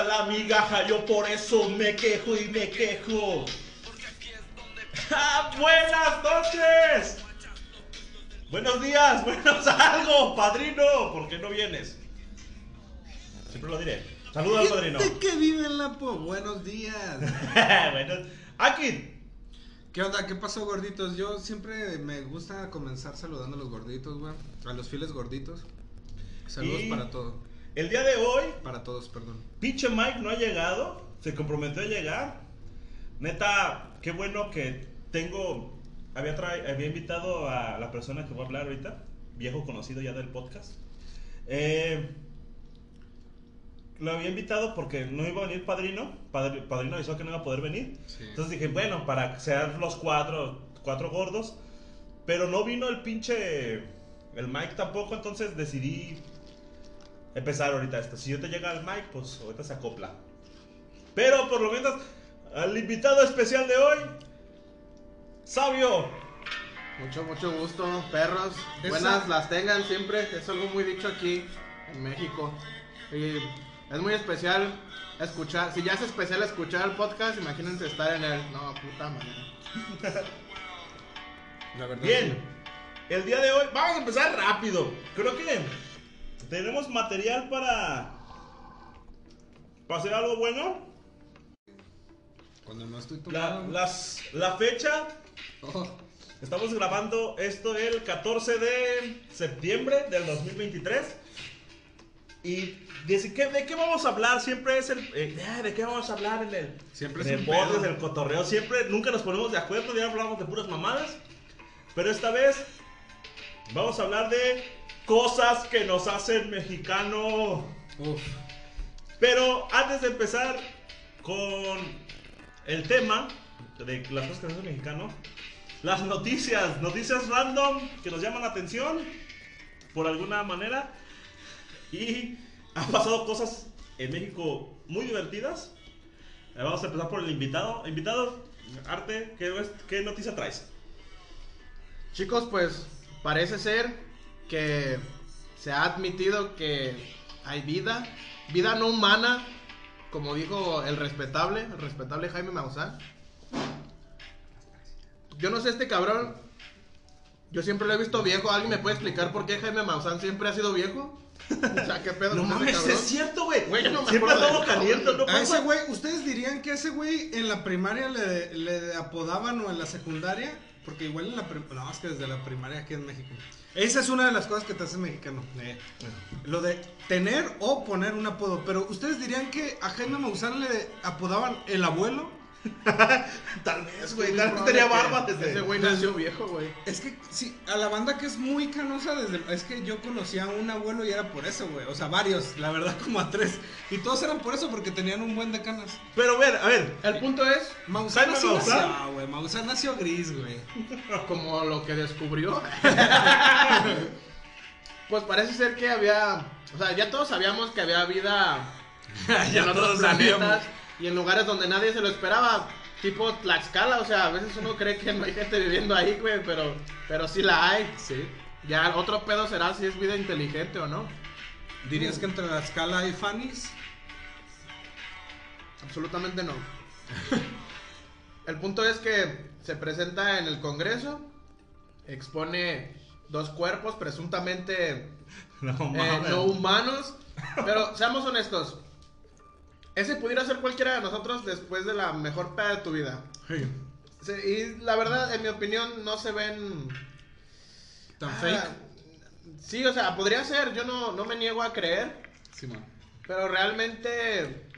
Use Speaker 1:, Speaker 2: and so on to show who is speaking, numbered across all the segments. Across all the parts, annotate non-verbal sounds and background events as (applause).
Speaker 1: gusta la migaja, yo por eso me quejo y me quejo. (laughs) ¡Ah, buenas noches! Buenos días, (laughs) buenos algo, padrino, ¿por qué no vienes? Siempre lo diré. Saluda al padrino.
Speaker 2: Que vive en la po. Buenos días. (laughs)
Speaker 1: aquí.
Speaker 2: ¿Qué onda? ¿Qué pasó, gorditos? Yo siempre me gusta comenzar saludando a los gorditos, güey. A los fieles gorditos. Saludos
Speaker 1: Y-
Speaker 2: para todos.
Speaker 1: El día de hoy,
Speaker 2: Para todos, perdón.
Speaker 1: pinche Mike no ha llegado, se comprometió a llegar. Neta, qué bueno que tengo. Había, había invitado a la persona que voy a hablar ahorita, viejo conocido ya del podcast. Eh, lo había invitado porque no iba a venir padrino. Padri- padrino avisó que no iba a poder venir.
Speaker 2: Sí.
Speaker 1: Entonces dije, bueno, para ser los cuatro, cuatro gordos. Pero no vino el pinche. El Mike tampoco, entonces decidí empezar ahorita esto. Si yo te llega el Mike, pues ahorita se acopla. Pero por lo menos al invitado especial de hoy, Sabio.
Speaker 3: Mucho, mucho gusto, perros. Buenas las tengan siempre. Es algo muy dicho aquí en México. Y es muy especial escuchar. Si ya es especial escuchar el podcast, imagínense estar en él. No, puta madre.
Speaker 2: La verdad.
Speaker 1: Bien, el día de hoy vamos a empezar rápido. Creo que tenemos material para, para hacer algo bueno.
Speaker 2: Cuando no estoy
Speaker 1: La,
Speaker 2: tomando.
Speaker 1: las, la fecha,
Speaker 2: Oh,
Speaker 1: estamos grabando esto el 14 de septiembre del 2023. Y de qué, de qué vamos a hablar, siempre es el... eh, ¿De qué vamos a hablar en el...
Speaker 2: Siempre es
Speaker 1: el del cotorreo, siempre, nunca nos ponemos de acuerdo, ya hablamos de puras mamadas. Pero esta vez vamos a hablar de cosas que nos hacen mexicano.
Speaker 2: Uf.
Speaker 1: Pero antes de empezar con el tema de las cosas que nos hacen mexicano, las noticias, noticias random que nos llaman la atención por alguna manera. Y han pasado cosas en México muy divertidas. Eh, Vamos a empezar por el invitado. Invitado, Arte, ¿qué, qué noticia traes?
Speaker 3: Chicos, pues parece ser que se ha admitido que hay vida, vida no humana, como dijo el respetable, el respetable Jaime Maussan. Yo no sé este cabrón, yo siempre lo he visto viejo, ¿alguien me puede explicar por qué Jaime Maussan siempre ha sido viejo? O sea, ¿qué pedo
Speaker 1: No mames,
Speaker 3: cabrón?
Speaker 1: es cierto, güey.
Speaker 3: No
Speaker 1: Siempre
Speaker 3: acuerdo
Speaker 1: todo
Speaker 3: de-
Speaker 1: caliente, ¿no?
Speaker 2: A ese güey, ¿ustedes dirían que a ese güey en la primaria le, le apodaban o en la secundaria? Porque igual en la primaria, no, es que desde la primaria aquí en México. Esa es una de las cosas que te hace mexicano. eh, Lo de tener o poner un apodo. Pero ¿ustedes dirían que a Jaime Maussan le apodaban el abuelo? (laughs)
Speaker 1: Tal vez, güey. Tal vez tenía barba desde.
Speaker 3: Ese güey nació viejo, güey.
Speaker 2: Es que sí, a la banda que es muy canosa desde... Es que yo conocía a un abuelo y era por eso, güey. O sea, varios, la verdad como a tres. Y todos eran por eso, porque tenían un buen de canas.
Speaker 1: Pero, a ver, a ver.
Speaker 3: El punto es,
Speaker 2: Maussan nació,
Speaker 1: Maussan.
Speaker 2: nació, güey. Maussan nació gris, güey. (laughs)
Speaker 3: como lo que descubrió. (laughs) pues parece ser que había, o sea, ya todos sabíamos que había vida
Speaker 2: ya
Speaker 3: en otros planetas y en lugares donde nadie se lo esperaba, tipo Tlaxcala, o sea, a veces uno cree que no hay gente viviendo ahí, güey, pero, pero sí la hay.
Speaker 2: Sí.
Speaker 3: Ya otro pedo será si es vida inteligente o no.
Speaker 2: ¿Dirías que entre la escala hay Fanny's?
Speaker 3: Absolutamente no. (laughs) El punto es que se presenta en el Congreso, expone dos cuerpos presuntamente (laughs)
Speaker 1: No,
Speaker 3: eh, no humanos. Pero seamos honestos. Ese pudiera ser cualquiera de nosotros después de la mejor peda de tu vida. Sí, y la verdad, en mi opinión, no se ven.
Speaker 2: ¿Tan
Speaker 3: Ah,
Speaker 2: fake?
Speaker 3: Sí, o sea, podría ser. Yo no, no me niego a creer.
Speaker 2: Sí, man.
Speaker 3: Pero realmente.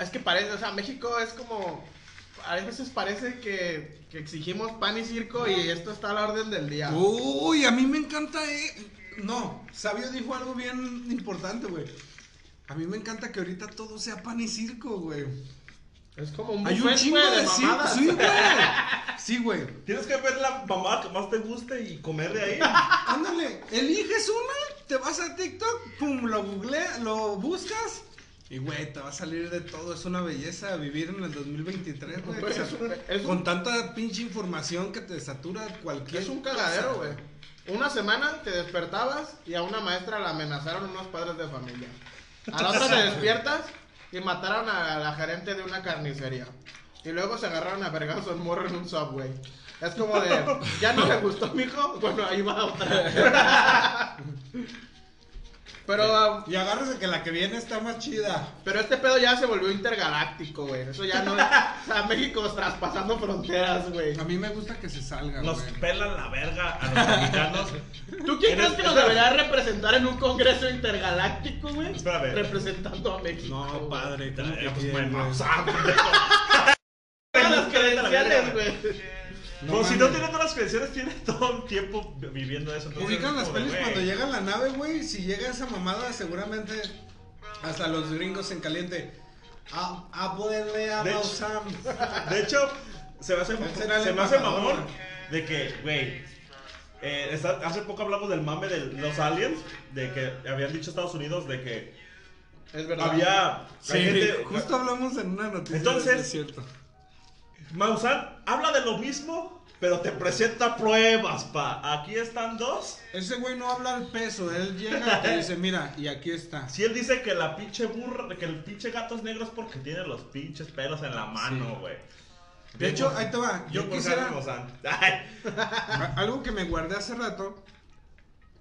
Speaker 3: Es que parece, o sea, México es como. A veces parece que, que exigimos pan y circo y esto está a la orden del día.
Speaker 2: Uy, a mí me encanta, eh. No, Sabio dijo algo bien importante, güey. A mí me encanta que ahorita todo sea pan y circo, güey.
Speaker 3: Es como un
Speaker 2: Hay un chingo de
Speaker 3: de
Speaker 2: sí,
Speaker 3: mamadas.
Speaker 2: sí, güey. (laughs) Sí, güey.
Speaker 1: Tienes que ver la mamada que más te guste y comer de ahí. (laughs)
Speaker 2: Ándale, eliges una, te vas a TikTok, pum, lo googleas, lo buscas. Y güey, te va a salir de todo, es una belleza vivir en el 2023, güey.
Speaker 3: Pues
Speaker 2: O sea,
Speaker 3: es un- es un-
Speaker 2: con tanta pinche información que te satura cualquier
Speaker 3: Es un cagadero, güey. Una semana te despertabas y a una maestra la amenazaron unos padres de familia. A la otra te despiertas y mataron a la gerente de una carnicería. Y luego se agarraron a vergas un morro en un subway. Es como de, (laughs) ¿ya no le gustó, mijo? Bueno, ahí va otra. (laughs) Pero, um,
Speaker 2: Y agárrese que la que viene está más chida.
Speaker 3: pero este pedo ya se volvió intergaláctico, güey. Eso ya no. O sea, México traspasando fronteras, güey.
Speaker 2: A mí me gusta que se salga,
Speaker 1: Nos
Speaker 2: güey.
Speaker 1: pelan la verga a los mexicanos.
Speaker 3: ¿Tú quién crees que nos debería representar en un congreso intergaláctico, güey?
Speaker 1: Espérame.
Speaker 3: Representando a México.
Speaker 2: No, padre, ¿cómo que
Speaker 1: Traemos
Speaker 2: quién,
Speaker 1: buen
Speaker 2: güey?
Speaker 1: Maussan, (laughs)
Speaker 3: Todas las
Speaker 1: Vete a la verga,
Speaker 3: credenciales, güey.
Speaker 2: No
Speaker 1: Pues si no todas las credenciales, tiene todo el tiempo viviendo eso. entonces
Speaker 2: Ubican
Speaker 1: es
Speaker 2: las
Speaker 1: como
Speaker 2: pelis cuando llega la nave, güey. Si llega esa mamada, seguramente hasta los gringos en caliente. Ah, abuele a
Speaker 1: De. (laughs) De hecho, se me hace, se me hace mamón de que, güey, eh, está- hace poco hablamos del mame de los aliens, de que habían dicho Estados Unidos de que
Speaker 3: Es verdad.
Speaker 1: había
Speaker 2: Sí,
Speaker 1: gente-
Speaker 2: justo hablamos en una noticia.
Speaker 1: Entonces-. Maussan habla de lo mismo, pero te presenta pruebas, pa. Aquí están dos.
Speaker 2: Ese güey no habla al peso. Él llega y (laughs) dice: Mira, y aquí está.
Speaker 1: Si él dice que la pinche burra, que el pinche gato es negro es porque tiene los pinches pelos en la mano,
Speaker 2: Sí.
Speaker 1: güey.
Speaker 2: De hecho, ahí te va.
Speaker 1: Yo
Speaker 2: Yo quisiera. (laughs) Algo que me guardé hace rato.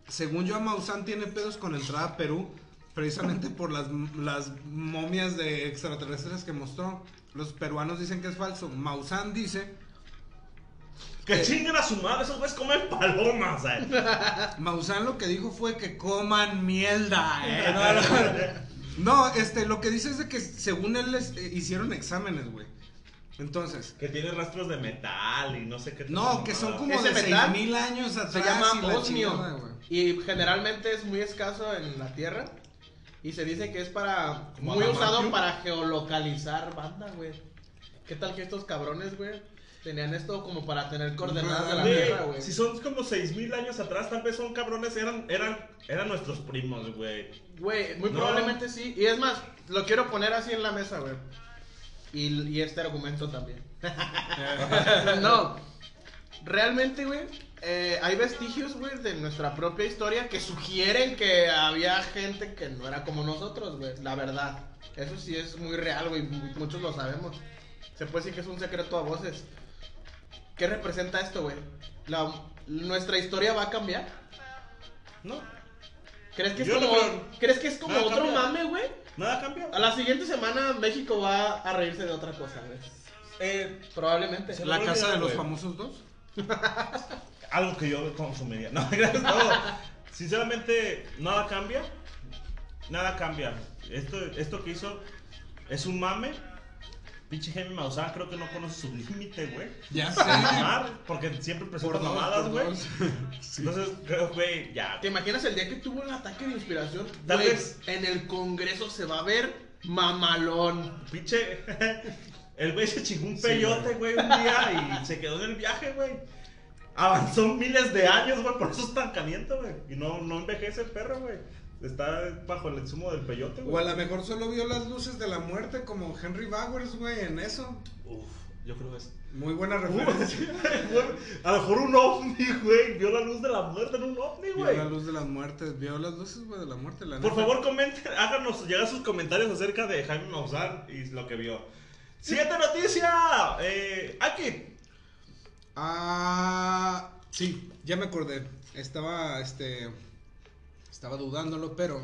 Speaker 2: Según yo, Maussan tiene pedos con entrada a Perú. Precisamente por las, las momias de extraterrestres que mostró. Los peruanos dicen que es falso. Maussan dice.
Speaker 1: Que chinguen a su madre, esos güeyes comen palomas, eh. (laughs)
Speaker 2: Maussan lo que dijo fue que coman mierda. eh. (laughs) No, no. No, este, lo que dice es de que según él les eh, hicieron exámenes, güey. Entonces.
Speaker 1: Que tiene rastros de metal y no sé qué.
Speaker 2: No, que son como de
Speaker 3: metal
Speaker 2: 6000 años atrás.
Speaker 3: Se
Speaker 2: y
Speaker 3: llama
Speaker 2: güey.
Speaker 3: Y generalmente es muy escaso en la tierra. Y se dice que es para.
Speaker 1: Como
Speaker 3: Muy usado para geolocalizar banda, güey. ¿Qué tal que estos cabrones, güey? Tenían esto como para tener coordenadas de la tierra, güey.
Speaker 1: si son como 6000 años atrás, tal vez son cabrones, eran, eran, eran nuestros primos, güey.
Speaker 3: Güey, muy
Speaker 1: No.
Speaker 3: probablemente sí. Y es más, lo quiero poner así en la mesa, güey. Y, y este argumento también. (laughs) no. Realmente, güey, eh, hay vestigios, güey, de nuestra propia historia que sugieren que había gente que no era como nosotros, güey. La verdad. Eso sí es muy real, güey. mu- Muchos lo sabemos. Se puede decir que es un secreto a voces. ¿Qué representa esto, güey? La- ¿Nuestra historia va a cambiar?
Speaker 1: ¿No?
Speaker 3: ¿Crees que es
Speaker 1: Yo no
Speaker 3: como,
Speaker 1: creo.
Speaker 3: ¿crees que es como
Speaker 1: Nada
Speaker 3: otro
Speaker 1: cambia.
Speaker 3: mame, güey?
Speaker 1: Nada cambió.
Speaker 3: A la siguiente semana México va a reírse de otra cosa, güey.
Speaker 1: Eh,
Speaker 3: Probablemente.
Speaker 1: Se
Speaker 2: La casa de los
Speaker 1: güey.
Speaker 2: famosos dos. (laughs)
Speaker 1: algo que yo consumiría. No, (laughs) gracias. No, sinceramente, nada cambia. Nada cambia. Esto, esto que hizo es un mame. Pinche Jaime Maussan creo que no conoce su límite, güey.
Speaker 2: Ya sé.
Speaker 1: Mamar, porque siempre presenta
Speaker 2: Por
Speaker 1: mamadas, güey.
Speaker 2: Sí. (laughs)
Speaker 1: Entonces, creo, güey, ya.
Speaker 3: ¿Te imaginas el día que tuvo un ataque de inspiración?
Speaker 1: Tal vez.
Speaker 3: En el Congreso se va a ver mamalón.
Speaker 1: Pinche. (laughs) El güey se chingó un peyote, güey, un día y se quedó en el viaje, güey. Avanzó miles de años, güey, por eso es tan caliente, güey. Y no, no envejece el perro, güey. Está bajo el zumo del peyote,
Speaker 2: O a
Speaker 1: güey.
Speaker 2: lo mejor solo vio las luces de la muerte como Henry Bowers, güey, en eso.
Speaker 1: Uf, yo creo que es.
Speaker 2: Muy buena referencia.
Speaker 1: A lo mejor un ovni, güey. Vio la luz de la muerte en un ovni,
Speaker 2: Vio
Speaker 1: güey.
Speaker 2: la luz de las muertes, vio las luces, güey, de la muerte. La
Speaker 1: Por
Speaker 2: neta.
Speaker 1: favor, comenten, háganos llegar sus comentarios acerca de Jaime Maussan y lo que vio. Siguiente noticia. Eh, aquí.
Speaker 2: Ah, sí, ya me acordé. Estaba, este, estaba dudándolo, pero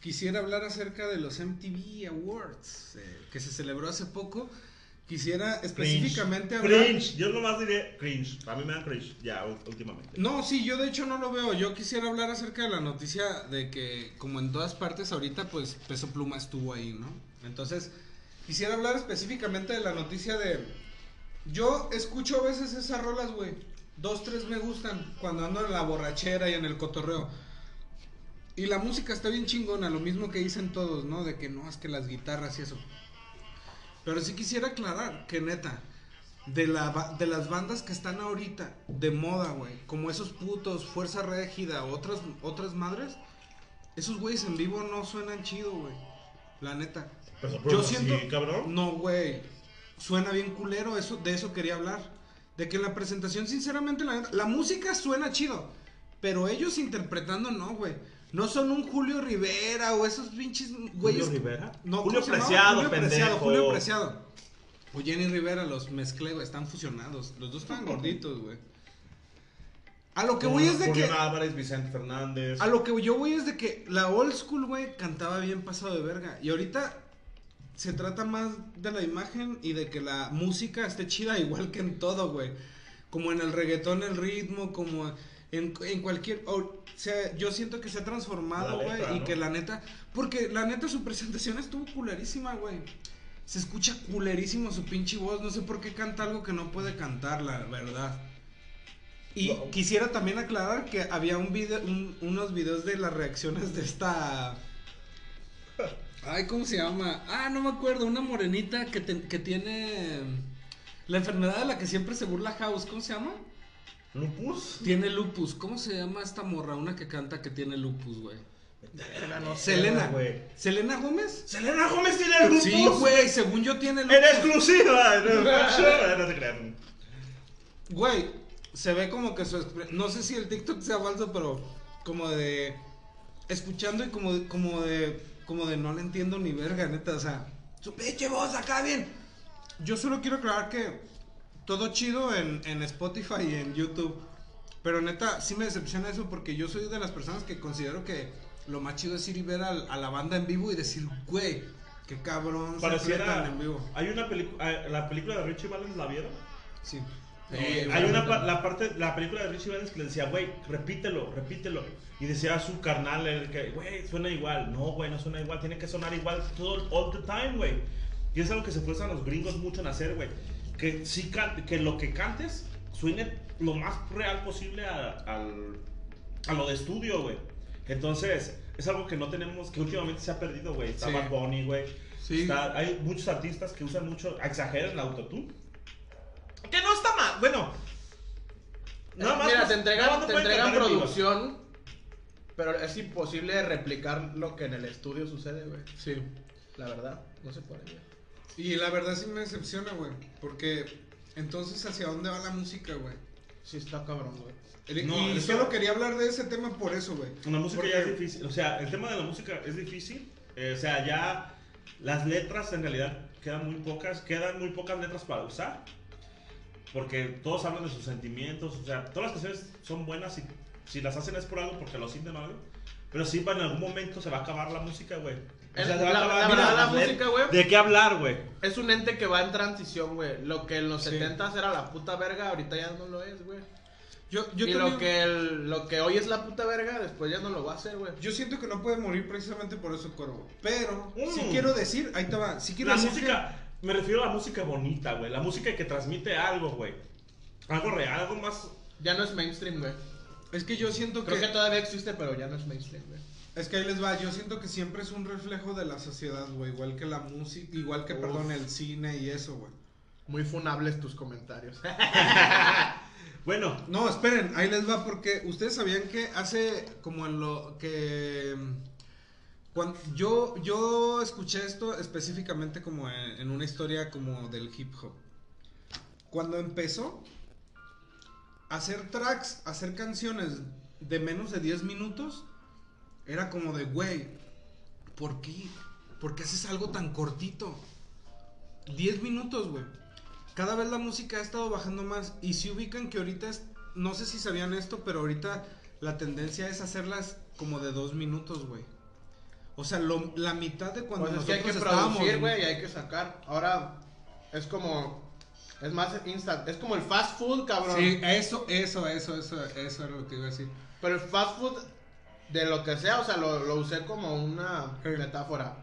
Speaker 2: quisiera hablar acerca de los MTV Awards eh, que se celebró hace poco. Quisiera específicamente
Speaker 1: cringe.
Speaker 2: hablar.
Speaker 1: Cringe. Yo nomás diré cringe. A mí me dan cringe. Ya, últimamente.
Speaker 2: No, sí, yo de hecho no lo veo. Yo quisiera hablar acerca de la noticia de que, como en todas partes ahorita, pues Peso Pluma estuvo ahí, ¿no? Entonces, quisiera hablar específicamente de la noticia de. Yo escucho a veces esas rolas, güey. Dos, tres me gustan cuando ando en la borrachera y en el cotorreo. Y la música está bien chingona, lo mismo que dicen todos, ¿no? De que no, es que las guitarras y eso. Pero sí quisiera aclarar que neta, de, la, de las bandas que están ahorita de moda, güey, como esos putos, Fuerza Régida, otras, otras madres, esos güeyes en vivo no suenan chido, güey. La neta.
Speaker 1: Pero,
Speaker 2: Yo
Speaker 1: pero,
Speaker 2: siento.
Speaker 1: sí, cabrón.
Speaker 2: No, güey. Suena bien culero, eso, de eso quería hablar. De que en la presentación, sinceramente, la, la música suena chido. Pero ellos interpretando, no, güey. No son un Julio Rivera o esos pinches güeyes.
Speaker 1: ¿Julio Rivera?
Speaker 2: No,
Speaker 1: Julio. Preciado,
Speaker 2: Julio Preciado. Julio Preciado. O Jenny Rivera, los mezclé, güey. Están fusionados. Los dos están gorditos, güey. A lo que voy es de que.
Speaker 1: Álvarez, Vicente Fernández.
Speaker 2: A lo que yo voy es de que la old school, güey, cantaba bien pasado de verga. Y ahorita se trata más de la imagen y de que la música esté chida igual que en todo, güey. Como en el reggaetón, el ritmo, como en, en cualquier... O sea, yo siento que se ha transformado, güey. Y
Speaker 1: ¿no?
Speaker 2: que la neta... Porque la neta su presentación estuvo culerísima, güey. Se escucha culerísimo su pinche voz. No sé por qué canta algo que no puede cantar, la verdad. Y quisiera también aclarar que había un video, un- unos videos de las reacciones de esta. Ay, ¿cómo se llama? Ah, no me acuerdo. Una morenita que, te- que tiene la enfermedad de la que siempre se burla House. ¿Cómo se llama?
Speaker 1: Lupus.
Speaker 2: Tiene lupus. ¿Cómo se llama esta morra? Una que canta que tiene lupus, güey.
Speaker 1: No
Speaker 2: Selena,
Speaker 1: güey.
Speaker 2: ¿Selena Gómez?
Speaker 1: Selena Gómez tiene lupus.
Speaker 2: Sí, güey. Según yo tiene lupus.
Speaker 1: En exclusiva. no te crean.
Speaker 2: Güey, se ve como que su no sé si el TikTok sea falso, pero como de escuchando y como de, como de como de no le entiendo ni verga, neta, o sea, su pinche voz acá bien. Yo solo quiero aclarar que todo chido en, en Spotify y en YouTube, pero neta sí me decepciona eso porque yo soy de las personas que considero que lo más chido es ir y ver al- a, la banda en vivo y decir, güey, qué cabrón se
Speaker 1: Pareciera.
Speaker 2: apretan en vivo.
Speaker 1: Hay una película. La película de Richie Valens, ¿la vieron?
Speaker 2: Sí.
Speaker 1: Eh, hay una pa- la parte la película de Richie Valens que le decía, güey, repítelo, repítelo. Y decía a su carnal, el que, güey, suena igual. No, güey, no suena igual. Tiene que sonar igual todo, all the time, güey. Y es algo que se esfuerzan los gringos mucho en hacer, güey. Que, sí que lo que cantes suene lo más real posible a, al- a lo de estudio, güey. Entonces, es algo que no tenemos, que últimamente se ha perdido, güey. Está
Speaker 2: Sí.
Speaker 1: Bad Bunny, güey.
Speaker 2: Sí.
Speaker 1: Está- hay muchos artistas que usan mucho, exageran el autotune. Que no está mal, bueno. Nada más,
Speaker 3: Mira,
Speaker 1: pues,
Speaker 3: te
Speaker 1: nada
Speaker 3: entregan,
Speaker 1: más no
Speaker 3: te entregan producción, pero es imposible replicar lo que en el estudio sucede, güey.
Speaker 2: Sí.
Speaker 3: La verdad, no se puede. güey.
Speaker 2: Y la verdad sí me decepciona, güey. Porque entonces, ¿hacia dónde va la música, güey?
Speaker 3: Sí está cabrón, güey.
Speaker 2: El-
Speaker 1: No,
Speaker 2: y
Speaker 1: eso-
Speaker 2: solo quería hablar de ese tema por eso, güey.
Speaker 1: La música
Speaker 2: Porque-
Speaker 1: ya es difícil. O sea, el tema de la música es difícil. Eh, o sea, ya las letras en realidad quedan muy pocas. Quedan muy pocas letras para usar. Porque todos hablan de sus sentimientos. O sea, todas las canciones son buenas y si las hacen es por algo porque lo sienten algo. Pero sí, en algún momento se va a acabar la música, güey. O
Speaker 3: El-
Speaker 1: sea, se va a
Speaker 3: la-
Speaker 1: acabar.
Speaker 3: la
Speaker 1: Mira,
Speaker 3: verdad, la
Speaker 1: las let-
Speaker 3: música, güey.
Speaker 1: ¿De qué hablar, güey?
Speaker 3: Es un ente que va en transición, güey. Lo que en los
Speaker 2: Sí.
Speaker 3: 70 era la puta verga, ahorita ya no lo es, güey.
Speaker 2: Yo, yo,
Speaker 3: y
Speaker 2: también-
Speaker 3: lo que, el- lo que hoy es la puta verga, después ya no lo va a hacer, güey.
Speaker 2: yo siento que no puede morir precisamente por eso, Cuervo. Pero,
Speaker 1: Mm.
Speaker 2: si quiero decir, ahí te va. Si quiero
Speaker 1: La
Speaker 2: decir
Speaker 1: música, me refiero a la música bonita, güey. La música que transmite algo, güey. Algo real, algo más.
Speaker 3: Ya no es mainstream, güey.
Speaker 2: es que yo siento
Speaker 3: Creo
Speaker 2: que.
Speaker 3: que todavía existe, pero ya no es mainstream, güey.
Speaker 2: Es que ahí les va. Yo siento que siempre es un reflejo de la sociedad, güey. Igual que la música, igual que,
Speaker 3: Uf.
Speaker 2: perdón, el cine y eso, güey.
Speaker 3: Muy funables tus comentarios. (laughs)
Speaker 1: Bueno,
Speaker 2: No, esperen, ahí les va porque ustedes sabían que hace como en lo que cuando yo yo escuché esto específicamente como en, en una historia como del hip hop. Cuando empezó a hacer tracks, a hacer canciones de menos de 10 minutos, era como de, güey, ¿por qué? ¿Por qué haces algo tan cortito? 10 minutos, güey. Cada vez la música ha estado bajando más. Y si ubican que ahorita es. No sé si sabían esto, pero ahorita la tendencia es hacerlas como de dos minutos, güey. O sea, lo- la mitad de cuando
Speaker 3: Pues es que hay
Speaker 2: nosotros
Speaker 3: que producir, güey, y hay que sacar. Ahora es como. Es más instant. Es como el fast food, cabrón.
Speaker 2: Sí, eso, eso, eso, eso, eso era lo que iba a decir.
Speaker 3: Pero el fast food, de lo que sea, o sea, lo, lo usé como una
Speaker 2: Sí.
Speaker 3: metáfora.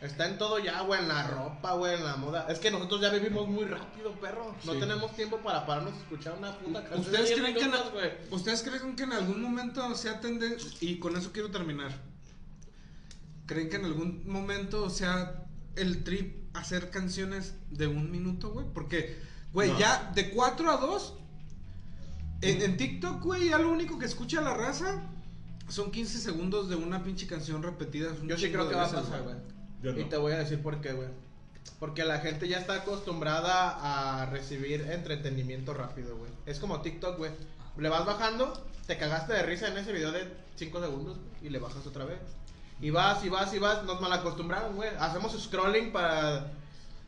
Speaker 3: Está en todo ya, güey, en la ropa, güey, en la moda. Es que nosotros ya vivimos muy rápido, perro. No
Speaker 2: Sí.
Speaker 3: tenemos tiempo para pararnos a escuchar una puta canción. de
Speaker 2: ¿Ustedes
Speaker 3: 10
Speaker 2: creen, que en,
Speaker 3: minutos.
Speaker 2: ¿Ustedes creen que en algún momento sea tendencia? Y con eso quiero terminar. ¿Creen que en algún momento sea el trip hacer canciones de un minuto, güey? Porque, güey,
Speaker 1: No.
Speaker 2: ya de 4 a 2. En, en TikTok, güey, ya lo único que escucha la raza son 15 segundos de una pinche canción repetida. un
Speaker 3: Yo sí creo que va a pasar, güey.
Speaker 1: No.
Speaker 3: Y te voy a decir por qué, güey. Porque la gente ya está acostumbrada a recibir entretenimiento rápido, güey. Es como TikTok, güey. le vas bajando, te cagaste de risa en ese video de 5 segundos y le bajas otra vez. Y vas y vas y vas, nos mal acostumbraron, güey. Hacemos scrolling para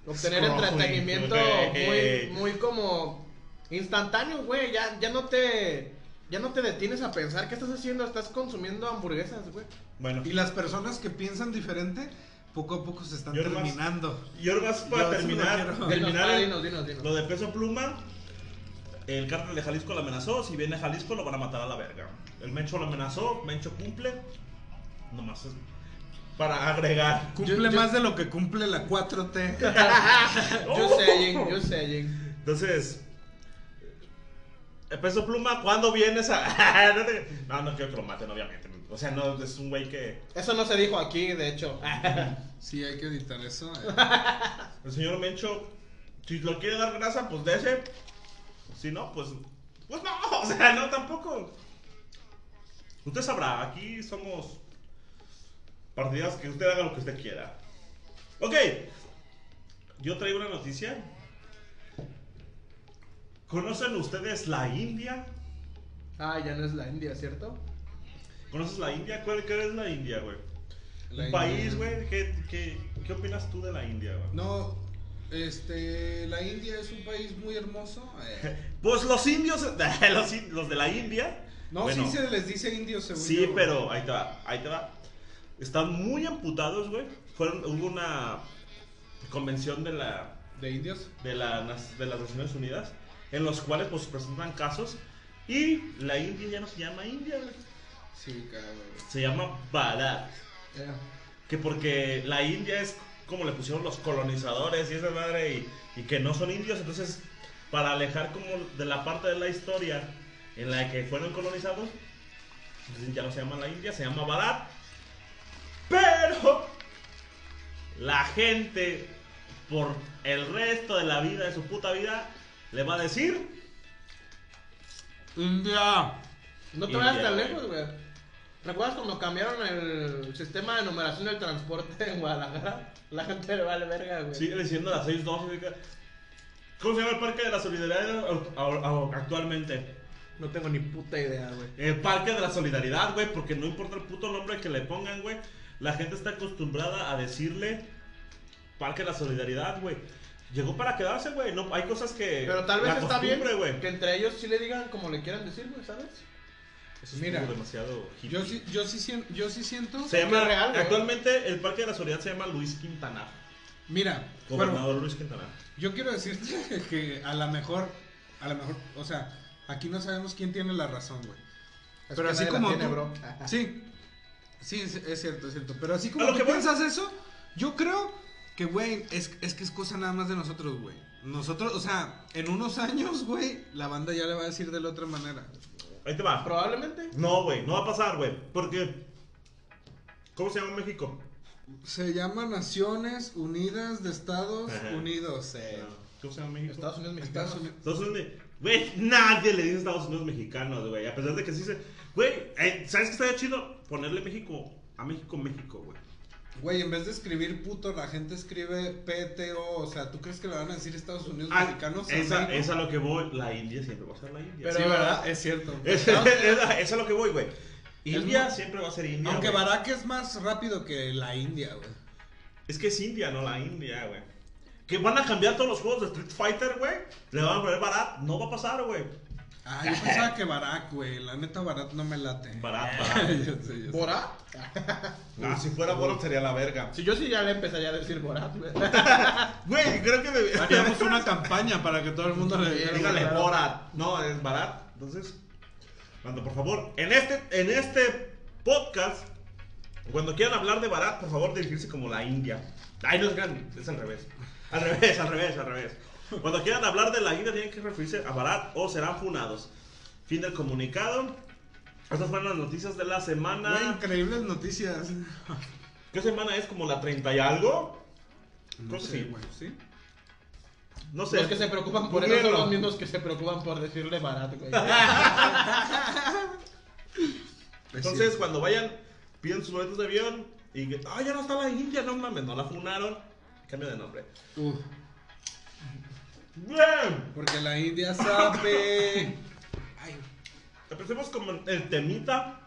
Speaker 3: obtener
Speaker 1: Scrolling,
Speaker 3: entretenimiento muy, muy como instantáneo, güey. Ya, ya no te ya no te detienes a pensar qué estás haciendo, estás consumiendo hamburguesas, güey.
Speaker 1: Bueno,
Speaker 2: Y las personas que piensan diferente, poco a poco se están
Speaker 1: Yo
Speaker 2: terminando.
Speaker 1: y ahora más para
Speaker 2: Yo
Speaker 1: terminar,
Speaker 2: no
Speaker 1: terminar
Speaker 3: pa,
Speaker 1: el-
Speaker 3: dinos, dinos, dinos.
Speaker 1: lo de peso pluma. El cártel de Jalisco lo amenazó. Si viene a Jalisco, lo van a matar a la verga. El Mencho lo amenazó. Mencho cumple. Nomás es para agregar.
Speaker 2: Cumple
Speaker 3: Yo- yo-
Speaker 2: más de lo que cumple la 4T. (laughs)
Speaker 3: Yo saying, yo saying.
Speaker 1: Entonces, el peso pluma, ¿cuándo vienes a.? (laughs) no, no, quiero que lo maten, obviamente. O sea, no es un güey que.
Speaker 3: Eso no se dijo aquí, de hecho. (laughs)
Speaker 2: sí, hay que editar eso. eh. (laughs)
Speaker 1: El señor Mencho, si lo quiere dar grasa, pues dese. Si no, pues. Pues no, o sea, no tampoco. Usted sabrá, aquí somos partidas que usted haga lo que usted quiera. Ok, yo traigo una noticia. ¿Conocen ustedes la India?
Speaker 3: Ah, ya no es la India, ¿cierto?
Speaker 1: ¿Conoces la India? ¿Cuál qué es la India, güey?
Speaker 2: La
Speaker 1: Un
Speaker 2: India.
Speaker 1: país, güey. ¿Qué, qué, qué opinas tú de la India, güey?
Speaker 2: No, este, la India es un país muy hermoso. eh. (laughs)
Speaker 1: Pues los indios, (laughs) los, in- los de la India.
Speaker 2: No,
Speaker 1: bueno,
Speaker 2: sí se les dice indios según
Speaker 1: Sí,
Speaker 2: yo.
Speaker 1: pero ahí te va, ahí te va. Están muy amputados, güey. Fueron, hubo una convención de la,
Speaker 2: ¿De indios?
Speaker 1: de, la, nas- de las Naciones Unidas en los cuales pues presentan casos y la India ya no se llama India, güey.
Speaker 2: Sí, cabrón.
Speaker 1: Se llama Bharat.
Speaker 3: Ya.
Speaker 1: Que porque la India es como le pusieron los colonizadores y esa madre y, y que no son indios, entonces para alejar como de la parte de la historia en la que fueron colonizados, entonces ya no se llama la India, se llama Bharat. Pero la gente por el resto de la vida, de su puta vida, le va a decir
Speaker 2: India.
Speaker 3: No te vayas tan lejos, güey. ¿Recuerdas cuando cambiaron el sistema de numeración del transporte en Guadalajara? La gente le vale verga, güey.
Speaker 1: Sigue diciendo las 6.12. ¿Cómo se llama el Parque de la Solidaridad actualmente?
Speaker 3: No tengo ni puta idea, güey.
Speaker 1: El Parque de la Solidaridad, güey, porque no importa el puto nombre que le pongan, güey. La gente está acostumbrada a decirle Parque de la Solidaridad, güey. Llegó para quedarse, güey. No, hay cosas que.
Speaker 3: Pero tal vez está bien
Speaker 1: güey.
Speaker 3: que entre ellos sí le digan como le quieran decir, güey, ¿sabes?
Speaker 1: Eso
Speaker 2: Mira,
Speaker 1: estuvo demasiado hippie.
Speaker 2: Yo sí, yo sí, yo sí siento.
Speaker 1: Se llama,
Speaker 3: es real, güey.
Speaker 1: actualmente el Parque de la Solidaridad se llama Luis Quintana.
Speaker 2: Mira, bueno,
Speaker 1: Gobernador Luis Quintana.
Speaker 2: yo quiero decirte (laughs) que a lo mejor, a lo mejor, o sea, aquí no sabemos quién tiene la razón, güey.
Speaker 3: Es
Speaker 2: Pero así como
Speaker 3: tiene,
Speaker 2: tú-
Speaker 3: bro.
Speaker 2: Sí, sí, es, es cierto, es cierto. Pero así como
Speaker 1: A lo
Speaker 2: tú
Speaker 1: voy.
Speaker 2: piensas eso, yo creo que, güey, es, es que es cosa nada más de nosotros, güey. Nosotros, o sea, en unos años, güey, la banda ya le va a decir de la otra manera.
Speaker 1: Ahí te va.
Speaker 3: Probablemente.
Speaker 1: No, güey, no va a pasar, güey. Porque. ¿Cómo se llama México?
Speaker 2: Se llama Naciones Unidas de Estados
Speaker 1: Ajá.
Speaker 2: Unidos. eh.
Speaker 1: ¿Cómo se llama México?
Speaker 3: Estados Unidos mexicanos.
Speaker 2: Estados Unidos.
Speaker 1: Estados Unidos. Güey, nadie le dice Estados Unidos mexicanos, güey. A pesar de que sí se. Güey, eh, ¿sabes qué estaría chido? Ponerle México a México, México, güey.
Speaker 2: Güey, en vez de escribir puto, la gente escribe PTO. O sea, ¿tú crees que le van a decir Estados Unidos
Speaker 1: Ah,
Speaker 2: mexicanos?
Speaker 1: esa,
Speaker 2: México?
Speaker 1: es a lo que voy. La India siempre va a ser la India.
Speaker 3: Pero-
Speaker 2: sí, ¿verdad? Es cierto. (laughs)
Speaker 1: Es,
Speaker 3: Unidos-
Speaker 1: es a- es a lo que voy, güey. India siempre va a ser India.
Speaker 2: Aunque
Speaker 1: güey.
Speaker 2: Barack es más rápido que la India, güey.
Speaker 1: Es que es India, no la India, güey. Que van a cambiar todos los juegos de Street Fighter, güey. Le van a poner Barat. No va a pasar, güey.
Speaker 2: Ah, yo pensaba que Barack, güey. La neta, Barack no me late.
Speaker 1: Barat, (laughs) Barat.
Speaker 2: Yo sé, yo sé.
Speaker 3: ¿Bora? (laughs)
Speaker 1: Ah, si fuera Borat sería la verga.
Speaker 3: Si yo sí ya le empezaría a decir Borat, güey. (laughs)
Speaker 1: Güey, creo que me...
Speaker 2: Haríamos una campaña para que todo el mundo le diga.
Speaker 1: Dígale. Borat. No, es Barat. Entonces, cuando por favor, en este, en este podcast, cuando quieran hablar de Barat, por favor, dirigirse como la India. Ay, no es grande, es al revés. Al revés, al revés, al revés. Cuando quieran hablar de la India, tienen que referirse a Barat o serán funados. Fin del comunicado. Estas fueron las noticias de la semana.
Speaker 2: Güey, increíbles noticias.
Speaker 1: ¿Qué semana es? ¿Como la 30 y algo?
Speaker 2: No
Speaker 1: Creo que
Speaker 2: sé,
Speaker 1: sí.
Speaker 2: güey. ¿Sí?
Speaker 1: No sé.
Speaker 3: Los que se preocupan por eso son los mismos que se preocupan por decirle Barat, güey. (laughs)
Speaker 2: Es
Speaker 1: Entonces, cuando vayan, piden sus boletos de avión y que, ah, ya no está la India, no mames, no la funaron. Cambio de nombre.
Speaker 2: Uf,
Speaker 1: Bien.
Speaker 2: porque la India sabe. (laughs) Ay.
Speaker 1: empecemos con el temita.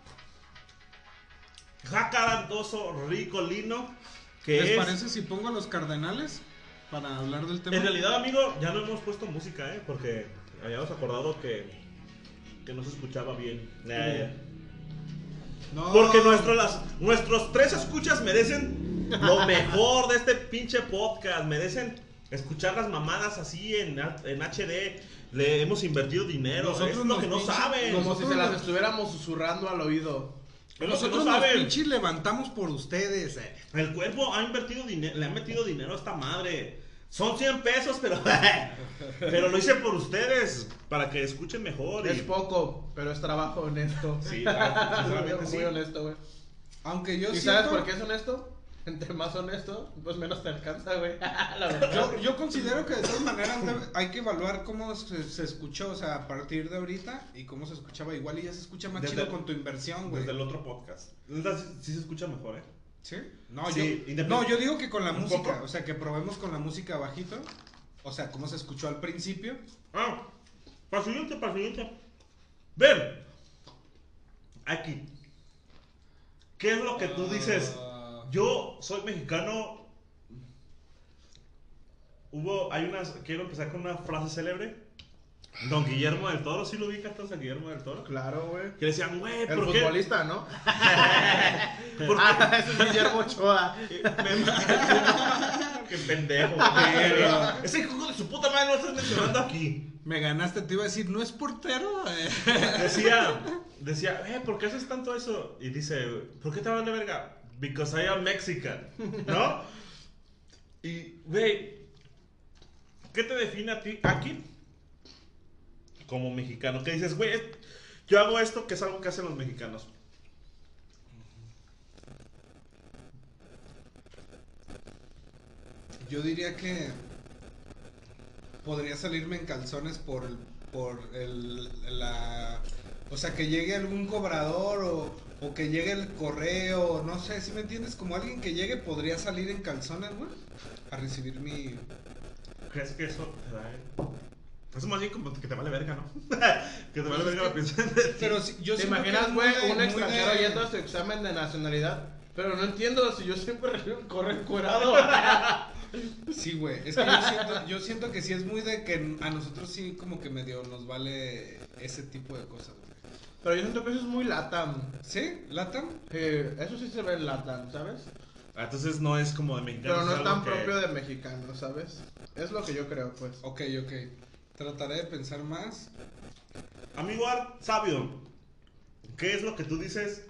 Speaker 1: Jacarandoso, rico, lino. Que
Speaker 2: ¿Les
Speaker 1: es.
Speaker 2: parece si pongo a los cardenales para hablar del tema?
Speaker 1: En realidad, amigo, ya no hemos puesto música, ¿eh? Porque habíamos acordado que, que no se escuchaba bien.
Speaker 2: No.
Speaker 1: Porque nuestro, las, nuestros tres escuchas merecen lo mejor de este pinche podcast. Merecen escuchar las mamadas así en, en HD. Le hemos invertido dinero.
Speaker 2: Nosotros
Speaker 1: es lo
Speaker 2: nos
Speaker 1: que no
Speaker 2: pinche-
Speaker 1: saben.
Speaker 3: Como si se las
Speaker 2: nos-
Speaker 3: estuviéramos susurrando al oído.
Speaker 1: Es lo que
Speaker 2: Nosotros
Speaker 1: no
Speaker 2: nos
Speaker 1: saben.
Speaker 2: pinches levantamos por ustedes. eh.
Speaker 1: El cuerpo ha invertido dinero, le ha metido dinero a esta madre. Son 100 pesos, pero, (laughs) pero lo hice por ustedes, para que escuchen mejor.
Speaker 3: Es
Speaker 1: Y,
Speaker 3: poco, pero es trabajo honesto.
Speaker 1: sí, claro, sinceramente
Speaker 3: Muy
Speaker 1: sí.
Speaker 3: honesto, güey.
Speaker 2: Aunque yo
Speaker 3: ¿Y
Speaker 2: siento-
Speaker 3: sabes por qué es honesto? Entre más honesto, pues menos te alcanza, güey. (laughs) La verdad.
Speaker 2: Yo, yo considero que de todas maneras hay que evaluar cómo se, se escuchó, o sea, a partir de ahorita y cómo se escuchaba igual y ya se escucha más
Speaker 1: Desde-
Speaker 2: chido con tu inversión, güey.
Speaker 1: Desde el otro podcast. Sí, sí se escucha mejor, ¿eh?
Speaker 2: ¿Sí? No,
Speaker 1: Sí,
Speaker 2: yo,
Speaker 1: independ-
Speaker 2: no, yo digo que con la
Speaker 1: ¿Un
Speaker 2: música,
Speaker 1: poco?
Speaker 2: o sea, que probemos con la música bajito, o sea, cómo se escuchó al principio.
Speaker 1: Ah, para el siguiente, para el siguiente. Ven. Aquí. ¿Qué es lo que tú dices?
Speaker 2: Ah,
Speaker 1: Yo soy mexicano. Hubo, hay unas, quiero empezar con una frase célebre. Don Guillermo del Toro, ¿sí lo ubicas a Guillermo del Toro?
Speaker 3: Claro, güey.
Speaker 1: Que decían, güey,
Speaker 3: El
Speaker 1: ¿por qué?
Speaker 3: futbolista, ¿no? (laughs)
Speaker 1: ¿Por qué?
Speaker 3: Ah, (laughs) ese es Guillermo Ochoa. (laughs)
Speaker 1: Qué pendejo. güey. Ese hijo de su puta madre no lo estás mencionando aquí.
Speaker 2: Me ganaste, te iba a decir, ¿no es portero? Eh,
Speaker 1: Decía, decía, eh, ¿por qué haces tanto eso? Y dice, ¿por qué te vale verga? Because I am Mexican, ¿no? Y, güey, ¿qué te define a ti aquí? Como mexicano, que dices, güey, yo hago esto que es algo que hacen los mexicanos.
Speaker 2: Yo diría que podría salirme en calzones por por el, la, o sea, que llegue algún cobrador o, o que llegue el correo, no sé, si me entiendes? Como alguien que llegue podría salir en calzones, güey, a recibir mi...
Speaker 1: ¿Crees que eso te da? eh? Es más bien como que te vale verga, ¿no? (laughs) que te vale
Speaker 2: Pues es
Speaker 1: verga la ti.
Speaker 2: Pero si- yo
Speaker 3: ¿Te imaginas, güey, un extranjero
Speaker 2: de-
Speaker 3: yendo a su examen de nacionalidad? Pero no entiendo si yo siempre corre encuerado. (laughs)
Speaker 2: Sí, güey, es que yo siento, yo siento que sí es muy de que a nosotros sí como que medio nos vale ese tipo de cosas, güey.
Speaker 3: Pero yo siento que eso es muy latam.
Speaker 2: ¿Sí? ¿Latam?
Speaker 3: Eh, eso sí se ve en latam, ¿sabes?
Speaker 1: Ah, Entonces no es como de mexicano.
Speaker 3: Pero no es tan
Speaker 1: que-
Speaker 3: propio de mexicano, ¿sabes? Es lo que yo creo, pues.
Speaker 2: Ok, ok. Trataré de pensar más.
Speaker 1: Amigo Art, sabio, ¿qué es lo que tú dices?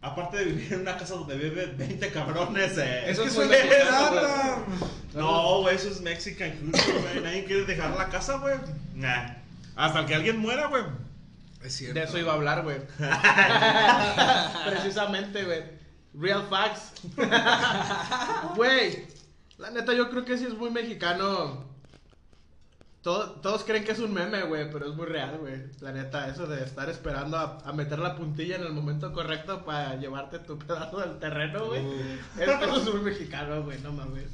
Speaker 1: Aparte de vivir en una casa donde viven 20 cabrones, eh.
Speaker 2: Es que
Speaker 3: es
Speaker 2: eso
Speaker 3: muy
Speaker 2: es
Speaker 3: mexicano, güey.
Speaker 2: Latam.
Speaker 1: No, güey, eso es Mexican culture, güey. Nadie quiere dejar la casa, güey. Nah. Hasta que alguien muera, güey.
Speaker 2: Es cierto.
Speaker 3: De eso iba a hablar, güey. (laughs) Precisamente, güey. Real facts. (laughs) Güey, la neta yo creo que sí es muy mexicano. Todo- todos creen que es un meme, güey, pero es muy real, güey. La neta, eso de estar esperando a, a meter la puntilla en el momento correcto para llevarte tu (laughs) pedazo del terreno, güey.
Speaker 2: Uh.
Speaker 3: Es- Eso es muy mexicano, güey, no mames.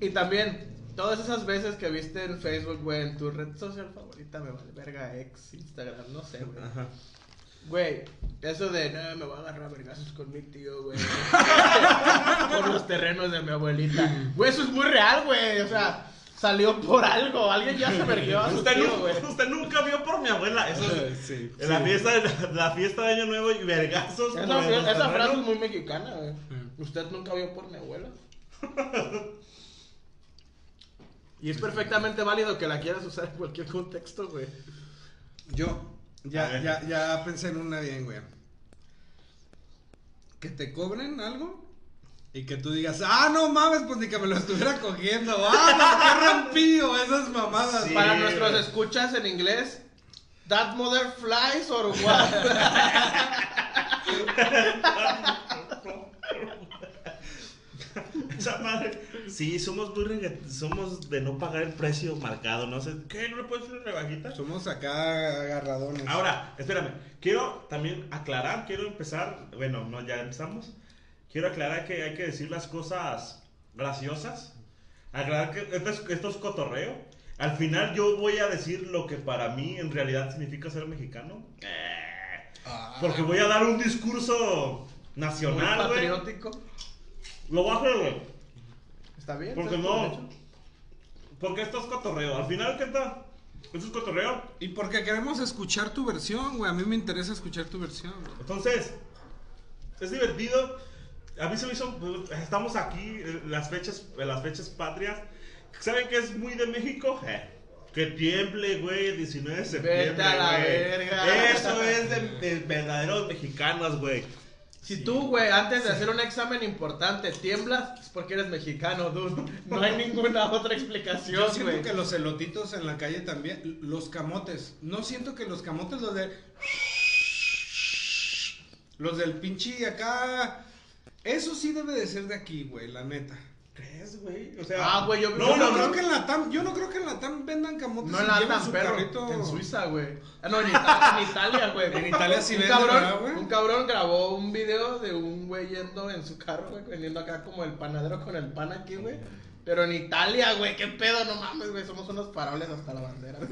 Speaker 3: Y también, todas esas veces que viste en Facebook, güey, en tu red social favorita, me vale verga, ex, Instagram, no sé, güey.
Speaker 1: Ajá.
Speaker 3: Güey, eso de, no, me voy a agarrar vergazos con mi tío, güey. (laughs) Por los terrenos de mi abuelita. Güey, eso es muy real, güey. O sea, salió por algo. Alguien ya se verguió a su
Speaker 1: Usted,
Speaker 3: tío,
Speaker 1: nu-
Speaker 3: güey.
Speaker 1: usted nunca vio por mi abuela. Eso es.
Speaker 2: Sí.
Speaker 1: en La, fiesta de, la fiesta de Año Nuevo y vergazos.
Speaker 3: Esa,
Speaker 1: por
Speaker 3: esa frase es muy mexicana, güey.
Speaker 2: Mm.
Speaker 3: Usted nunca vio por mi abuela. (laughs) Y es perfectamente válido que la quieras usar en cualquier contexto, güey.
Speaker 2: Yo
Speaker 1: A
Speaker 2: ya, ya, ya pensé en una bien, güey. Que te cobren algo y que tú digas, ah, no mames, pues ni que me lo estuviera cogiendo. Ah, no, qué rompido esas mamadas.
Speaker 1: Sí.
Speaker 3: Para nuestros escuchas en inglés, that mother flies or what? (laughs)
Speaker 1: Esa madre. Sí, somos muy somos de no pagar el precio marcado, no sé. ¿Qué? ¿No le puedes hacer una rebajita?
Speaker 2: Somos acá agarradones.
Speaker 1: Ahora, espérame. Quiero también aclarar, quiero empezar. Bueno, no, ya empezamos. Quiero aclarar que hay que decir las cosas graciosas. Aclarar que esto es, esto es cotorreo. Al final yo voy a decir lo que para mí en realidad significa ser mexicano.
Speaker 2: Ah.
Speaker 1: Porque voy a dar un discurso nacional, güey.
Speaker 3: patriótico.
Speaker 1: Lo voy a hacer, güey.
Speaker 3: Está bien.
Speaker 1: Porque no. Porque esto es cotorreo. Al final, ¿qué tal? Esto es cotorreo.
Speaker 2: Y porque queremos escuchar tu versión, güey. A mí me interesa escuchar tu versión. güey.
Speaker 1: Entonces, es divertido. A mí se me hizo. Estamos aquí en las fechas, en las fechas patrias. ¿Saben qué es muy de México? Eh, que tiemble, güey, 19 de septiembre.
Speaker 3: Vete a la
Speaker 1: güey.
Speaker 3: verga.
Speaker 1: Eso es de, de verdaderos mexicanos, güey.
Speaker 3: Si
Speaker 1: Sí.
Speaker 3: tú, güey, antes de hacer un examen importante tiemblas, es porque eres mexicano, dude. No hay (laughs) ninguna otra
Speaker 2: Yo
Speaker 3: explicación,
Speaker 2: siento
Speaker 3: güey.
Speaker 2: que los elotitos en la calle también, los camotes. No siento que los camotes, los de. Los del pinche acá. Eso sí debe de ser de aquí, güey, la neta.
Speaker 1: ¿Crees, güey? O sea.
Speaker 3: Ah, güey, yo-
Speaker 1: No,
Speaker 2: yo
Speaker 1: no,
Speaker 2: no, creo que en la TAM, yo no creo que en la TAM vendan camotes.
Speaker 3: No en la perro,
Speaker 2: carrito.
Speaker 3: en Suiza, güey. Ah, no, en (laughs) Italia, en Italia, güey.
Speaker 2: En Italia sí
Speaker 3: un
Speaker 2: venden,
Speaker 3: cabrón,
Speaker 2: ¿verdad, güey?
Speaker 3: Un cabrón grabó un video de un güey yendo en su carro, güey, vendiendo acá como el panadero con el pan aquí, güey. Pero en Italia, güey, qué pedo, no mames, güey, somos unos parables hasta la bandera. (laughs)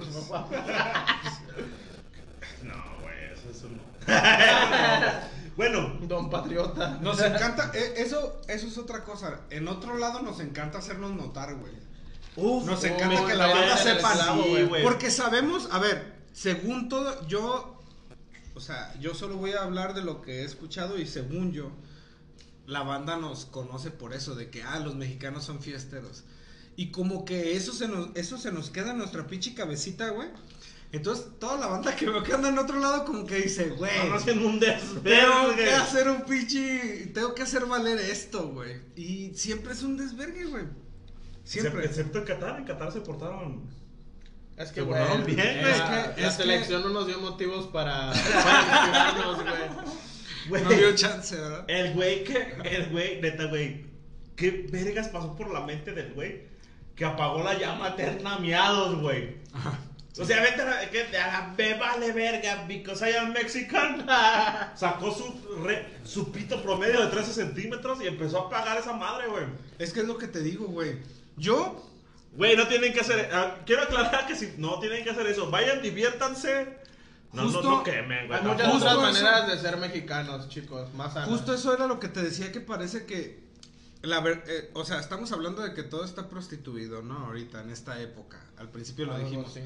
Speaker 3: No,
Speaker 1: güey, eso es un. (laughs) bueno,
Speaker 3: Don Patriota.
Speaker 2: Nos encanta, eh, eso, eso es otra cosa. En otro lado nos encanta hacernos notar, güey.
Speaker 1: Uf,
Speaker 2: Nos
Speaker 3: Oh,
Speaker 2: encanta que la banda sepa
Speaker 1: sí,
Speaker 3: güey.
Speaker 1: güey.
Speaker 2: Porque sabemos, a ver, según todo, yo, o sea, yo solo voy a hablar de lo que he escuchado y según yo, la banda nos conoce por eso, de que, ah, los mexicanos son fiesteros. Y como que eso se nos, eso se nos queda en nuestra pinche cabecita, güey. Entonces, toda la banda que veo que anda en otro lado, como que dice, güey,
Speaker 1: no hacen un
Speaker 2: tengo
Speaker 1: desvergue.
Speaker 2: que hacer un pinche, tengo que hacer valer esto, güey. Y siempre es un desvergue, güey. Siempre.
Speaker 1: Excepto, en Qatar, en Qatar se portaron.
Speaker 3: Es que,
Speaker 1: Se
Speaker 3: güey,
Speaker 1: portaron bien,
Speaker 3: eh,
Speaker 1: güey.
Speaker 3: la,
Speaker 2: Es que-
Speaker 3: la
Speaker 2: es que-
Speaker 3: selección no nos dio motivos para, para güey.
Speaker 2: No dio chance, ¿verdad?
Speaker 1: el güey que, el güey, neta, güey, ¿qué vergas pasó por la mente del güey que apagó la llama eterna a miados, güey? O sea, vete a la, que a la me vale verga, because I am Mexican. (laughs) Sacó su, re- su pito promedio de 13 centímetros y empezó a apagar esa madre, güey.
Speaker 2: Es que es lo que te digo, güey. Yo
Speaker 1: Güey, no tienen que hacer. ah, quiero aclarar que si no tienen que hacer eso, vayan, diviértanse. No,
Speaker 2: Justo-
Speaker 1: no, no quemen, güey.
Speaker 3: Hay
Speaker 1: no,
Speaker 3: muchas otras
Speaker 2: eso.
Speaker 3: maneras de ser mexicanos, chicos, más sanas.
Speaker 2: Justo eso era lo que te decía que parece que la ver- eh, o sea, estamos hablando de que todo está prostituido, ¿no? Ahorita en esta época. Al principio lo dijimos.
Speaker 3: así.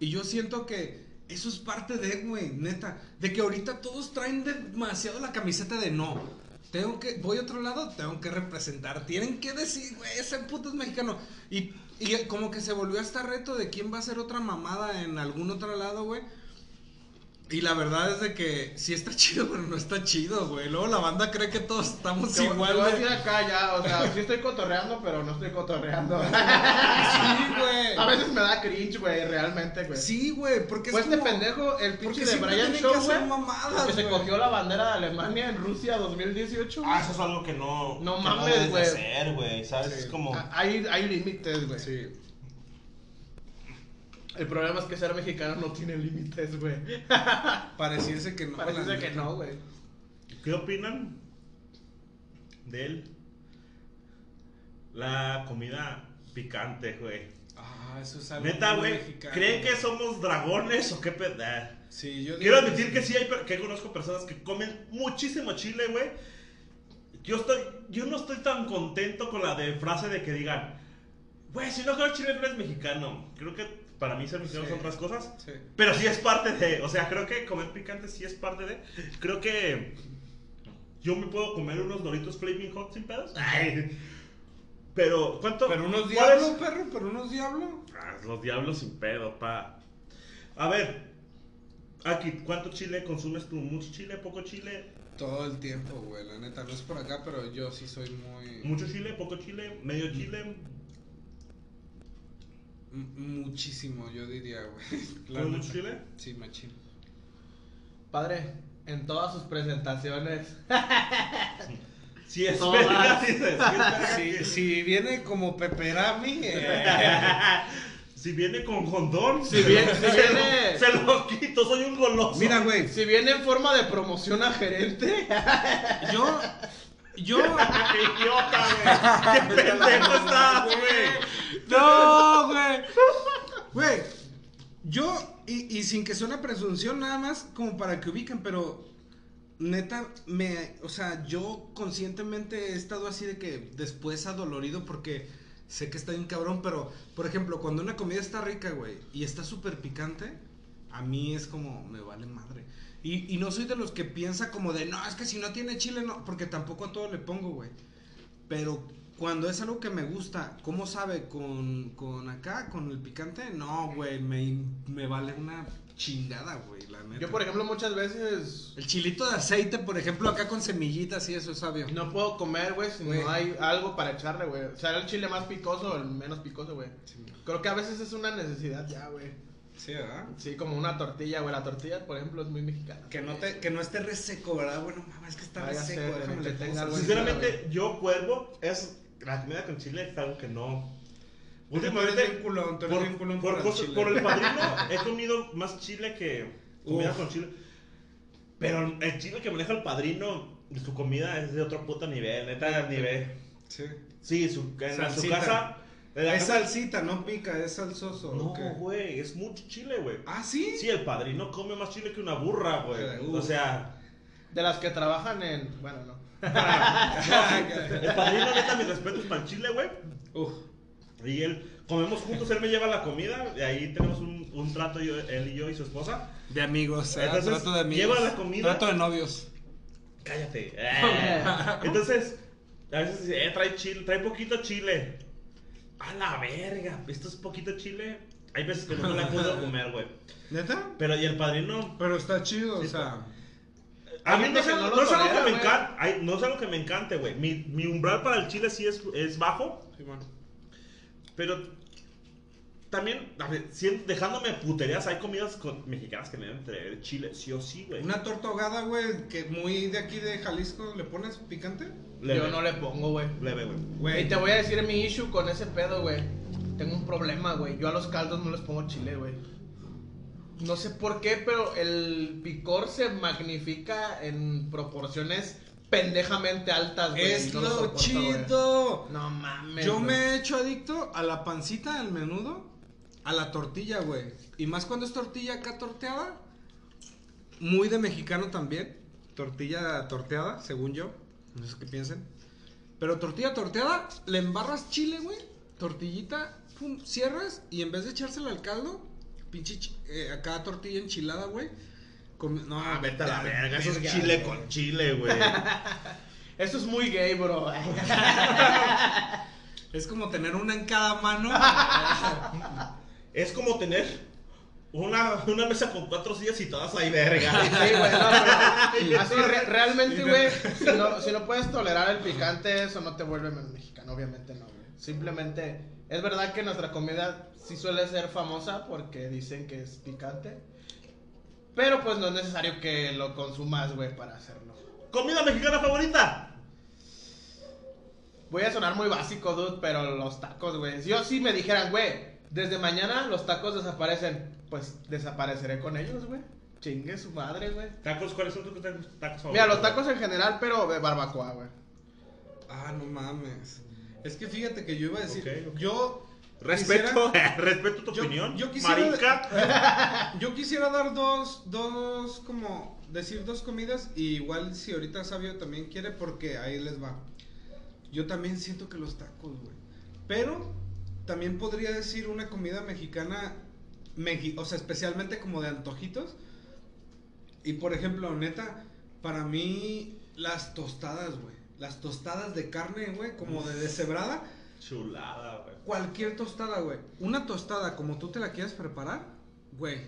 Speaker 2: Y yo siento que eso es parte de, güey, neta, de que ahorita todos traen demasiado la camiseta de no. Tengo que voy a otro lado, tengo que representar. Tienen que decir, güey, ese puto es mexicano. Y, y como que se volvió hasta reto de quién va a hacer otra mamada en algún otro lado, güey. Y la verdad es de que sí está (laughs) chido, pero no está chido, güey. Luego la banda cree que todos estamos
Speaker 3: Te,
Speaker 2: igual,
Speaker 3: te voy a
Speaker 2: güey.
Speaker 3: decir acá ya, o sea, sí estoy cotorreando, pero no estoy cotorreando. (laughs)
Speaker 2: Sí, güey.
Speaker 3: A veces me da cringe, güey, realmente, güey.
Speaker 2: Sí, güey, porque
Speaker 3: Fue
Speaker 2: es
Speaker 3: este
Speaker 2: como-
Speaker 3: pendejo, el pinche de Brian Show,
Speaker 2: que hacer
Speaker 3: güey.
Speaker 2: mamadas,
Speaker 3: Que se
Speaker 2: güey.
Speaker 3: cogió la bandera de Alemania en Rusia 2018.
Speaker 1: Ah, eso es algo que no.
Speaker 3: No
Speaker 1: que
Speaker 3: mames,
Speaker 1: debes de
Speaker 3: güey.
Speaker 1: hacer, güey. ¿Sabes?
Speaker 2: Sí.
Speaker 1: Es como.
Speaker 3: Ah, Hay, hay límites, güey.
Speaker 2: Sí.
Speaker 3: El problema es que ser mexicano no tiene límites, güey. (laughs)
Speaker 2: Pareciese que no. neta.
Speaker 3: que no, güey.
Speaker 1: ¿Qué opinan de él? La comida picante, güey.
Speaker 2: Ah, eso es algo
Speaker 1: Neta,
Speaker 2: muy
Speaker 1: güey.
Speaker 2: mexicano.
Speaker 1: ¿Creen que somos dragones o qué pedo? Ah.
Speaker 2: Sí, yo
Speaker 1: Quiero admitir que sí hay que conozco personas que comen muchísimo chile, güey. Yo estoy, yo no estoy tan contento con la de frase de que digan, güey, si no comes chile no eres mexicano. Creo que para mí ser mexicano
Speaker 2: Sí.
Speaker 1: son otras cosas.
Speaker 2: Sí.
Speaker 1: Pero sí es parte de, o sea, creo que comer picante sí es parte de. Creo que yo me puedo comer unos Doritos Flaming Hot sin pedos. Ay. Pero, ¿cuánto?
Speaker 2: Pero unos diablos, perro, pero unos diablos.
Speaker 1: Ah, los diablos sin pedo, pa. A ver, aquí, ¿cuánto chile consumes tú? ¿Mucho chile? ¿Poco chile?
Speaker 2: Todo el tiempo, güey. La neta, no es por acá, pero yo sí soy muy.
Speaker 1: ¿Mucho chile? ¿Poco chile? ¿Medio chile?
Speaker 2: Muchísimo, yo diría, güey. (laughs) La
Speaker 1: ¿Con
Speaker 2: neta.
Speaker 1: mucho chile?
Speaker 2: Sí, machín.
Speaker 3: Padre, en todas sus presentaciones. (laughs)
Speaker 1: Sí, es verga, dices,
Speaker 2: Si, si viene como peperami, eh, (laughs)
Speaker 1: Si viene con condón,
Speaker 3: Si viene- si viene-
Speaker 1: se lo quito, soy un goloso.
Speaker 2: Mira, güey,
Speaker 3: Si viene en forma de promoción a gerente.
Speaker 2: yo. Yo.
Speaker 1: ¡Qué idiota, güey! ¡Qué pendejo estás, güey!
Speaker 2: No, güey. Güey, yo, y, y sin que sea una presunción, nada más como para que ubiquen, pero neta, me, o sea, yo conscientemente he estado así de que después adolorido porque sé que está bien cabrón, pero, por ejemplo, cuando una comida está rica, güey, y está súper picante, a mí es como, me vale madre. Y, y no soy de los que piensa como de, no, es que si no tiene chile, no, porque tampoco a todo le pongo, güey. Pero cuando es algo que me gusta, ¿cómo sabe? ¿Con, con acá, con el picante? No, güey, me, me vale una chingada, güey, la neta.
Speaker 3: Yo, por ejemplo, muchas veces
Speaker 2: El chilito de aceite, por ejemplo, acá con semillitas y eso es sabio.
Speaker 3: no puedo comer, güey, si
Speaker 2: Güey.
Speaker 3: no hay algo para echarle, güey. O sea, el chile más picoso o el menos picoso, güey. Creo que a veces es una necesidad ya, güey.
Speaker 2: Sí, ¿verdad?
Speaker 3: Sí, como una tortilla, güey. La tortilla, por ejemplo, es muy mexicana.
Speaker 2: Que no, te, que no esté reseco, ¿verdad? Bueno, mamá, es que está reseco, déjame
Speaker 3: que
Speaker 2: le
Speaker 3: tenga
Speaker 2: pongo
Speaker 3: algo
Speaker 2: salsa.
Speaker 1: Sinceramente, yo, cuervo, es. La comida con chile es algo que no.
Speaker 2: Últimamente, culón,
Speaker 1: por, por
Speaker 2: para el
Speaker 1: por el (laughs) padrino, he comido más chile que comida
Speaker 2: Uf.
Speaker 1: con chile. Pero el chile que maneja el padrino, su comida es de otro puto nivel, neta, nivel.
Speaker 2: Sí.
Speaker 1: Sí, su, en la- su casa. en
Speaker 2: Es
Speaker 1: casa-
Speaker 2: salsita, no pica, es salsoso.
Speaker 1: No, güey, es mucho chile, güey.
Speaker 2: Ah, ¿sí?
Speaker 1: Sí, el padrino come más chile que una burra, güey.
Speaker 2: Eh,
Speaker 1: O sea,
Speaker 3: De las que trabajan en. Bueno, no. (laughs)
Speaker 1: el padrino, neta, mis respetos para el chile, güey.
Speaker 2: Uf.
Speaker 1: Y él, comemos juntos, él me lleva la comida, y ahí tenemos un, un trato, yo, él y yo y su esposa.
Speaker 2: De amigos, ¿eh?
Speaker 1: Entonces,
Speaker 2: trato de amigos.
Speaker 1: lleva la comida.
Speaker 2: Trato de novios.
Speaker 1: Cállate. (laughs) Eh. Entonces, a veces dice, eh, trae chile, trae poquito chile. A la verga, esto es poquito chile. Hay veces que no me la puedo comer, güey.
Speaker 2: ¿Neta?
Speaker 1: Pero y el padrino,
Speaker 2: Pero está chido, o sea.
Speaker 1: A mí no es, algo,
Speaker 3: no
Speaker 1: no es algo que me ay, no es algo que me encante, güey. Mi, mi umbral para el chile sí es, es bajo,
Speaker 2: Sí, bueno.
Speaker 1: pero también, a ver, si- dejándome puterías, hay comidas con- mexicanas que me deben traer chile, sí o sí, güey.
Speaker 2: Una torta ahogada, güey, que muy de aquí de Jalisco, ¿le pones picante?
Speaker 1: Leve,
Speaker 3: Yo no le pongo, güey.
Speaker 1: leve. Güey.
Speaker 3: Y te voy a decir mi issue con ese pedo, güey. Tengo un problema, güey. Yo a los caldos no les pongo chile, güey. No sé por qué, pero el picor se magnifica en proporciones pendejamente altas, güey.
Speaker 2: Es
Speaker 3: no
Speaker 2: lo
Speaker 3: soporto, güey.
Speaker 2: chido.
Speaker 3: No mames.
Speaker 2: Yo
Speaker 3: güey.
Speaker 2: me he hecho adicto a la pancita, al menudo, a la tortilla, güey. Y más cuando es tortilla acá torteada. Muy de mexicano también. Tortilla torteada, según yo. No sé qué piensen. Pero tortilla torteada, le embarras chile, güey. Tortillita, pum, cierras. Y en vez de echársela al caldo, pinche chi- eh, acá tortilla enchilada, güey. con- No,
Speaker 1: Ah, vete a la verga, eso es chile
Speaker 3: güey.
Speaker 1: con chile, güey. (laughs)
Speaker 3: Eso es muy gay, bro. (laughs)
Speaker 2: Es como tener una en cada mano. (laughs)
Speaker 1: es como tener una, una mesa con cuatro sillas y todas ahí, verga.
Speaker 3: Sí, güey, no, pero así re- realmente, güey, si no, si no puedes tolerar el picante, eso no te vuelve mexicano, obviamente no, güey. Simplemente, es verdad que nuestra comida sí suele ser famosa porque dicen que es picante, pero pues no es necesario que lo consumas, güey, para hacerlo.
Speaker 1: ¿Comida mexicana favorita?
Speaker 3: Voy a sonar muy básico, dude, pero los tacos, güey. Si yo sí me dijeran, güey, desde mañana los tacos desaparecen, pues desapareceré con ellos, güey. Chingue su madre, güey.
Speaker 1: ¿Tacos? ¿Cuáles son tus tacos favoritos?
Speaker 3: Mira, los tacos en general, pero de barbacoa, güey.
Speaker 2: Ah, no mames. Es que fíjate que yo iba a decir,
Speaker 1: Ok, ok.
Speaker 2: yo
Speaker 1: Respeto, (laughs) respeto tu
Speaker 2: Yo-
Speaker 1: opinión.
Speaker 2: yo quisiera-
Speaker 1: Marica. (laughs)
Speaker 2: yo quisiera dar dos, dos, como decir dos comidas y igual si ahorita Sabio también quiere porque ahí les va. Yo también siento que los tacos, güey. Pero también podría decir una comida mexicana, mexi- o sea, especialmente como de antojitos. Y por ejemplo, neta, para mí las tostadas, güey. Las tostadas de carne, güey, como de deshebrada.
Speaker 1: Chulada, güey.
Speaker 2: Cualquier tostada, güey. Una tostada como tú te la quieras preparar, güey.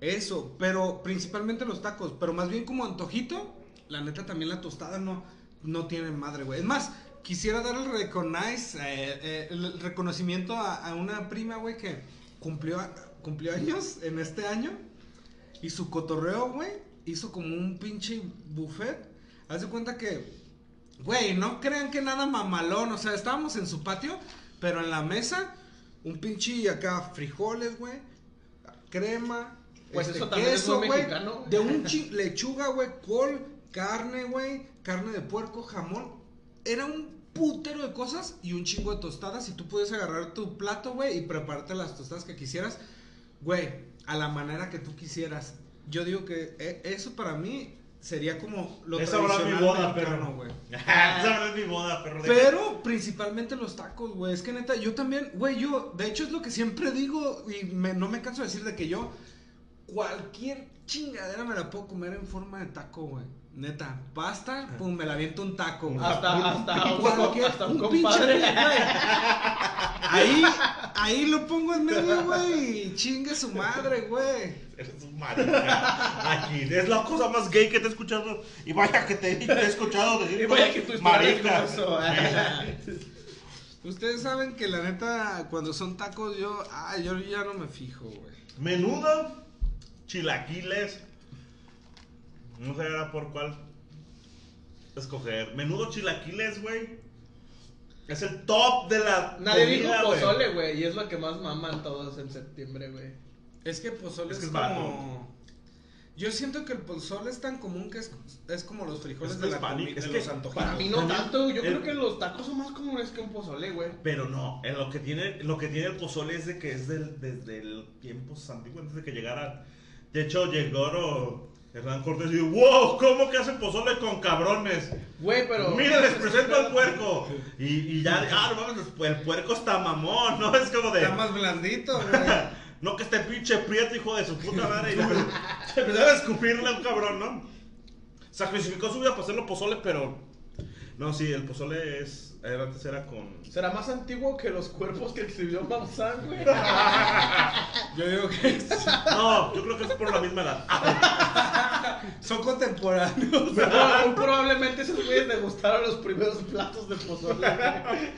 Speaker 2: Eso, pero principalmente los tacos, pero más bien como antojito, la neta también la tostada no, no tiene madre, güey. Es más, quisiera dar el recognize, eh, eh, el reconocimiento a, a una prima, güey, que cumplió, cumplió años en este año y su cotorreo, güey, hizo como un pinche buffet. Haz de cuenta que, güey, no crean que nada mamalón, o sea, estábamos en su patio, pero en la mesa, un pinche acá frijoles, güey, crema.
Speaker 3: Pues
Speaker 2: este,
Speaker 3: eso también es muy mexicano.
Speaker 2: De un lechuga, güey, col, carne, güey, carne de puerco, jamón. Era un putero de cosas y un chingo de tostadas. Y tú puedes agarrar tu plato, güey, y prepararte las tostadas que quisieras. Güey, a la manera que tú quisieras. Yo digo que eh, eso para mí sería como lo
Speaker 1: Esa habrá mi
Speaker 2: tradicional
Speaker 1: boda,
Speaker 2: mexicano, güey. (laughs)
Speaker 1: Esa habrá mi boda, perro.
Speaker 2: Pero principalmente los tacos, güey. Es que neta, yo también, güey, yo, de hecho es lo que siempre digo y me- no me canso de decir de que yo cualquier chingadera me la puedo comer en forma de taco, güey. Neta, pasta, pum, me la aviento un taco. güey.
Speaker 3: Hasta, hasta, hasta un
Speaker 2: un pinche güey. Ahí, ahí lo pongo en medio, güey. y Chingue su madre, güey.
Speaker 1: Eres un marica. Aquí, es la cosa más gay que te he escuchado. Y vaya que te, te he escuchado decir.
Speaker 3: Y vaya que es
Speaker 1: marica. (laughs)
Speaker 2: Ustedes saben que la neta, cuando son tacos, yo, ah, yo ya no me fijo, güey.
Speaker 1: Menudo, chilaquiles. No sé ahora por cuál escoger. Menudo, chilaquiles, güey. Es el top de la.
Speaker 3: Nadie dijo
Speaker 1: comida,
Speaker 3: pozole, güey, y es lo que más maman todos en septiembre, güey.
Speaker 2: Es que pozole
Speaker 1: Es
Speaker 2: es,
Speaker 1: que es
Speaker 2: como. Yo siento que el pozole es tan común que es, es como los frijoles
Speaker 1: Es
Speaker 2: de la
Speaker 1: hispánico,
Speaker 2: comi-
Speaker 1: es
Speaker 2: de
Speaker 1: que
Speaker 2: los antojitos.
Speaker 3: Para mí no tanto, yo
Speaker 1: el-
Speaker 3: creo que los tacos son más comunes que un pozole, güey.
Speaker 1: Pero no, en lo que tiene, lo que tiene el pozole es de que es del, desde el tiempos antiguos, antes de que llegara. De hecho, llegó Hernán Cortés y dijo, wow, ¿cómo que hacen pozole con cabrones?
Speaker 3: Güey, pero.
Speaker 1: Mira, les (laughs) presento al puerco. Y, y ya, ah, no mames, el puerco está mamón, ¿no? Es como de.
Speaker 2: Está más blandito, (laughs) güey.
Speaker 1: No que este pinche prieto, hijo de su puta madre. Y le (laughs) empezó- a escupirle a un cabrón, ¿no? Sacrificó su vida para hacerlo pozole, pero. No, sí, el pozole es. Antes era con.
Speaker 3: ¿Será más antiguo que los cuerpos que exhibió Maussan, güey? (laughs)
Speaker 2: Yo digo que
Speaker 1: No, yo creo que es por la misma edad. (laughs)
Speaker 2: son contemporáneos.
Speaker 3: Pero probablemente esos güeyes le gustaron los primeros platos de pozole. güey.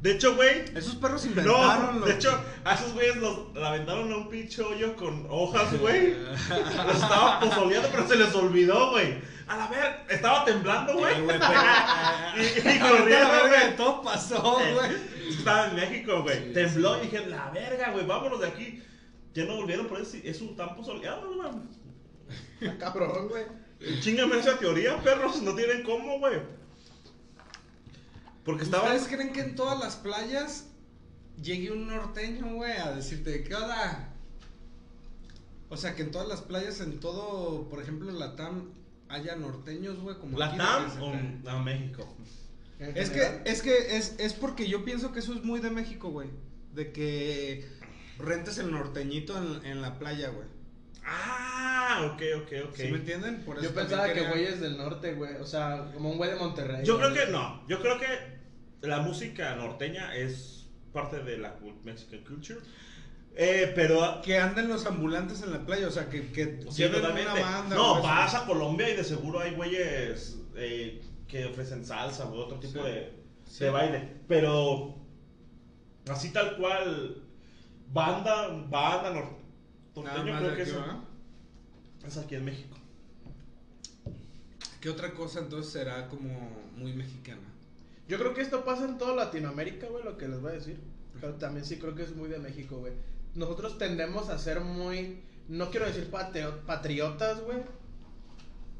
Speaker 1: De hecho, güey.
Speaker 2: Esos perros inventaron
Speaker 1: No,
Speaker 2: los-
Speaker 1: de hecho, a esos güeyes los la aventaron a un pinche hoyo con hojas, (laughs) güey. Los estaba pozoleando, pero se les olvidó, güey. A la ver, estaba temblando, güey.
Speaker 2: Sí, (laughs)
Speaker 1: y, y (laughs)
Speaker 2: de
Speaker 1: güey.
Speaker 2: todo pasó, güey.
Speaker 1: Estaba en México, güey.
Speaker 2: Sí,
Speaker 1: Tembló y dije, la verga, güey, vámonos de aquí. Ya no volvieron por eso, es un tan pozoleado, güey.
Speaker 3: Cabrón, güey.
Speaker 1: Chingame esa teoría, perros, no tienen cómo, güey. Porque estaban.
Speaker 2: ¿Ustedes creen que en todas las playas llegue un norteño, güey, a decirte, ¿qué onda? O sea, que en todas las playas, en todo, por ejemplo, en Latam, haya norteños, güey, como aquí,
Speaker 1: ¿Latam o no, México?
Speaker 2: Es que, es que es, es porque yo pienso que eso es muy de México, güey. De que rentes el norteñito en, en la playa, güey.
Speaker 1: Ah, ok, ok, ok.
Speaker 2: ¿Sí me entienden? Por
Speaker 3: Yo
Speaker 2: eso
Speaker 3: pensaba
Speaker 2: también
Speaker 3: que
Speaker 2: quería-
Speaker 3: güeyes del norte, güey. O sea, como un güey de Monterrey.
Speaker 1: Yo
Speaker 3: güey.
Speaker 1: creo que no. Yo creo que la música norteña es parte de la Mexican culture. Eh, pero.
Speaker 2: Que anden los ambulantes en la playa, o sea, que, que
Speaker 1: Sí,
Speaker 2: lleven
Speaker 1: totalmente.
Speaker 2: una banda.
Speaker 1: no, vas a Colombia y de seguro hay güeyes eh, que ofrecen salsa u otro tipo
Speaker 2: Sí.
Speaker 1: de,
Speaker 2: Sí.
Speaker 1: de baile. Pero. Así tal cual. Banda, banda
Speaker 2: Nada
Speaker 1: norteña, creo que es, es aquí en México.
Speaker 2: ¿Qué otra cosa entonces será como muy mexicana?
Speaker 3: Yo creo que esto pasa en toda Latinoamérica, güey, lo que les voy a decir. Pero también sí creo que es muy de México, güey. Nosotros tendemos a ser muy, no quiero decir patrio- patriotas, güey.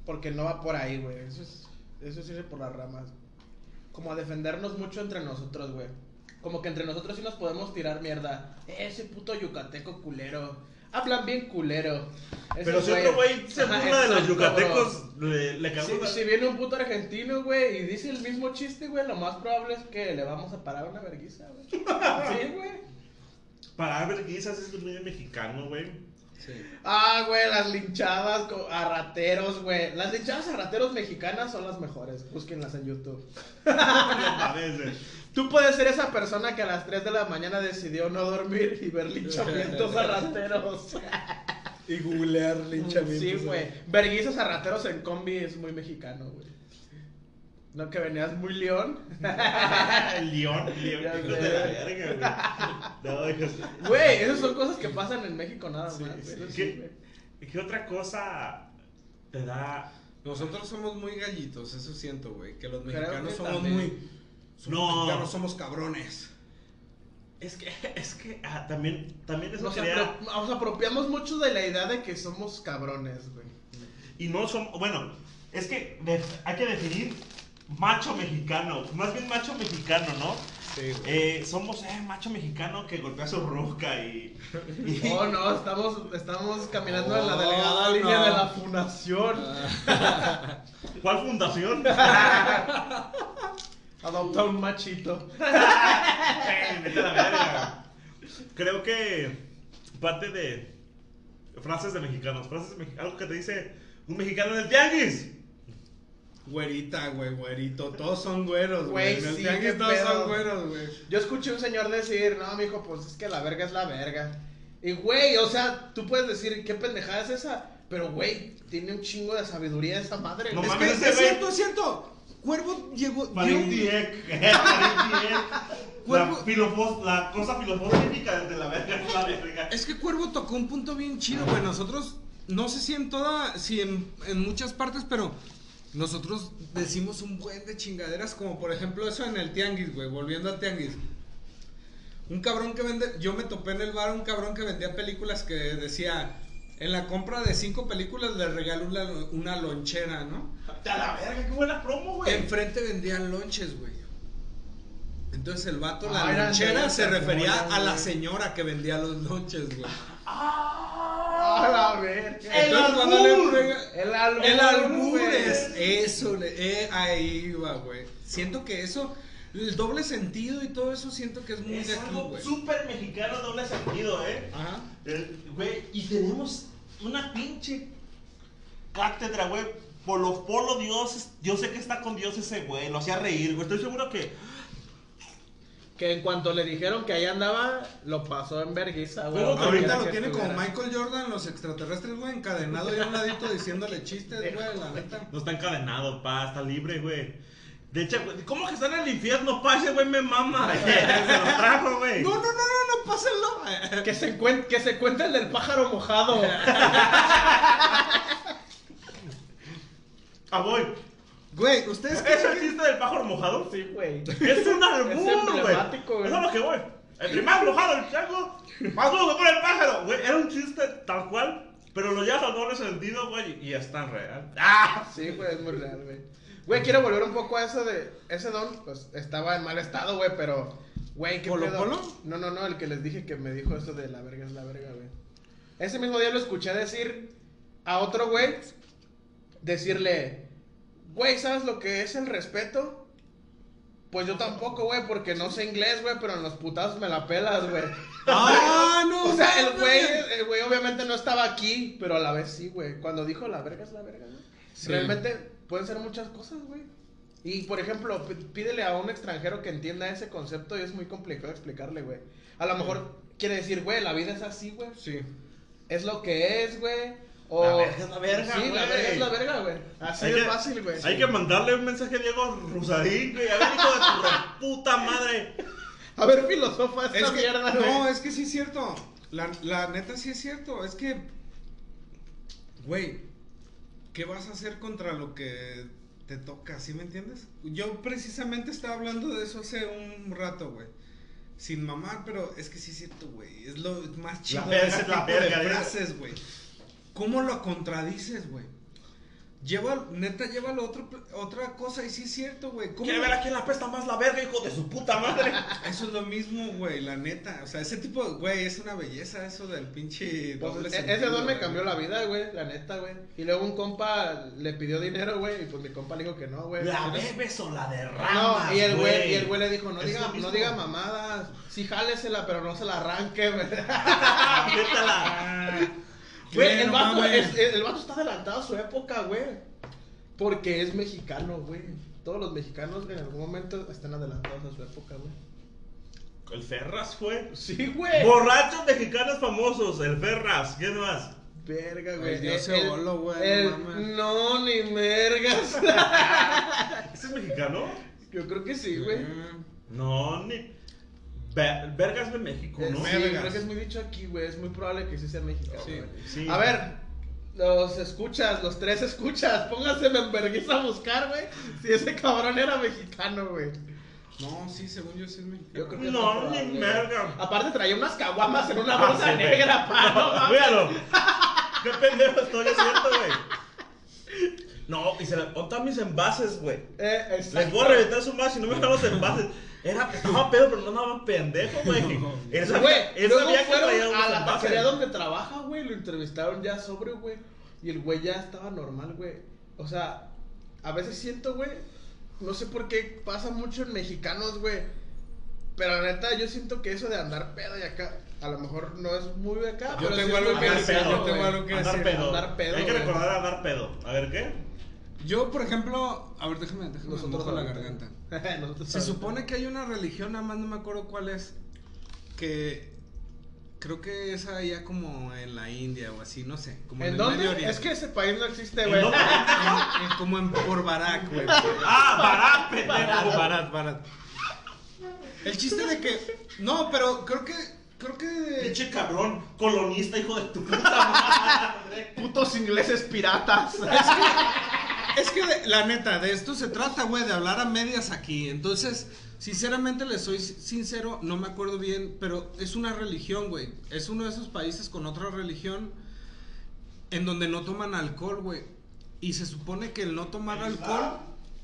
Speaker 3: Porque no va por ahí, güey. Eso es, eso sirve por las ramas. Como a defendernos mucho entre nosotros, güey. Como que entre nosotros sí nos podemos tirar mierda. Ese puto yucateco culero. Hablan bien culero. Ese
Speaker 1: Pero si otro güey se burla de los yucatecos, le, le
Speaker 3: Si,
Speaker 1: cagamos la-
Speaker 3: si viene un puto argentino, güey, y dice el mismo chiste, güey, lo más probable es que le vamos a parar una verguiza, güey. (laughs) Sí, güey.
Speaker 1: Para ver guisas es muy mexicano, güey.
Speaker 2: Sí.
Speaker 3: Ah, güey, las linchadas a rateros, güey. Las linchadas a rateros mexicanas son las mejores. Búsquenlas en YouTube. (laughs)
Speaker 1: No mames, güey.
Speaker 3: Tú puedes ser esa persona que a las 3 de la mañana decidió no dormir y ver linchamientos a rateros.
Speaker 2: Y googlear linchamientos.
Speaker 3: Sí, güey. Verguizas a rateros en combi es muy mexicano, güey. No que venías muy león. (laughs)
Speaker 1: León, león,
Speaker 3: Ya
Speaker 1: hijos
Speaker 3: sé.
Speaker 1: de la verga, güey. No, hijos.
Speaker 3: Güey, esas son cosas que pasan en México nada más.
Speaker 1: sí.
Speaker 3: Sí,
Speaker 1: ¿Qué?
Speaker 3: güey.
Speaker 1: ¿Qué otra cosa te da?
Speaker 2: Nosotros somos muy gallitos, eso siento, güey. Que los mexicanos
Speaker 3: que
Speaker 2: somos
Speaker 3: también.
Speaker 2: muy. Somos
Speaker 1: No.
Speaker 2: mexicanos, somos cabrones.
Speaker 1: Es que, es que ah, también, también eso
Speaker 3: Nos,
Speaker 1: quería.
Speaker 3: apro- nos apropiamos mucho de la idea de que somos cabrones, güey.
Speaker 1: Y no son. Bueno, es que hay que definir macho mexicano. Más bien macho mexicano, ¿no?
Speaker 2: Sí, güey.
Speaker 1: Eh, somos eh, macho mexicano que golpea su ruca y. y- (laughs)
Speaker 3: Oh, no, estamos, estamos caminando en la
Speaker 2: Oh,
Speaker 3: delgada línea
Speaker 2: no.
Speaker 3: de la fundación. (laughs)
Speaker 1: ¿Cuál fundación? (laughs)
Speaker 3: Adopta un machito. (laughs)
Speaker 1: Vete a la verga. Creo que parte de frases de mexicanos, frases de mexicanos, algo que te dice un mexicano en el tianguis.
Speaker 2: Güerita, güey, güerito. Todos son güeros,
Speaker 3: Güey,
Speaker 2: güey. En el
Speaker 3: sí,
Speaker 2: tianguis todos
Speaker 3: pedo.
Speaker 2: son güeros, güey.
Speaker 3: Yo escuché un señor decir, no, mijo, pues es que la verga es la verga. Y, güey, o sea, tú puedes decir, ¿qué pendejada es esa? Pero, güey, tiene un chingo de sabiduría esa madre.
Speaker 1: No
Speaker 3: güey.
Speaker 2: Es
Speaker 1: mames,
Speaker 2: que
Speaker 1: ese
Speaker 2: es
Speaker 1: güey-
Speaker 2: cierto, es cierto. Cuervo llegó. dio
Speaker 1: Dieck. Farid Dieck. La,
Speaker 2: Cuervo-
Speaker 1: filofos- la cosa filosófica de la verga es (laughs) la verga.
Speaker 2: Es que Cuervo tocó un punto bien chido, güey. Nosotros, no sé si en toda, si en, en muchas partes, pero nosotros decimos un buen de chingaderas, como por ejemplo eso en el tianguis, güey. Volviendo al tianguis. Un cabrón que vende, yo me topé en el bar un cabrón que vendía películas que decía, en la compra de cinco películas le regalo una, una lonchera, ¿no?
Speaker 1: A la verga, qué buena promo, güey.
Speaker 2: Enfrente vendían lonches, güey. Entonces el vato, la
Speaker 3: Ah,
Speaker 2: lonchera se refería a la señora que vendía los lonches, güey.
Speaker 3: A la verga.
Speaker 1: El
Speaker 2: Entonces, cuando le
Speaker 1: albur.
Speaker 3: El albur.
Speaker 2: El albur
Speaker 3: güey.
Speaker 2: es eso, le- eh, ahí va, güey. Siento que eso, el doble sentido y todo eso, siento que es muy
Speaker 1: Es
Speaker 2: de aquí,
Speaker 1: algo súper mexicano, doble sentido, eh.
Speaker 2: Ajá.
Speaker 1: El- Güey, y tenemos una pinche cátedra, güey. Por los polo Dios, yo sé que está con Dios ese güey, lo hacía reír, güey. Estoy seguro que.
Speaker 3: Que en cuanto le dijeron que ahí andaba, lo pasó en vergüenza, güey.
Speaker 2: Ahorita lo tiene como. Michael Jordan, los extraterrestres, güey, encadenado y a un ladito diciéndole chistes, güey, la neta.
Speaker 1: No está encadenado, pa, está libre, güey. De hecho, güey, ¿cómo que está en el infierno, pa? Ese güey me mama. (laughs) Se lo trajo, güey.
Speaker 2: No, no, no, no, no, pásenlo.
Speaker 3: Que se, cuen- que se cuente el del pájaro mojado. (laughs)
Speaker 1: Ah, voy.
Speaker 2: Güey, ustedes
Speaker 1: ¿Es el chiste del pájaro mojado?
Speaker 3: Sí, güey.
Speaker 1: Es un albur,
Speaker 3: Es
Speaker 1: güey. Es a lo que voy. Entre más mojado el chango, más duro pone el pájaro. Güey, era un chiste tal cual, pero lo llevas al doble sentido, güey, y es tan real. ¡Ah!
Speaker 3: Sí, güey, es muy real, güey. Güey, quiero volver un poco a eso de. Ese don, pues estaba en mal estado, güey, pero. Güey, ¿qué
Speaker 2: ¿Polo
Speaker 3: pedo?
Speaker 2: Polo?
Speaker 3: No, no, no, el que les dije que me dijo eso de la verga es la verga, güey. Ese mismo día lo escuché decir a otro güey, decirle, güey, ¿sabes lo que es el respeto? Pues yo tampoco, güey, porque no sé inglés, güey, pero en los putazos me la pelas, güey. (laughs)
Speaker 2: Ah, no.
Speaker 3: O sea, el güey, el güey obviamente no estaba aquí, pero a la vez sí, güey. Cuando dijo la verga es la verga.
Speaker 2: Sí.
Speaker 3: Realmente pueden ser muchas cosas, güey. Y por ejemplo, pídele a un extranjero que entienda ese concepto y es muy complicado explicarle, güey. A lo mejor quiere decir, güey, la vida es así, güey.
Speaker 2: Sí.
Speaker 3: Es lo que es, güey. O...
Speaker 1: La verga es la verga,
Speaker 3: Sí, la
Speaker 1: güey.
Speaker 3: verga es la verga, güey. Así
Speaker 1: Hay
Speaker 3: de
Speaker 1: que-
Speaker 3: fácil, güey.
Speaker 1: Hay que mandarle un mensaje a Diego Rusarín, güey. A ver, hijo de tu puta madre.
Speaker 3: A ver, filosofa esta
Speaker 2: Es que,
Speaker 3: mierda, güey.
Speaker 2: no, es que sí es cierto. La, la neta sí es cierto. Es que, güey, ¿qué vas a hacer contra lo que te toca? ¿Sí me entiendes? Yo precisamente estaba hablando de eso hace un rato, güey. Sin mamar, pero es que sí es cierto, güey. Es lo más chido de
Speaker 1: verga
Speaker 2: ese
Speaker 1: es la
Speaker 2: de
Speaker 1: verga,
Speaker 2: frases, güey. ¿Cómo lo contradices, güey? Lleva, neta, llévalo a otro, otra cosa y sí es cierto, güey. ¿Cómo
Speaker 1: Quiere ver a quién la pesta más la verga, hijo de su puta madre. (laughs)
Speaker 2: eso es lo mismo, güey, la neta. O sea, ese tipo, güey, es una belleza eso del pinche
Speaker 3: Pues,
Speaker 2: doble
Speaker 3: e-
Speaker 2: sentido,
Speaker 3: ese don me cambió la vida, güey, la neta, güey. Y luego un compa le pidió dinero, güey, y pues mi compa le dijo que no, güey.
Speaker 1: ¿La bebes o la derramas?
Speaker 3: No, y el güey, y el güey le dijo, no diga, no diga mamadas, sí jálesela, pero no se la arranque, güey. (laughs) (laughs) Güey, el
Speaker 2: No
Speaker 3: vato,
Speaker 2: mames.
Speaker 3: es- el vato está adelantado a su época, güey. Porque es mexicano, güey. Todos los mexicanos en algún momento están adelantados a su época, güey.
Speaker 1: El Ferras fue.
Speaker 3: Sí, güey.
Speaker 1: Borrachos mexicanos famosos, el Ferras. ¿Quién más?
Speaker 3: Verga, güey.
Speaker 2: Dios
Speaker 3: El-
Speaker 2: Eolo, güey, no
Speaker 3: el-
Speaker 2: mames.
Speaker 3: No, ni mergas. (laughs)
Speaker 1: ¿Este es mexicano?
Speaker 3: Yo creo que sí, güey.
Speaker 2: Mm.
Speaker 1: No, ni. Ver- Vergas de México, ¿no?
Speaker 3: Sí,
Speaker 2: Vergas.
Speaker 3: creo que es muy dicho aquí, güey. Es muy probable que sí sea mexicano.
Speaker 2: Sí,
Speaker 1: sí.
Speaker 3: A ver, los escuchas, los tres escuchas. Pónganse en vergüenza a buscar, güey. Si ese cabrón era mexicano, güey.
Speaker 2: No, sí, según yo sí es mexicano.
Speaker 3: Yo creo que es
Speaker 1: No, ni merga.
Speaker 3: Aparte traía unas caguamas en una
Speaker 1: Ah,
Speaker 3: bolsa
Speaker 1: sí,
Speaker 3: negra, pa, no (laughs) mames.
Speaker 1: Míralo. (laughs) Qué pendejo estoy, es cierto, güey. No, y se le botan mis envases, güey.
Speaker 3: Eh, exacto.
Speaker 1: Les voy a reventar su más y no me dan los envases. Era, estaba pedo, pero no andaba pendejo, güey. (laughs) Él sabía,
Speaker 3: Güey,
Speaker 1: él sabía que traía
Speaker 3: a la taquería donde trabaja, güey, lo entrevistaron ya sobre, güey, y el güey ya estaba normal, güey. O sea, a veces siento, güey, no sé por qué pasa mucho en mexicanos, güey, pero la neta yo siento que eso de andar pedo y acá, a lo mejor no es muy de acá,
Speaker 2: Yo
Speaker 3: pero
Speaker 2: tengo algo que decir,
Speaker 3: mexicano,
Speaker 2: yo tengo
Speaker 3: güey.
Speaker 2: algo que
Speaker 1: Andar
Speaker 2: decir.
Speaker 1: pedo.
Speaker 3: Andar pedo,
Speaker 1: Hay que recordar andar pedo. A ver, ¿qué?
Speaker 2: Yo, por ejemplo, a ver, déjame, déjame
Speaker 3: Nosotros
Speaker 2: mojo la garganta. (laughs)
Speaker 3: Nosotros
Speaker 2: Se supone que hay una religión, nada más no me acuerdo cuál es, que creo que es allá como en la India o así, no sé, como en,
Speaker 3: ¿En
Speaker 2: el
Speaker 3: dónde?
Speaker 2: Medio Oriente.
Speaker 3: Es que ese país no existe,
Speaker 1: ¿En
Speaker 3: güey.
Speaker 1: dónde? (laughs)
Speaker 2: En- en- como en por Barak, güey.
Speaker 1: ¡Ah, Barat, pendejo!
Speaker 2: Barat, Barat. El chiste de que no, pero creo que creo que
Speaker 1: Pinche cabrón, colonista, hijo de tu puta (laughs) madre.
Speaker 3: Putos ingleses piratas.
Speaker 2: Es que de- la neta, de esto se trata, güey, de hablar a medias aquí. Entonces, sinceramente les soy sincero, no me acuerdo bien, pero es una religión, güey. Es uno de esos países con otra religión en donde no toman alcohol, güey. Y se supone que el no tomar
Speaker 1: ¿El
Speaker 2: alcohol,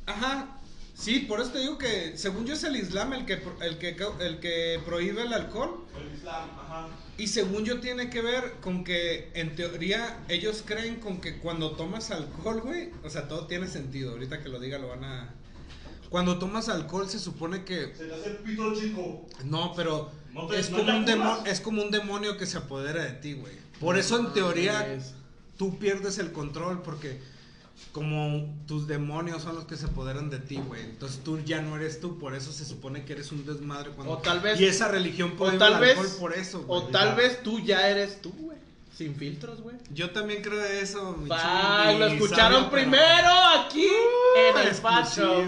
Speaker 2: ajá. Sí, por eso te digo que según yo es el Islam el que el que el que prohíbe el alcohol.
Speaker 1: El Islam, ajá.
Speaker 2: Y según yo tiene que ver con que en teoría ellos creen con que cuando tomas alcohol, güey, o sea, todo tiene sentido. Ahorita que lo diga lo van a Cuando tomas alcohol se supone que
Speaker 1: Se te hace el pito chico.
Speaker 2: no, pero
Speaker 1: No te-
Speaker 2: es
Speaker 1: no
Speaker 2: como un demonio, es como un demonio que se apodera de ti, güey. Por eso en teoría tú pierdes el control porque como tus demonios son los que se apoderan de ti, güey. Entonces tú ya no eres tú, por eso se supone que eres un desmadre cuando
Speaker 3: O tal vez-
Speaker 2: y esa religión
Speaker 3: O
Speaker 2: prohíbe
Speaker 3: tal vez,
Speaker 2: por eso, güey.
Speaker 3: o tal vez tú ya eres tú, güey. Sin filtros, güey.
Speaker 2: Yo también creo eso, mi
Speaker 3: Bye,
Speaker 2: chingui,
Speaker 3: lo escucharon
Speaker 2: sabio, pero-
Speaker 3: primero aquí
Speaker 2: Uh,
Speaker 3: en el facho.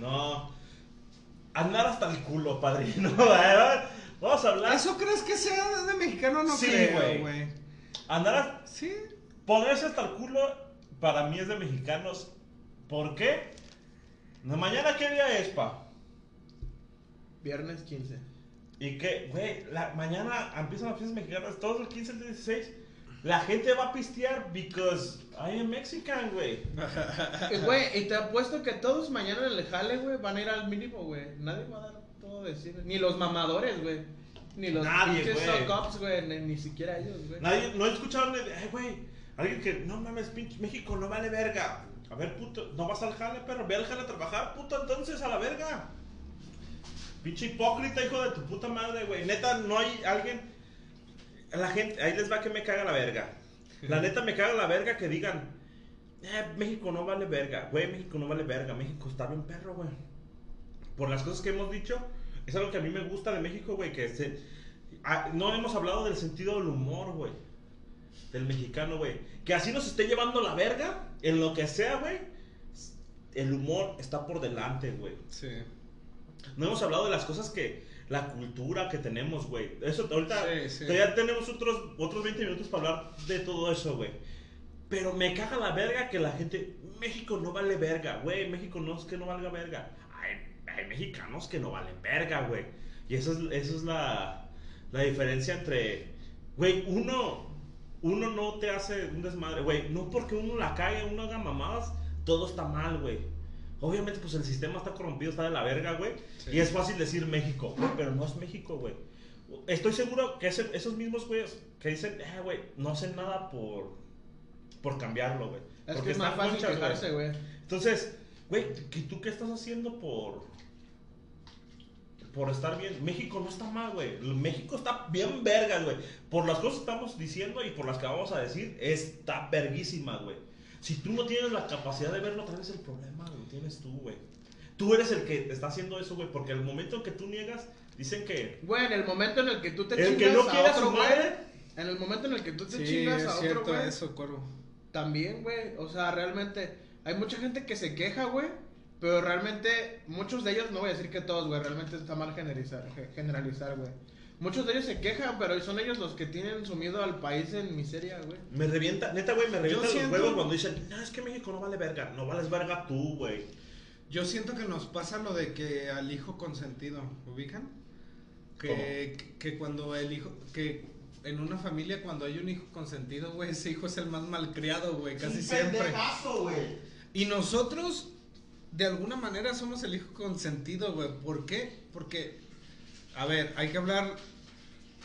Speaker 1: No. Andar hasta el culo, padrino. (laughs) Vamos a hablar.
Speaker 2: ¿Eso crees que sea de mexicano? No
Speaker 1: Sí,
Speaker 2: creo,
Speaker 1: güey.
Speaker 2: güey.
Speaker 1: Andar a-
Speaker 2: Sí.
Speaker 1: Ponerse hasta el culo para mí es de mexicanos. ¿Por qué? ¿De mañana qué día es, pa?
Speaker 3: Viernes 15.
Speaker 1: Y que, güey, la, mañana empiezan las fiestas mexicanas, todos el 15 el 16. La gente va a pistear because I am Mexican, güey. (laughs)
Speaker 3: Güey, y te apuesto que todos mañana en el jale, güey, van a ir al mínimo, güey. Nadie va a dar todo de sí. Ni los mamadores, güey. Ni los
Speaker 1: Nadie, güey.
Speaker 3: Ni, ni siquiera ellos, güey.
Speaker 1: Nadie, no he escuchado, ni- ay, güey, alguien que, no mames, pinche México no vale verga. A ver, puto, no vas al jale, perro, ve al jale a trabajar, puto, entonces a la verga. Pinche hipócrita, hijo de tu puta madre, güey. Neta, no hay alguien. La gente, ahí les va que me caga la verga. La neta me caga la verga que digan, eh, México no vale verga. Güey, México no vale verga. México está bien perro, güey. Por las cosas que hemos dicho, es algo que a mí me gusta de México, güey. Que se, ah, no hemos hablado del sentido del humor, güey. Del mexicano, güey. Que así nos esté llevando la verga, en lo que sea, güey. El humor está por delante, güey.
Speaker 2: Sí.
Speaker 1: No hemos hablado de las cosas que. La cultura que tenemos, güey. Eso, ahorita.
Speaker 2: Sí, sí.
Speaker 1: Todavía tenemos otros, otros 20 minutos para hablar de todo eso, güey. Pero me caga la verga que la gente. México no vale verga, güey. México no es que no valga verga. Hay, hay mexicanos que no valen verga, güey. Y eso es, eso es la, la diferencia entre. Güey, uno. Uno no te hace un desmadre, güey. No porque uno la cague, uno haga mamadas, todo está mal, güey. Obviamente, pues el sistema está corrompido, está de la verga, güey.
Speaker 2: Sí.
Speaker 1: Y es fácil decir México, güey, pero no es México, güey. Estoy seguro que ese- esos mismos güeyes que dicen, eh, güey, no hacen nada por, por cambiarlo, güey.
Speaker 3: Es
Speaker 1: Porque
Speaker 3: que es más fácil
Speaker 1: conchas, güey.
Speaker 3: quejarse, güey.
Speaker 1: Entonces, güey, ¿que ¿tú qué estás haciendo por por estar bien? México no está mal, güey. México está bien vergas, güey. Por las cosas que estamos diciendo y por las que vamos a decir, está verguísima, güey. Si tú no tienes la capacidad de verlo, tal vez el problema lo tienes tú, güey. Tú eres el que está haciendo eso, güey, porque el momento en que tú niegas, dicen que
Speaker 3: Güey, en el momento en el que tú te
Speaker 1: el que
Speaker 3: chingas
Speaker 1: no quiere
Speaker 3: a otro
Speaker 1: su
Speaker 3: güey.
Speaker 1: madre,
Speaker 3: En el momento en el que tú te
Speaker 2: Sí,
Speaker 3: chingas
Speaker 2: es
Speaker 3: a otro
Speaker 2: cierto
Speaker 3: güey.
Speaker 2: eso, cuervo.
Speaker 3: También, güey. O sea, realmente. Hay mucha gente que se queja, güey. Pero realmente, muchos de ellos, no voy a decir que todos, güey. Realmente está mal generalizar, ge- generalizar, güey. Muchos de ellos se quejan, pero son ellos los que tienen sumido al país en miseria, güey.
Speaker 1: me revienta, neta, güey, me revienta los
Speaker 2: siento-
Speaker 1: huevos cuando dicen, no, es que México no vale verga. No vales verga tú, güey.
Speaker 2: Yo siento que nos pasa lo de que al hijo consentido, ¿ubican? Que, que, que cuando el hijo, que en una familia cuando hay un hijo consentido, güey, ese hijo es el más malcriado, güey, casi siempre.
Speaker 1: güey.
Speaker 2: Y nosotros de alguna manera somos el hijo consentido, güey. ¿Por qué? Porque, a ver, hay que hablar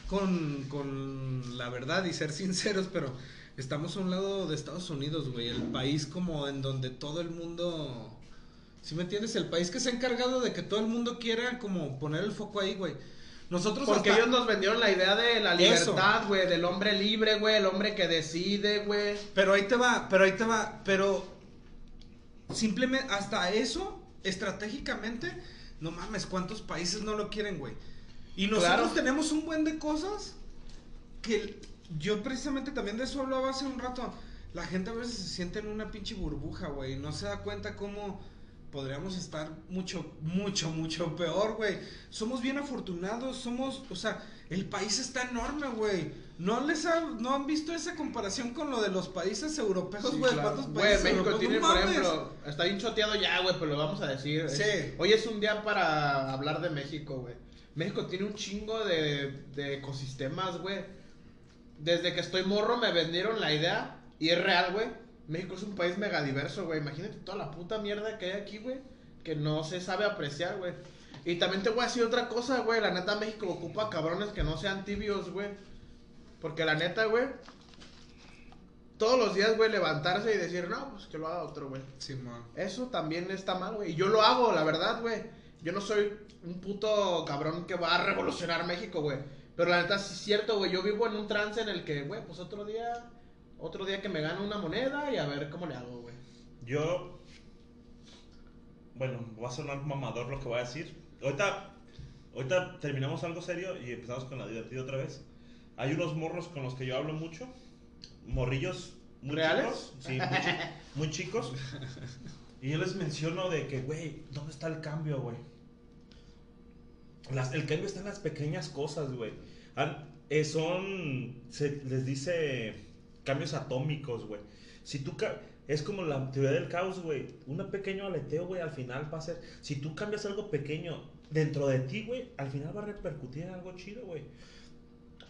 Speaker 2: con, con la verdad y ser sinceros, pero estamos a un lado de Estados Unidos, güey. El país como en donde todo el mundo... ¿Sí me entiendes? El país que se ha encargado de que todo el mundo quiera como poner el foco ahí, güey. Nosotros
Speaker 3: Porque
Speaker 2: hasta-
Speaker 3: ellos nos vendieron la idea de la libertad, güey, del hombre libre, güey, el hombre que decide, güey.
Speaker 2: Pero ahí te va, pero ahí te va, pero simplemente hasta eso, estratégicamente, no mames, ¿cuántos países no lo quieren, güey? Y nosotros
Speaker 3: Claro.
Speaker 2: tenemos un buen de cosas que yo precisamente también de eso hablaba hace un rato. La gente a veces se siente en una pinche burbuja, güey, y no se da cuenta cómo podríamos estar mucho, mucho, mucho peor, güey. Somos bien afortunados, somos, o sea, el país está enorme, güey. ¿No les ha- no han visto esa comparación con lo de los países europeos,
Speaker 3: Sí, claro.
Speaker 2: ¿Cuántos países
Speaker 3: México
Speaker 2: europeos?
Speaker 3: tiene,
Speaker 2: No
Speaker 3: por
Speaker 2: mames.
Speaker 3: ejemplo, está bien choteado ya, güey, pero lo vamos a decir. Es- hoy es un día para hablar de México, güey. México tiene un chingo de, de ecosistemas, güey. Desde que estoy morro me vendieron la idea, y es real, güey. México es un país megadiverso, güey. Imagínate toda la puta mierda que hay aquí, güey. Que no se sabe apreciar, güey. Y también te voy a decir otra cosa, güey. La neta, México ocupa cabrones que no sean tibios, güey. Porque la neta, güey. Todos los días, güey, levantarse y decir, no, pues que lo haga otro, güey.
Speaker 2: Simón.
Speaker 3: Eso también está mal, güey. Y yo lo hago, la verdad, güey. Yo no soy un puto cabrón que va a revolucionar México, güey. Pero la neta sí es cierto, güey. Yo vivo en un trance en el que, güey, pues otro día, otro día que me gano una moneda y a ver cómo le hago, güey.
Speaker 1: Yo. Bueno, va a sonar mamador lo que voy a decir. Ahorita, ahorita terminamos algo serio y empezamos con la divertida otra vez. Hay unos morros con los que yo hablo mucho. Morrillos muy
Speaker 3: ¿Reales?
Speaker 1: chicos. Sí, muy, chi- muy chicos. Y yo les menciono de que, güey, ¿dónde está el cambio, güey? Las- el cambio está en las pequeñas cosas, güey. Eh, son, se les dice cambios atómicos, güey. Si tú, es como la teoría del caos, güey. Un pequeño aleteo, güey, al final va a ser, si tú cambias algo pequeño dentro de ti, güey, al final va a repercutir en algo chido, güey.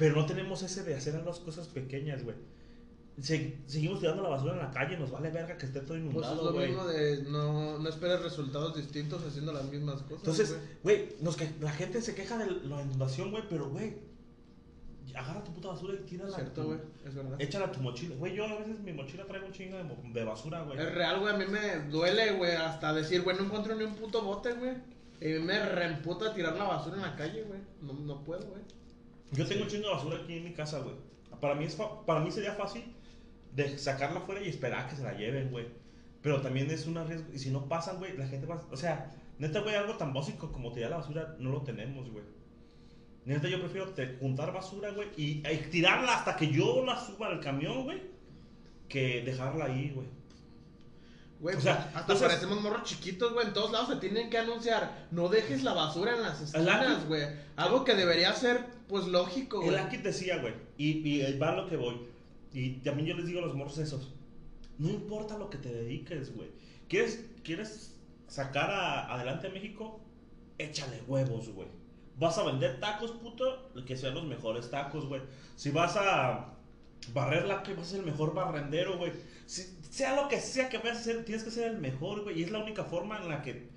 Speaker 1: Pero no tenemos ese de hacer las cosas pequeñas, güey. Se- seguimos tirando la basura en la calle, nos vale verga que esté todo
Speaker 3: Pues es
Speaker 1: inundado,
Speaker 3: lo
Speaker 1: güey.
Speaker 3: mismo de no, no esperes resultados distintos haciendo las mismas cosas.
Speaker 1: Entonces,
Speaker 3: güey.
Speaker 1: la gente se queja de la inundación, güey, pero, güey, agarra tu puta basura y tírala.
Speaker 3: Cierto, güey, es verdad.
Speaker 1: Échala a tu mochila. Güey, yo a veces mi mochila traigo un chingo de, de basura, güey.
Speaker 3: Es real, güey, a mí me duele, güey, hasta decir, güey, no encuentro ni un puto bote, güey. Y me reemputa tirar la basura en la calle, güey. No, no puedo, güey.
Speaker 1: Yo tengo un chingo de basura aquí en mi casa, güey. Para mí, es fa- para mí sería fácil de sacarla afuera y esperar a que se la lleven, güey. Pero también es un riesgo. Y si no pasan, güey, la gente va. O sea, neta, güey, algo tan básico como tirar la basura no lo tenemos, güey. Neta, yo prefiero te- juntar basura, güey, y, y tirarla hasta que yo la suba al camión, güey, que dejarla ahí, güey.
Speaker 3: Güey,
Speaker 1: O sea,
Speaker 3: pues, hasta
Speaker 1: entonces-
Speaker 3: parecemos morros chiquitos, güey. En todos lados se tienen que anunciar. No dejes la basura en las esquinas,
Speaker 1: Aki-
Speaker 3: güey. Algo que debería ser, pues, lógico, güey.
Speaker 1: El Akit decía, güey, y, y ahí va a lo que voy. Y también yo les digo a los morros esos: no importa lo que te dediques, güey. ¿Quieres, ¿Quieres sacar a- adelante a México? Échale huevos, güey. Vas a vender tacos, puto, que sean los mejores tacos, güey. Si vas a barrer la que vas a ser el mejor barrendero, güey. Si, sea lo que sea que vayas a hacer, tienes que ser el mejor, güey. Y es la única forma en la que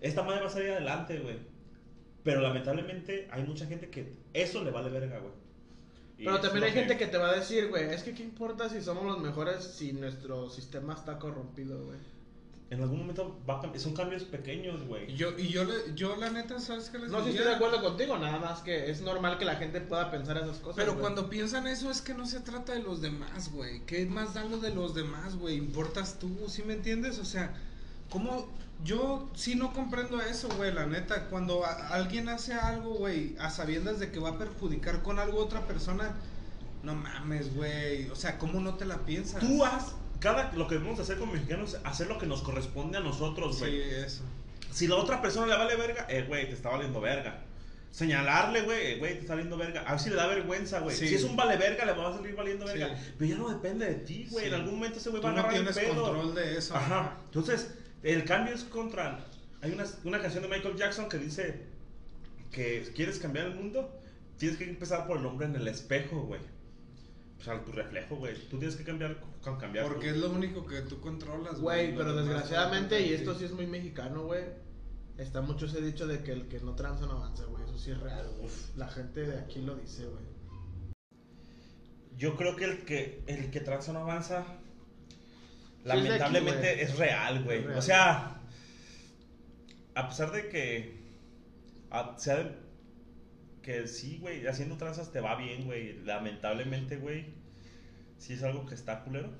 Speaker 1: esta madre va a salir adelante, güey. Pero lamentablemente hay mucha gente que eso le vale verga, güey. Y
Speaker 3: Pero también hay gente que te va a decir, güey, es que qué importa si somos los mejores si nuestro sistema está corrompido, güey.
Speaker 1: En algún momento va a cambiar. Son cambios pequeños, güey.
Speaker 2: yo, y yo, le- yo la neta, ¿sabes qué les
Speaker 3: No,
Speaker 2: diría?
Speaker 3: estoy de acuerdo contigo, nada más que es normal que la gente pueda pensar esas cosas.
Speaker 2: Pero
Speaker 3: güey.
Speaker 2: cuando piensan eso es que no se trata de los demás, güey. ¿Qué más da lo de los demás, güey? Importas tú, ¿sí me entiendes? O sea, ¿cómo? Yo sí no comprendo eso, güey, la neta. Cuando alguien hace algo, güey, a sabiendas de que va a perjudicar con algo a otra persona, no mames, güey. O sea, ¿cómo no te la piensas?
Speaker 1: Tú haz. Cada, lo que debemos hacer como mexicanos hacer lo que nos corresponde a nosotros,
Speaker 2: Sí,
Speaker 1: güey.
Speaker 2: eso.
Speaker 1: Si la otra persona le vale verga, eh, güey, te está valiendo verga. Señalarle, güey, eh, güey, te está valiendo verga. A ver si le da vergüenza, güey.
Speaker 2: Sí.
Speaker 1: Si es un vale verga, le va a salir valiendo
Speaker 2: Sí.
Speaker 1: verga. Pero ya no depende de ti, güey.
Speaker 2: Sí.
Speaker 1: En algún momento ese güey va a
Speaker 2: no
Speaker 1: agarrar el
Speaker 2: tienes
Speaker 1: pedo.
Speaker 2: control de eso.
Speaker 1: Ajá. Entonces, el cambio es contra. Hay una, una canción de Michael Jackson que dice que quieres cambiar el mundo, tienes que empezar por el hombre en el espejo, güey. pues, a tu reflejo, güey. Tú tienes que cambiar con cambiar.
Speaker 2: Porque es lo único que tú controlas,
Speaker 3: Güey,
Speaker 2: Lo
Speaker 3: pero desgraciadamente, y esto sí es muy mexicano, güey. Está mucho ese dicho de que el que no tranza no avanza, güey. Eso sí es real, güey. La gente de aquí lo dice, güey.
Speaker 1: Yo creo que el que el que tranza no avanza.
Speaker 3: Aquí,
Speaker 1: Lamentablemente es real, güey. O sea, a pesar de que a- sea de- que sí, güey, haciendo tranzas te va bien, güey. Lamentablemente, güey, sí es algo que está culero.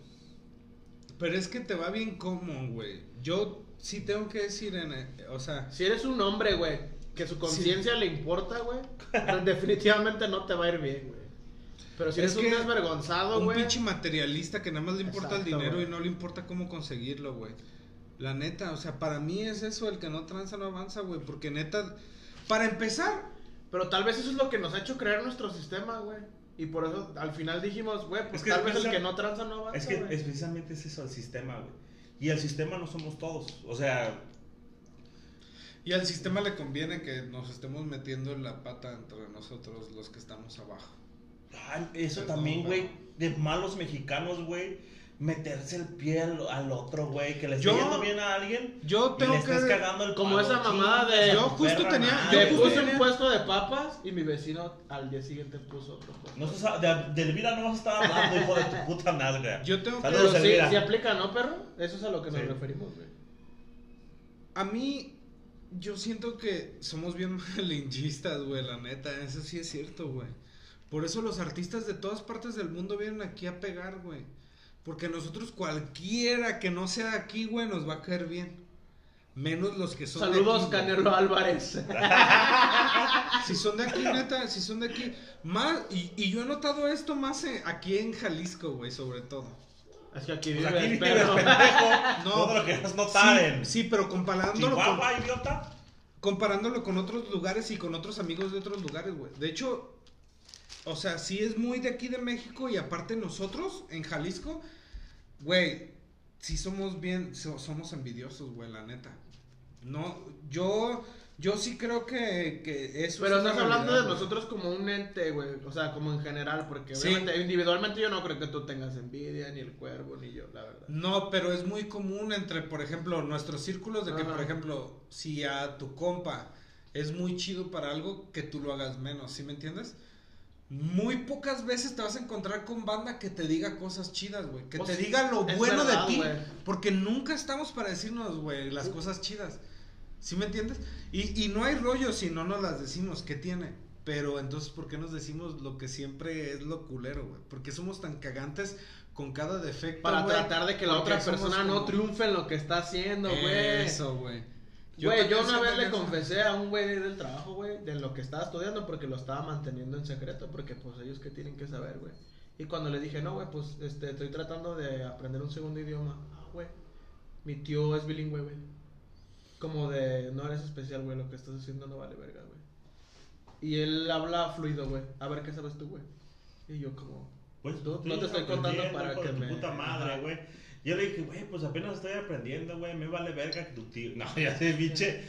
Speaker 2: Pero es que te va bien como, güey. Yo sí tengo que decir, en, o sea,
Speaker 3: Si eres un hombre, güey, que su conciencia le importa, güey, definitivamente no te va a ir bien, güey. Pero si
Speaker 2: Es
Speaker 3: eres un desvergonzado,
Speaker 2: un
Speaker 3: güey.
Speaker 2: pinche materialista que nada más le importa el dinero y no le importa cómo conseguirlo, güey. La neta, o sea, para mí es eso, el que no tranza no avanza, güey. Porque neta, para empezar,
Speaker 3: Pero tal vez eso es lo que nos ha hecho creer nuestro sistema, güey. Y por eso al final dijimos, güey, pues
Speaker 1: Es que
Speaker 3: tal vez el que no tranza no avanza,
Speaker 1: Es que es precisamente es eso, el sistema, güey. Y el sistema no somos todos. O sea,
Speaker 2: y al sistema le conviene que nos estemos metiendo en la pata entre nosotros, los que estamos abajo.
Speaker 1: Ay, eso también,
Speaker 2: pero-
Speaker 1: güey, de malos mexicanos, güey. Meterse el pie al, al otro, güey. Que le esté yendo bien a alguien.
Speaker 2: yo
Speaker 1: y
Speaker 2: tengo
Speaker 1: le estés
Speaker 2: que-
Speaker 1: cagando el
Speaker 3: como esa mamada de-
Speaker 2: Yo justo tenía-
Speaker 1: madre,
Speaker 2: yo
Speaker 3: puse un puesto de papas y mi vecino al día siguiente puso otro puesto.
Speaker 1: No estás, de, de Elvira no vas a estar hablando, hijo de tu puta madre.
Speaker 2: Yo tengo que-
Speaker 1: Saludos,
Speaker 3: Pero sí,
Speaker 1: Elvira.
Speaker 3: sí aplica, ¿no, perro? Eso es a lo que nos
Speaker 1: Sí.
Speaker 3: referimos, güey.
Speaker 2: A mí, yo siento que somos bien (laughs) malinchistas, güey, la neta. Eso sí es cierto, güey. Por eso los artistas de todas partes del mundo vienen aquí a pegar, güey. Porque nosotros cualquiera que no sea de aquí, güey, nos va a caer bien. Menos los que son
Speaker 3: Saludos,
Speaker 2: de aquí. güey.
Speaker 3: Canelo Álvarez. (laughs)
Speaker 2: Si son de aquí, neta, si son de aquí. Más, y, y yo he notado esto más aquí en Jalisco, güey, sobre todo.
Speaker 3: Es que aquí
Speaker 1: Pues
Speaker 3: vive
Speaker 1: aquí
Speaker 3: el
Speaker 1: vives,
Speaker 3: perro.
Speaker 1: pendejo. (laughs)
Speaker 2: No.
Speaker 1: Todo lo que notar
Speaker 2: Sí,
Speaker 1: en
Speaker 2: sí, pero comparándolo con,
Speaker 1: idiota.
Speaker 2: comparándolo con otros lugares y con otros amigos de otros lugares, güey. De hecho, o sea, sí es muy de aquí de México y aparte nosotros en Jalisco, güey, sí somos bien, so- somos envidiosos, güey, la neta. No, yo, yo sí creo que, que eso
Speaker 3: Pero
Speaker 2: es
Speaker 3: estás hablando de
Speaker 2: güey.
Speaker 3: nosotros como un ente, güey. O sea, como en general, porque
Speaker 2: Sí.
Speaker 3: obviamente individualmente yo no creo que tú tengas envidia, ni el cuervo, ni yo, la verdad.
Speaker 2: No, pero es muy común entre, por ejemplo, nuestros círculos de que, por ejemplo, si a tu compa es muy chido para algo, que tú lo hagas menos, ¿sí me entiendes? Muy pocas veces te vas a encontrar con banda que te diga cosas chidas, güey. Que
Speaker 3: Pues
Speaker 2: te
Speaker 3: sí,
Speaker 2: diga lo bueno
Speaker 3: verdad,
Speaker 2: de ti. Porque nunca estamos para decirnos, güey, las cosas chidas. ¿Sí me entiendes? Y, y no hay rollo si no nos las decimos. ¿Qué tiene? Pero entonces, ¿por qué nos decimos lo que siempre es lo culero, güey? Porque somos tan cagantes con cada defecto,
Speaker 3: Para tratar de que la otra persona no triunfe en lo que está haciendo, güey.
Speaker 2: Eso, güey.
Speaker 3: Güey, yo una vez le confesé a un güey del trabajo, güey, de lo que estaba estudiando porque lo estaba manteniendo en secreto, porque pues ellos que tienen que saber, güey. Y cuando le dije, no, güey, pues este, estoy tratando de aprender un segundo idioma. Ah, güey, mi tío es bilingüe, güey. Como de, no eres especial, güey, lo que estás haciendo no vale verga, güey. Y él habla fluido, güey. A ver qué sabes tú, güey. Y yo como,
Speaker 1: Pues
Speaker 3: No-
Speaker 1: tú
Speaker 3: no te estoy contando para que
Speaker 1: tu
Speaker 3: me-
Speaker 1: puta madre, güey. Yo le dije, güey, pues apenas estoy aprendiendo, güey. Me vale verga que tu tío. (laughs) No, ya sé, biche.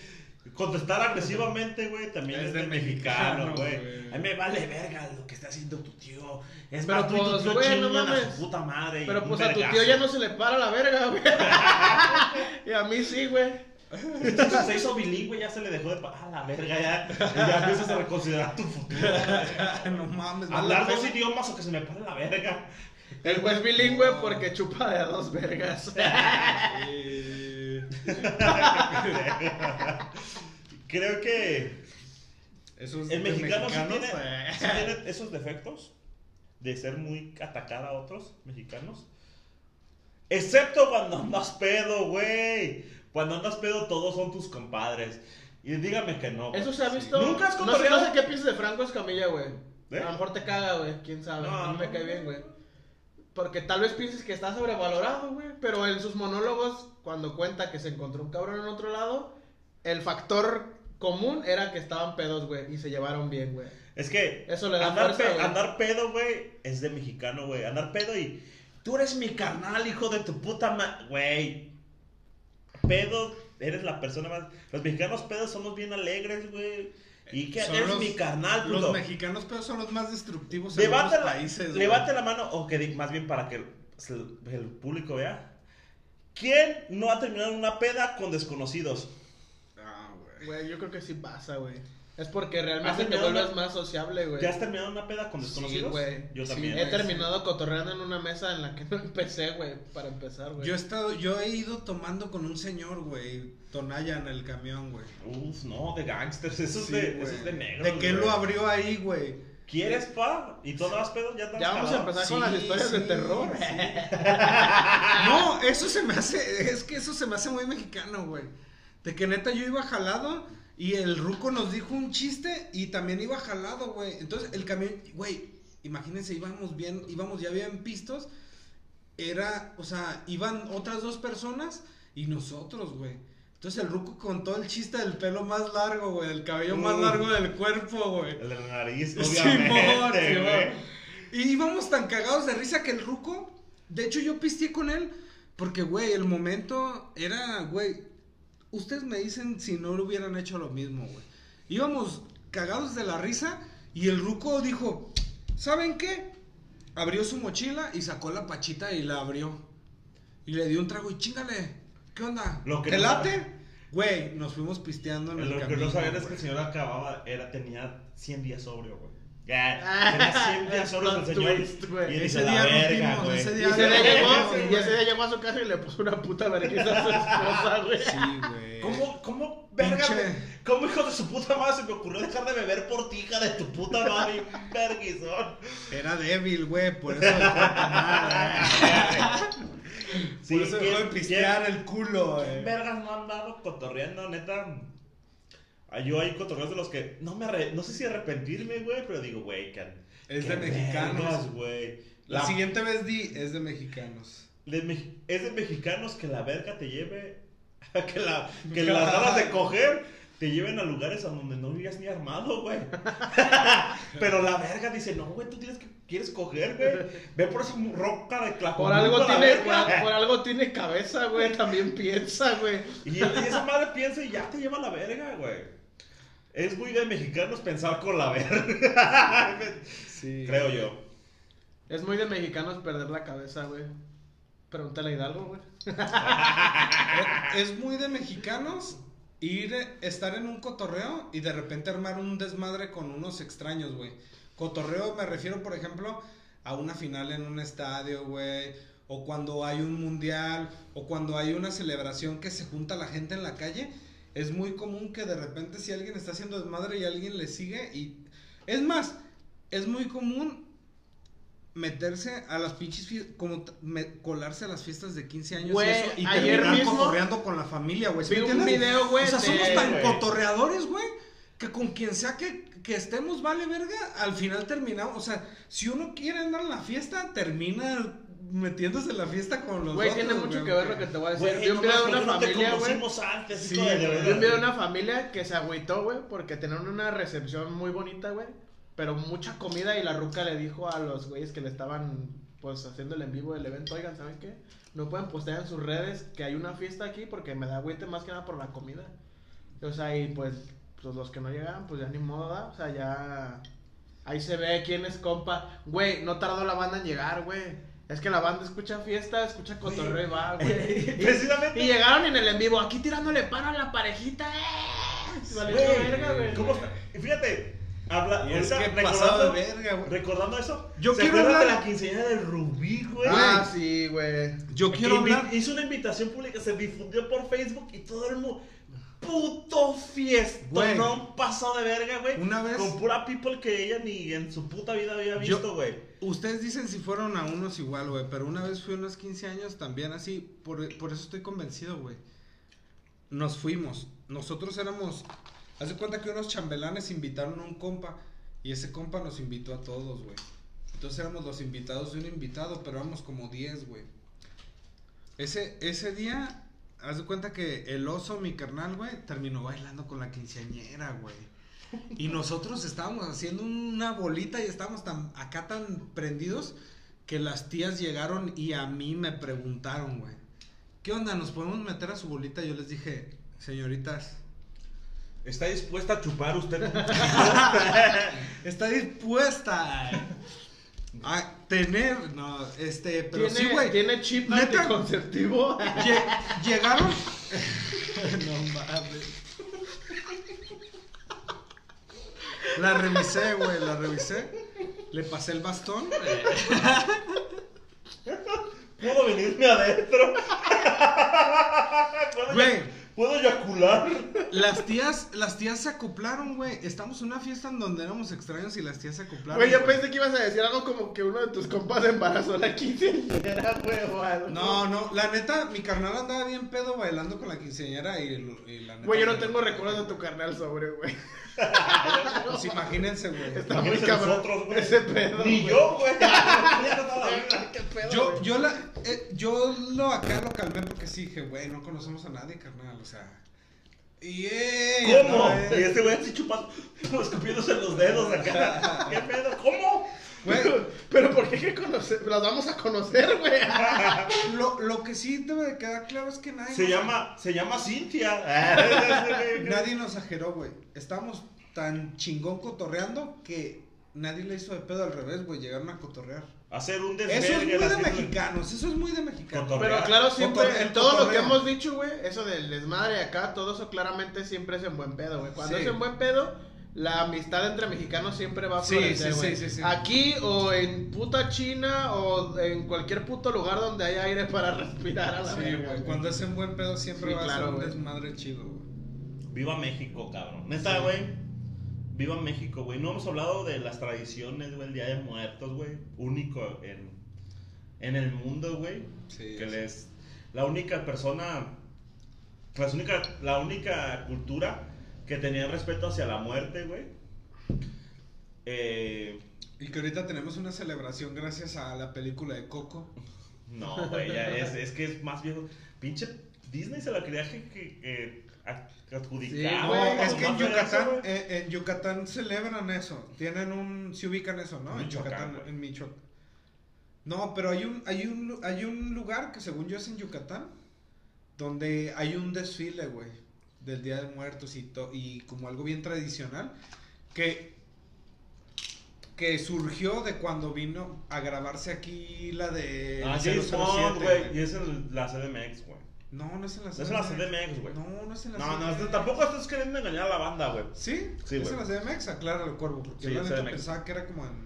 Speaker 1: Contestar agresivamente, güey, también
Speaker 2: Es
Speaker 1: es,
Speaker 2: de
Speaker 1: mexicano, güey. A mí me vale verga lo que está haciendo tu tío. Es
Speaker 3: Pero
Speaker 1: más, y tu
Speaker 3: pues,
Speaker 1: tío
Speaker 3: güey, no
Speaker 1: a
Speaker 3: mames.
Speaker 1: su puta madre.
Speaker 3: pero pues a tu tío ya no se le para la verga, güey. (laughs) y a mí sí, güey.
Speaker 1: Entonces se hizo bilingüe, ya se le dejó de pagar a la verga, ya. ya empiezas a reconsiderar tu futuro. (laughs)
Speaker 2: no mames,
Speaker 1: Hablar
Speaker 2: vale,
Speaker 1: dos idiomas o que se me pare la verga.
Speaker 3: El es bilingüe porque chupa de a dos vergas. (laughs)
Speaker 2: Eh,
Speaker 1: Creo que
Speaker 2: Esos
Speaker 1: el mexicano sí
Speaker 2: mexicanos,
Speaker 1: tiene,
Speaker 2: eh.
Speaker 1: sí tiene esos defectos de ser muy atacar a otros mexicanos. Excepto cuando andas pedo, güey. Cuando andas pedo, todos son tus compadres. Y dígame que no.
Speaker 3: Eso se ha visto.
Speaker 1: ¿Nunca has
Speaker 3: no, sé, no sé qué piensas de Franco Escamilla, güey.
Speaker 1: ¿Eh?
Speaker 3: A lo mejor te caga, güey. Quién sabe.
Speaker 1: No,
Speaker 3: a mí me
Speaker 1: no,
Speaker 3: cae bien, güey. Porque tal vez pienses que está sobrevalorado, güey. Pero en sus monólogos, cuando cuenta que se encontró un cabrón en otro lado, el factor común era que estaban pedos, güey. Y se llevaron bien, güey.
Speaker 1: Es que
Speaker 3: Eso le da
Speaker 1: andar,
Speaker 3: fuerza,
Speaker 1: pe- andar pedo, güey, es de mexicano, güey. Andar pedo y tú eres mi carnal, hijo de tu puta madre. Güey, pedo, eres la persona más... Los mexicanos pedos somos bien alegres, güey. Y que
Speaker 2: Son
Speaker 1: eres
Speaker 2: los-
Speaker 1: mi carnal,
Speaker 2: Los
Speaker 1: puto.
Speaker 2: mexicanos, pero son los más destructivos en otros
Speaker 1: la,
Speaker 2: países.
Speaker 1: levante la mano, o que más bien para que el, el público vea. ¿Quién no ha terminado en una peda con desconocidos?
Speaker 2: Ah, güey.
Speaker 3: Güey, yo creo que sí pasa, güey. Es porque
Speaker 1: ¿Has
Speaker 3: realmente te vuelves
Speaker 1: una-
Speaker 3: más sociable, güey.
Speaker 1: ¿Ya has terminado una peda con desconocidos?
Speaker 3: güey.
Speaker 1: Yo
Speaker 2: Sí,
Speaker 1: también.
Speaker 3: He terminado cotorreando en una mesa en la que no empecé, güey, para empezar, güey.
Speaker 2: Yo he estado, yo he ido tomando con un señor, güey, Tonaya en el camión, güey.
Speaker 1: Uf, no, de gangsters, eso es
Speaker 2: Sí,
Speaker 1: de,
Speaker 2: güey.
Speaker 1: eso es de negro.
Speaker 2: De que él lo abrió ahí, güey.
Speaker 1: ¿Quieres, pa? ¿Y todo vas pedo? Ya, te
Speaker 3: Ya vamos a
Speaker 1: calado?
Speaker 3: empezar con
Speaker 2: Sí,
Speaker 3: las historias de
Speaker 2: sí,
Speaker 3: terror.
Speaker 2: sí. (laughs) No, eso se me hace, es que eso se me hace muy mexicano, güey. De que neta yo iba jalado y el ruco nos dijo un chiste y también iba jalado, güey. Entonces el camión, güey, imagínense, íbamos bien, íbamos ya bien pistos. Era, o sea, iban otras dos personas y nosotros, güey. Entonces el ruco contó el chiste del pelo más largo, güey, el cabello más largo del cuerpo, güey.
Speaker 1: El de la nariz, (laughs) obviamente,
Speaker 2: Simón.
Speaker 1: güey.
Speaker 2: Y íbamos tan cagados de risa que el ruco, de hecho yo pisteé con él, porque, güey, el momento era, güey, ustedes me dicen si no lo hubieran hecho lo mismo, güey. Íbamos cagados de la risa y el ruco dijo, ¿saben qué? Abrió su mochila y sacó la pachita y la abrió. Y le dio un trago y chingale, ¿qué onda?
Speaker 1: Lo que
Speaker 2: ¿Te
Speaker 1: no
Speaker 2: late? Güey, nos fuimos pisteando en el
Speaker 1: Lo que no sabían es que el señor acababa, era, tenía 100 días sobrio, güey. Ya,
Speaker 3: Ah,
Speaker 1: tenía 100 días sobrios el
Speaker 3: plot
Speaker 1: señor.
Speaker 3: twist.
Speaker 1: Y él
Speaker 2: Ese
Speaker 1: dice,
Speaker 2: día
Speaker 1: la verga, güey.
Speaker 2: ese
Speaker 3: Y
Speaker 2: día
Speaker 3: ese día
Speaker 2: no,
Speaker 3: llegó, y ese día llegó a su casa y le puso una puta vergüenza a su esposa, (laughs) güey.
Speaker 2: Sí, güey.
Speaker 1: ¿Cómo, cómo, verga, cómo hijo de su puta madre se me ocurrió dejar de beber por ti, hija de tu puta madre, (laughs) verguizón?
Speaker 2: Era débil, güey, por eso dejó de. (laughs)
Speaker 1: Sí,
Speaker 2: por eso dejó de
Speaker 1: ¿quién-
Speaker 2: pistear el culo,
Speaker 1: ¿Quién
Speaker 2: güey.
Speaker 1: vergas no han andado cotorreando, neta? Ah, Yo hay cotorreos de los que no me arre- no sé si arrepentirme, güey, pero digo, güey, que
Speaker 2: Es de mexicanos.
Speaker 1: güey.
Speaker 2: La,
Speaker 1: La-
Speaker 2: siguiente vez di, es de mexicanos.
Speaker 1: de me- es de mexicanos que la verga te lleve a (laughs) que la que (laughs) las ganas de coger te lleven a lugares a donde no vivías ni armado, güey. (laughs) Pero la verga dice, "No, güey, tú tienes que quieres coger, güey. Ve por esa roca de clavo.
Speaker 3: Por algo, tiene, por, por algo tiene cabeza, güey. También piensa, güey.
Speaker 1: Y, y esa madre piensa y ya te lleva a la verga, güey. Es muy de mexicanos pensar con la verga.
Speaker 2: Sí.
Speaker 1: Creo yo.
Speaker 3: Es muy de mexicanos perder la cabeza, güey. Pregúntale a Hidalgo, güey.
Speaker 2: Es muy de mexicanos ir, estar en un cotorreo y de repente armar un desmadre con unos extraños, güey. Cotorreo me refiero, por ejemplo, a una final en un estadio, güey. O cuando hay un mundial, o cuando hay una celebración que se junta la gente en la calle. Es muy común que de repente si alguien está haciendo desmadre y alguien le sigue y... Es más, es muy común meterse a las pinches fiestas, como me- colarse a las fiestas de 15 años y eso, y
Speaker 3: ayer
Speaker 2: terminar
Speaker 3: mismo
Speaker 2: cotorreando con la familia, güey. ¿sí
Speaker 3: vi un
Speaker 2: entiendes?
Speaker 3: video, güey,
Speaker 2: O sea,
Speaker 3: de-
Speaker 2: somos tan
Speaker 1: güey.
Speaker 2: cotorreadores, güey, que con quien sea que, que estemos, vale verga, al final terminamos. O sea, si uno quiere andar en la fiesta, termina metiéndose en la fiesta con los
Speaker 3: Güey, tiene mucho que ver lo que te voy a decir.
Speaker 1: Güey,
Speaker 3: vi
Speaker 1: no mames,
Speaker 3: una familia, güey.
Speaker 1: conocimos antes,
Speaker 2: Sí,
Speaker 1: de verdad.
Speaker 3: Vi de una familia que se agüitó, güey, porque tenían una recepción muy bonita, güey. Pero mucha comida y la ruca le dijo a los güeyes que le estaban, pues, haciendo el en vivo del evento, oigan, ¿saben qué? No pueden postear en sus redes que hay una fiesta aquí porque me da agüite más que nada por la comida. O sea, y pues, pues los que no llegaban, pues ya ni modo, ¿da? O sea, ya... Ahí se ve quién es compa. Güey, no tardó la banda en llegar, güey. Es que la banda escucha fiesta, escucha cotorreo y va, (laughs) güey.
Speaker 1: Precisamente.
Speaker 3: Y llegaron en el en vivo, aquí tirándole paro a la parejita, ¡eh! Valió verga, güey.
Speaker 1: ¿cómo está? Y fíjate, habla,
Speaker 2: Y es que pasado de
Speaker 1: recordando,
Speaker 2: verga, güey.
Speaker 1: recordando eso,
Speaker 2: Yo
Speaker 1: ¿se
Speaker 2: quiero hablar-
Speaker 1: de la quinceañera de Rubí, güey?
Speaker 3: Ah, sí, güey.
Speaker 2: Yo
Speaker 1: Que
Speaker 2: quiero hablar...
Speaker 1: Hizo una invitación pública, se difundió por Facebook y todo el mundo. Puto fiesta,
Speaker 2: Güey.
Speaker 1: no pasó de verga, güey.
Speaker 2: Una vez-
Speaker 1: Con pura people que ella ni en su puta vida había
Speaker 2: Yo-
Speaker 1: visto, güey.
Speaker 2: Ustedes dicen si fueron a unos igual, güey, pero una vez fui a unos 15 años también así, por, por eso estoy convencido, güey. Nos fuimos, nosotros éramos, haz de cuenta que unos chambelanes invitaron a un compa y ese compa nos invitó a todos, güey. Entonces éramos los invitados de un invitado, pero éramos como 10, güey. Ese, ese día, haz de cuenta que el oso, mi carnal, güey, terminó bailando con la quinceañera, güey. (laughs) Y nosotros estábamos haciendo una bolita y estábamos tan, acá tan prendidos que las tías llegaron y a mí me preguntaron, güey. ¿Qué onda? ¿Nos podemos meter a su bolita? Yo les dije, señoritas,
Speaker 1: ¿Está dispuesta a chupar usted? (laughs)
Speaker 2: Está dispuesta a tener. No, este, pero
Speaker 3: ¿Tiene,
Speaker 2: sí, güey.
Speaker 3: ¿Tiene chip anticonceptivo?
Speaker 2: Lle- llegaron. no mames. La revisé, güey, la revisé. Le pasé el bastón. (laughs)
Speaker 1: ¿Puedo venirme adentro? (laughs) ¿Puedo,
Speaker 2: Güey.
Speaker 1: ¿Puedo eyacular?
Speaker 2: Las tías, las tías se acoplaron, güey. Estamos en una fiesta en donde éramos extraños y las tías se acoplaron.
Speaker 3: Güey, yo pensé que ibas a decir algo como que uno de tus compas embarazó a la quinceañera, güey, o algo.
Speaker 2: No, no, la neta, mi carnal andaba bien pedo bailando con la quinceañera y, y la neta.
Speaker 3: Güey, yo no tengo recuerdos de tu carnal sobre, güey. (laughs)
Speaker 2: Pues imagínense, güey.
Speaker 3: Está muy cabrón
Speaker 1: nosotros, güey.
Speaker 3: ese pedo,
Speaker 1: Ni
Speaker 3: güey.
Speaker 1: yo, güey. (laughs)
Speaker 3: ¿Qué pedo,
Speaker 2: Yo,
Speaker 3: güey?
Speaker 2: yo, la, eh, yo lo acá lo calmé porque sí dije, güey, no conocemos a nadie, carnal, o sea. Y eh,
Speaker 1: ¿Cómo?
Speaker 2: no,
Speaker 1: Y
Speaker 2: eh.
Speaker 1: este güey así chupando, (laughs) escupiéndose los dedos acá. (laughs) ¿Qué pedo? ¿Cómo? (laughs)
Speaker 3: Pero ¿por qué que conocer? Las vamos a conocer, güey.
Speaker 2: lo, lo que sí debe de quedar claro es que nadie.
Speaker 1: Se
Speaker 2: nos-
Speaker 1: llama, se llama Cintia.
Speaker 2: Nadie nos ajeró, güey. Estamos tan chingón cotorreando que nadie le hizo de pedo al revés, güey. Llegaron a cotorrear.
Speaker 1: Hacer un
Speaker 2: Eso
Speaker 1: desvergue.
Speaker 2: es muy de mexicanos, eso es muy de mexicanos.
Speaker 1: Cotorrear.
Speaker 3: Pero claro, siempre, en todo lo que hemos dicho, güey, eso del desmadre acá, todo eso claramente siempre es en buen pedo, güey. Cuando
Speaker 2: Sí.
Speaker 3: es en buen pedo, la amistad entre mexicanos siempre va a florecer,
Speaker 2: sí,
Speaker 3: güey.
Speaker 2: sí, sí, sí.
Speaker 3: Aquí o en puta China o en cualquier puto lugar donde haya aire (laughs) para respirar a la
Speaker 2: Sí, güey. Cuando es en buen pedo siempre
Speaker 3: Sí,
Speaker 2: va a ser un desmadre chido, güey.
Speaker 1: Viva México, cabrón. Neta,
Speaker 2: Sí.
Speaker 1: güey. Viva México, güey. No hemos hablado de las tradiciones, güey. El Día de Muertos, güey. Único en, en el mundo, güey.
Speaker 2: Sí,
Speaker 1: que
Speaker 2: sí.
Speaker 1: les. La única persona. La única, la única cultura que tenía respeto hacia la muerte, güey. Eh,
Speaker 2: Y que ahorita tenemos una celebración gracias a la película de Coco.
Speaker 1: no, güey. ya Es, (laughs) es que es más viejo. Pinche Disney se la quería que, que, que ad-
Speaker 3: Sí, güey,
Speaker 2: es que en
Speaker 1: eso,
Speaker 2: Yucatán, eh, en Yucatán celebran eso. Tienen un, se ubican eso, ¿no? En Yucatán,
Speaker 1: güey.
Speaker 2: en Michoacán. No, pero hay un, hay un, hay un lugar que según yo es en Yucatán, donde hay un desfile, güey, del Día de Muertos y, to- y como algo bien tradicional, que, que surgió de cuando vino a grabarse aquí la de
Speaker 1: Ah, James Bond,
Speaker 2: 007,
Speaker 1: güey. Y es en la CDMX, güey.
Speaker 2: No, no es en la
Speaker 1: No es en la CDMX, güey.
Speaker 2: No, no es en la
Speaker 1: No, no,
Speaker 2: CDMX.
Speaker 1: tampoco estás queriendo engañar a la banda, güey.
Speaker 2: ¿Sí?
Speaker 1: Sí,
Speaker 2: ¿Es
Speaker 1: güey.
Speaker 2: en la CDMX? Acláralo, Cuervo, porque
Speaker 1: Sí,
Speaker 2: la
Speaker 1: CDMX.
Speaker 2: pensaba que era como en...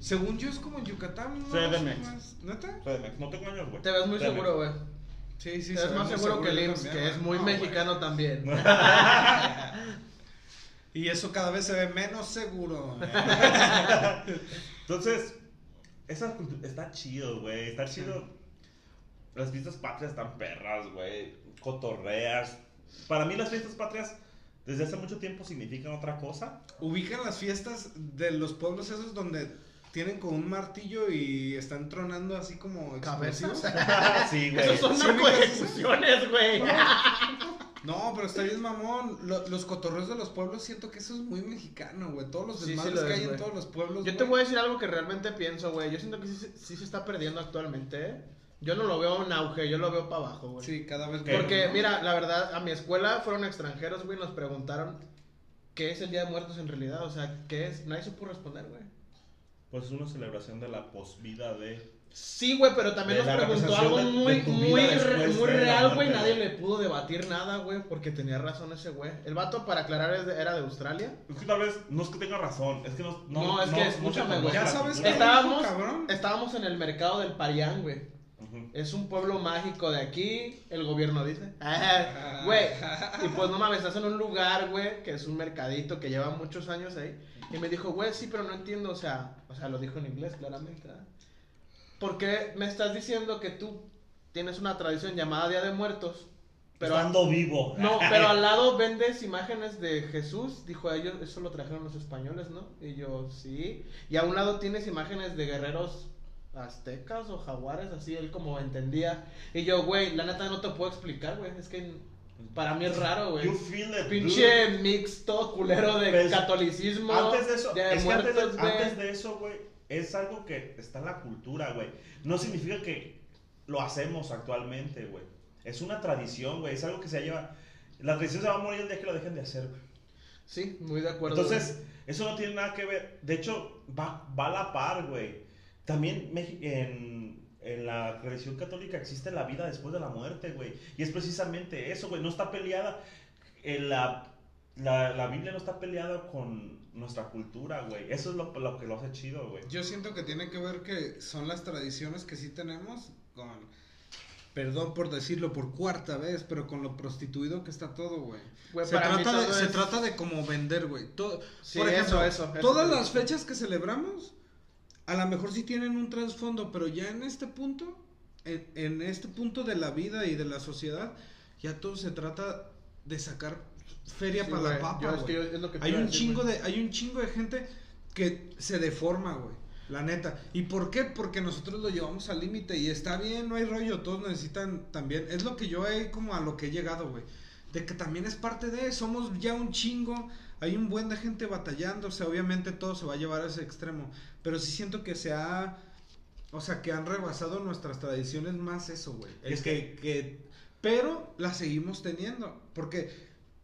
Speaker 2: Según yo es como en Yucatán, ¿no?
Speaker 1: CDMX.
Speaker 2: Más- ¿Neta?
Speaker 1: CDMX, no tengo años, güey.
Speaker 3: Te ves muy
Speaker 1: CDMX.
Speaker 3: seguro, güey.
Speaker 2: Sí, sí.
Speaker 3: Te ves
Speaker 2: ve
Speaker 3: más seguro que el
Speaker 2: yo
Speaker 3: IMSS,
Speaker 2: también,
Speaker 3: que es muy
Speaker 2: No, güey.
Speaker 3: mexicano también. (laughs) (laughs)
Speaker 2: Y eso cada vez se ve menos seguro. (laughs)
Speaker 1: Entonces, esa cultura está chido, güey. Está chido. Las fiestas patrias están perras, güey. Cotorreas. Para mí las fiestas patrias desde hace mucho tiempo significan otra cosa.
Speaker 2: Ubican las fiestas de los pueblos esos donde tienen con un martillo y están tronando así como
Speaker 3: ¿Cabezas?
Speaker 2: explosivos. (laughs)
Speaker 1: sí, güey.
Speaker 3: Esos son
Speaker 2: Sí,
Speaker 3: narcoejecuciones, güey.
Speaker 2: No, pero está bien mamón. Lo- los cotorreos de los pueblos siento que eso es muy mexicano, güey. Todos los
Speaker 3: Sí, sí
Speaker 2: desmadres
Speaker 3: lo
Speaker 2: que
Speaker 3: es,
Speaker 2: hay en todos los pueblos.
Speaker 3: Yo te voy a decir algo que realmente pienso, güey. Yo siento que sí, se- sí se está perdiendo actualmente, ¿eh? Yo no lo veo en auge, yo lo veo para abajo, güey.
Speaker 2: Sí, cada vez menos,
Speaker 3: Porque,
Speaker 2: ¿no?
Speaker 3: mira, la verdad, a mi escuela fueron extranjeros, güey, y nos preguntaron qué es el Día de Muertos en realidad. O sea, ¿qué es? Nadie supo responder, güey.
Speaker 1: Pues es una celebración de la posvida de.
Speaker 3: Sí, güey, pero también nos preguntó algo
Speaker 1: de-
Speaker 3: muy,
Speaker 1: de
Speaker 3: muy, re- muy real, güey. Nadie le pudo debatir nada, güey, porque tenía razón ese güey. El vato, para aclarar, es de- era de Australia.
Speaker 1: Es que tal vez no es que tenga razón, es que no.
Speaker 3: No, es que escúchame, güey.
Speaker 2: Ya sabes que-
Speaker 3: Estábamos,
Speaker 2: cabrón?
Speaker 3: estábamos en el mercado del Parián, güey. Es un pueblo mágico de aquí, el gobierno dice. (laughs) Ah, Güey, y pues no mames, estás en un lugar, güey, que es un mercadito que lleva muchos años ahí. Y me dijo, güey, sí, pero no entiendo, o sea, o sea, lo dijo en inglés claramente. ¿verdad? ¿Por qué me estás diciendo que tú tienes una tradición llamada Día de Muertos? Pero,
Speaker 1: Estando vivo.
Speaker 3: no, pero al (laughs) lado vendes imágenes de Jesús. Dijo a ellos, eso lo trajeron los españoles, ¿no? Y yo, sí. Y a un lado tienes imágenes de guerreros aztecas o jaguares, así él como entendía. Y yo, güey, la neta no te puedo explicar, güey. Es que para mí es raro, güey.
Speaker 1: You feel it, dude.
Speaker 3: Pinche mix todo culero de
Speaker 1: Pues,
Speaker 3: catolicismo.
Speaker 1: Antes de eso,
Speaker 3: de
Speaker 1: es que antes,
Speaker 3: muertos,
Speaker 1: de,
Speaker 3: güey.
Speaker 1: antes de eso, güey, es algo que está en la cultura, güey. No significa que lo hacemos actualmente, güey. Es una tradición, güey. Es algo que se lleva. La tradición se va a morir el día que lo dejen de hacer, güey.
Speaker 3: Sí, muy de acuerdo.
Speaker 1: Entonces, eso no tiene nada que ver. De hecho, va, va a la par, güey. También en, en la religión católica existe la vida después de la muerte, güey. Y es precisamente eso, güey. No está peleada. en la, la, la Biblia no está peleada con nuestra cultura, güey. Eso es lo, lo que lo hace chido, güey.
Speaker 2: Yo siento que tiene que ver que son las tradiciones que sí tenemos con, perdón por decirlo por cuarta vez, pero con lo prostituido que está todo, güey. Se, trata de, se trata de como vender, güey. Todo-
Speaker 3: Sí,
Speaker 2: por ejemplo,
Speaker 3: eso, eso, eso
Speaker 2: todas las fechas que celebramos, a lo mejor sí tienen un trasfondo, pero ya en este punto, en, en este punto de la vida y de la sociedad, ya todo se trata de sacar feria
Speaker 3: Sí,
Speaker 2: para la papa,
Speaker 3: es que
Speaker 2: güey.
Speaker 3: yo- es lo que te
Speaker 2: Hay un
Speaker 3: decir,
Speaker 2: chingo de, hay un chingo de gente que se deforma, güey. La neta. ¿Y por qué? Porque nosotros lo llevamos al límite y está bien, no hay rollo, todos necesitan también. Es lo que yo he como a lo que he llegado, güey. De que también es parte de, somos ya un chingo, hay un buen de gente batallando, o sea, obviamente todo se va a llevar a ese extremo, pero sí siento que se ha, o sea, que han rebasado nuestras tradiciones más eso, güey.
Speaker 1: Es
Speaker 2: que, que, pero las seguimos teniendo, porque,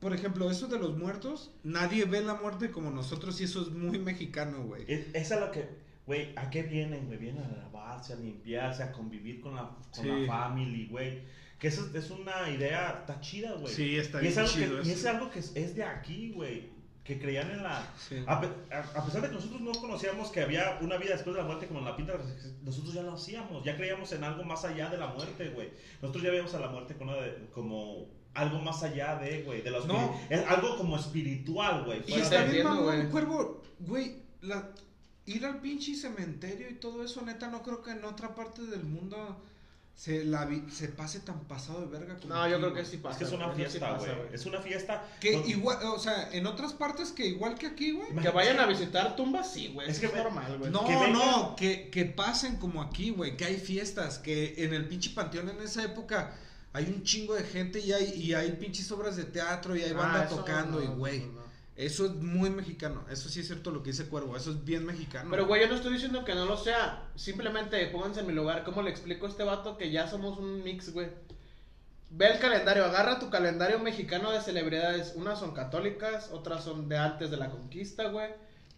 Speaker 2: por ejemplo, eso de los muertos, nadie ve la muerte como nosotros y eso es muy mexicano, güey.
Speaker 1: Es, es a lo que, güey, ¿a qué vienen, güey? Vienen a lavarse, a limpiarse, a convivir con la, con
Speaker 2: Sí.
Speaker 1: la family, güey. Que eso es una idea, está chida, güey.
Speaker 2: Sí, está
Speaker 1: y es
Speaker 2: bien
Speaker 1: algo
Speaker 2: chido
Speaker 1: que, y es algo que es, es de aquí, güey. Que creían en la...
Speaker 2: Sí.
Speaker 1: A, pe- a- a pesar de que nosotros no conocíamos que había una vida después de la muerte como en la pinta, nosotros ya lo hacíamos. Ya creíamos en algo más allá de la muerte, güey. Nosotros ya veíamos a la muerte como, una de- como algo más allá de, güey. De los
Speaker 2: No.
Speaker 1: Es algo como espiritual, güey.
Speaker 2: Y está bien, mamón,
Speaker 3: güey.
Speaker 2: cuervo, güey, la, ir al pinche cementerio y todo eso, neta, no creo que en otra parte del mundo se, la, vi- se pase tan pasado de verga como
Speaker 3: No, yo creo que sí pasa.
Speaker 1: Es que es una fiesta, güey. Es una fiesta.
Speaker 2: Que
Speaker 1: donde-
Speaker 2: igual, o sea, en otras partes que igual que aquí, güey.
Speaker 3: Que vayan a visitar tumbas, sí, güey.
Speaker 1: Es que
Speaker 3: es normal, güey.
Speaker 2: No,
Speaker 1: que
Speaker 2: no, que, que pasen como aquí, güey, que hay fiestas, que en el pinche panteón en esa época hay un chingo de gente y hay, y hay pinches obras de teatro y hay
Speaker 3: Ah,
Speaker 2: banda
Speaker 3: eso
Speaker 2: tocando
Speaker 3: no,
Speaker 2: y güey.
Speaker 3: no, no.
Speaker 2: Eso es muy mexicano, eso sí es cierto lo que dice Cuervo, eso es bien mexicano.
Speaker 3: Pero, güey, yo no estoy diciendo que no lo sea. Simplemente pónganse en mi lugar. ¿Cómo le explico a este vato que ya somos un mix, güey? Ve el calendario, agarra tu calendario mexicano de celebridades. Unas son católicas, otras son de antes de la conquista, güey.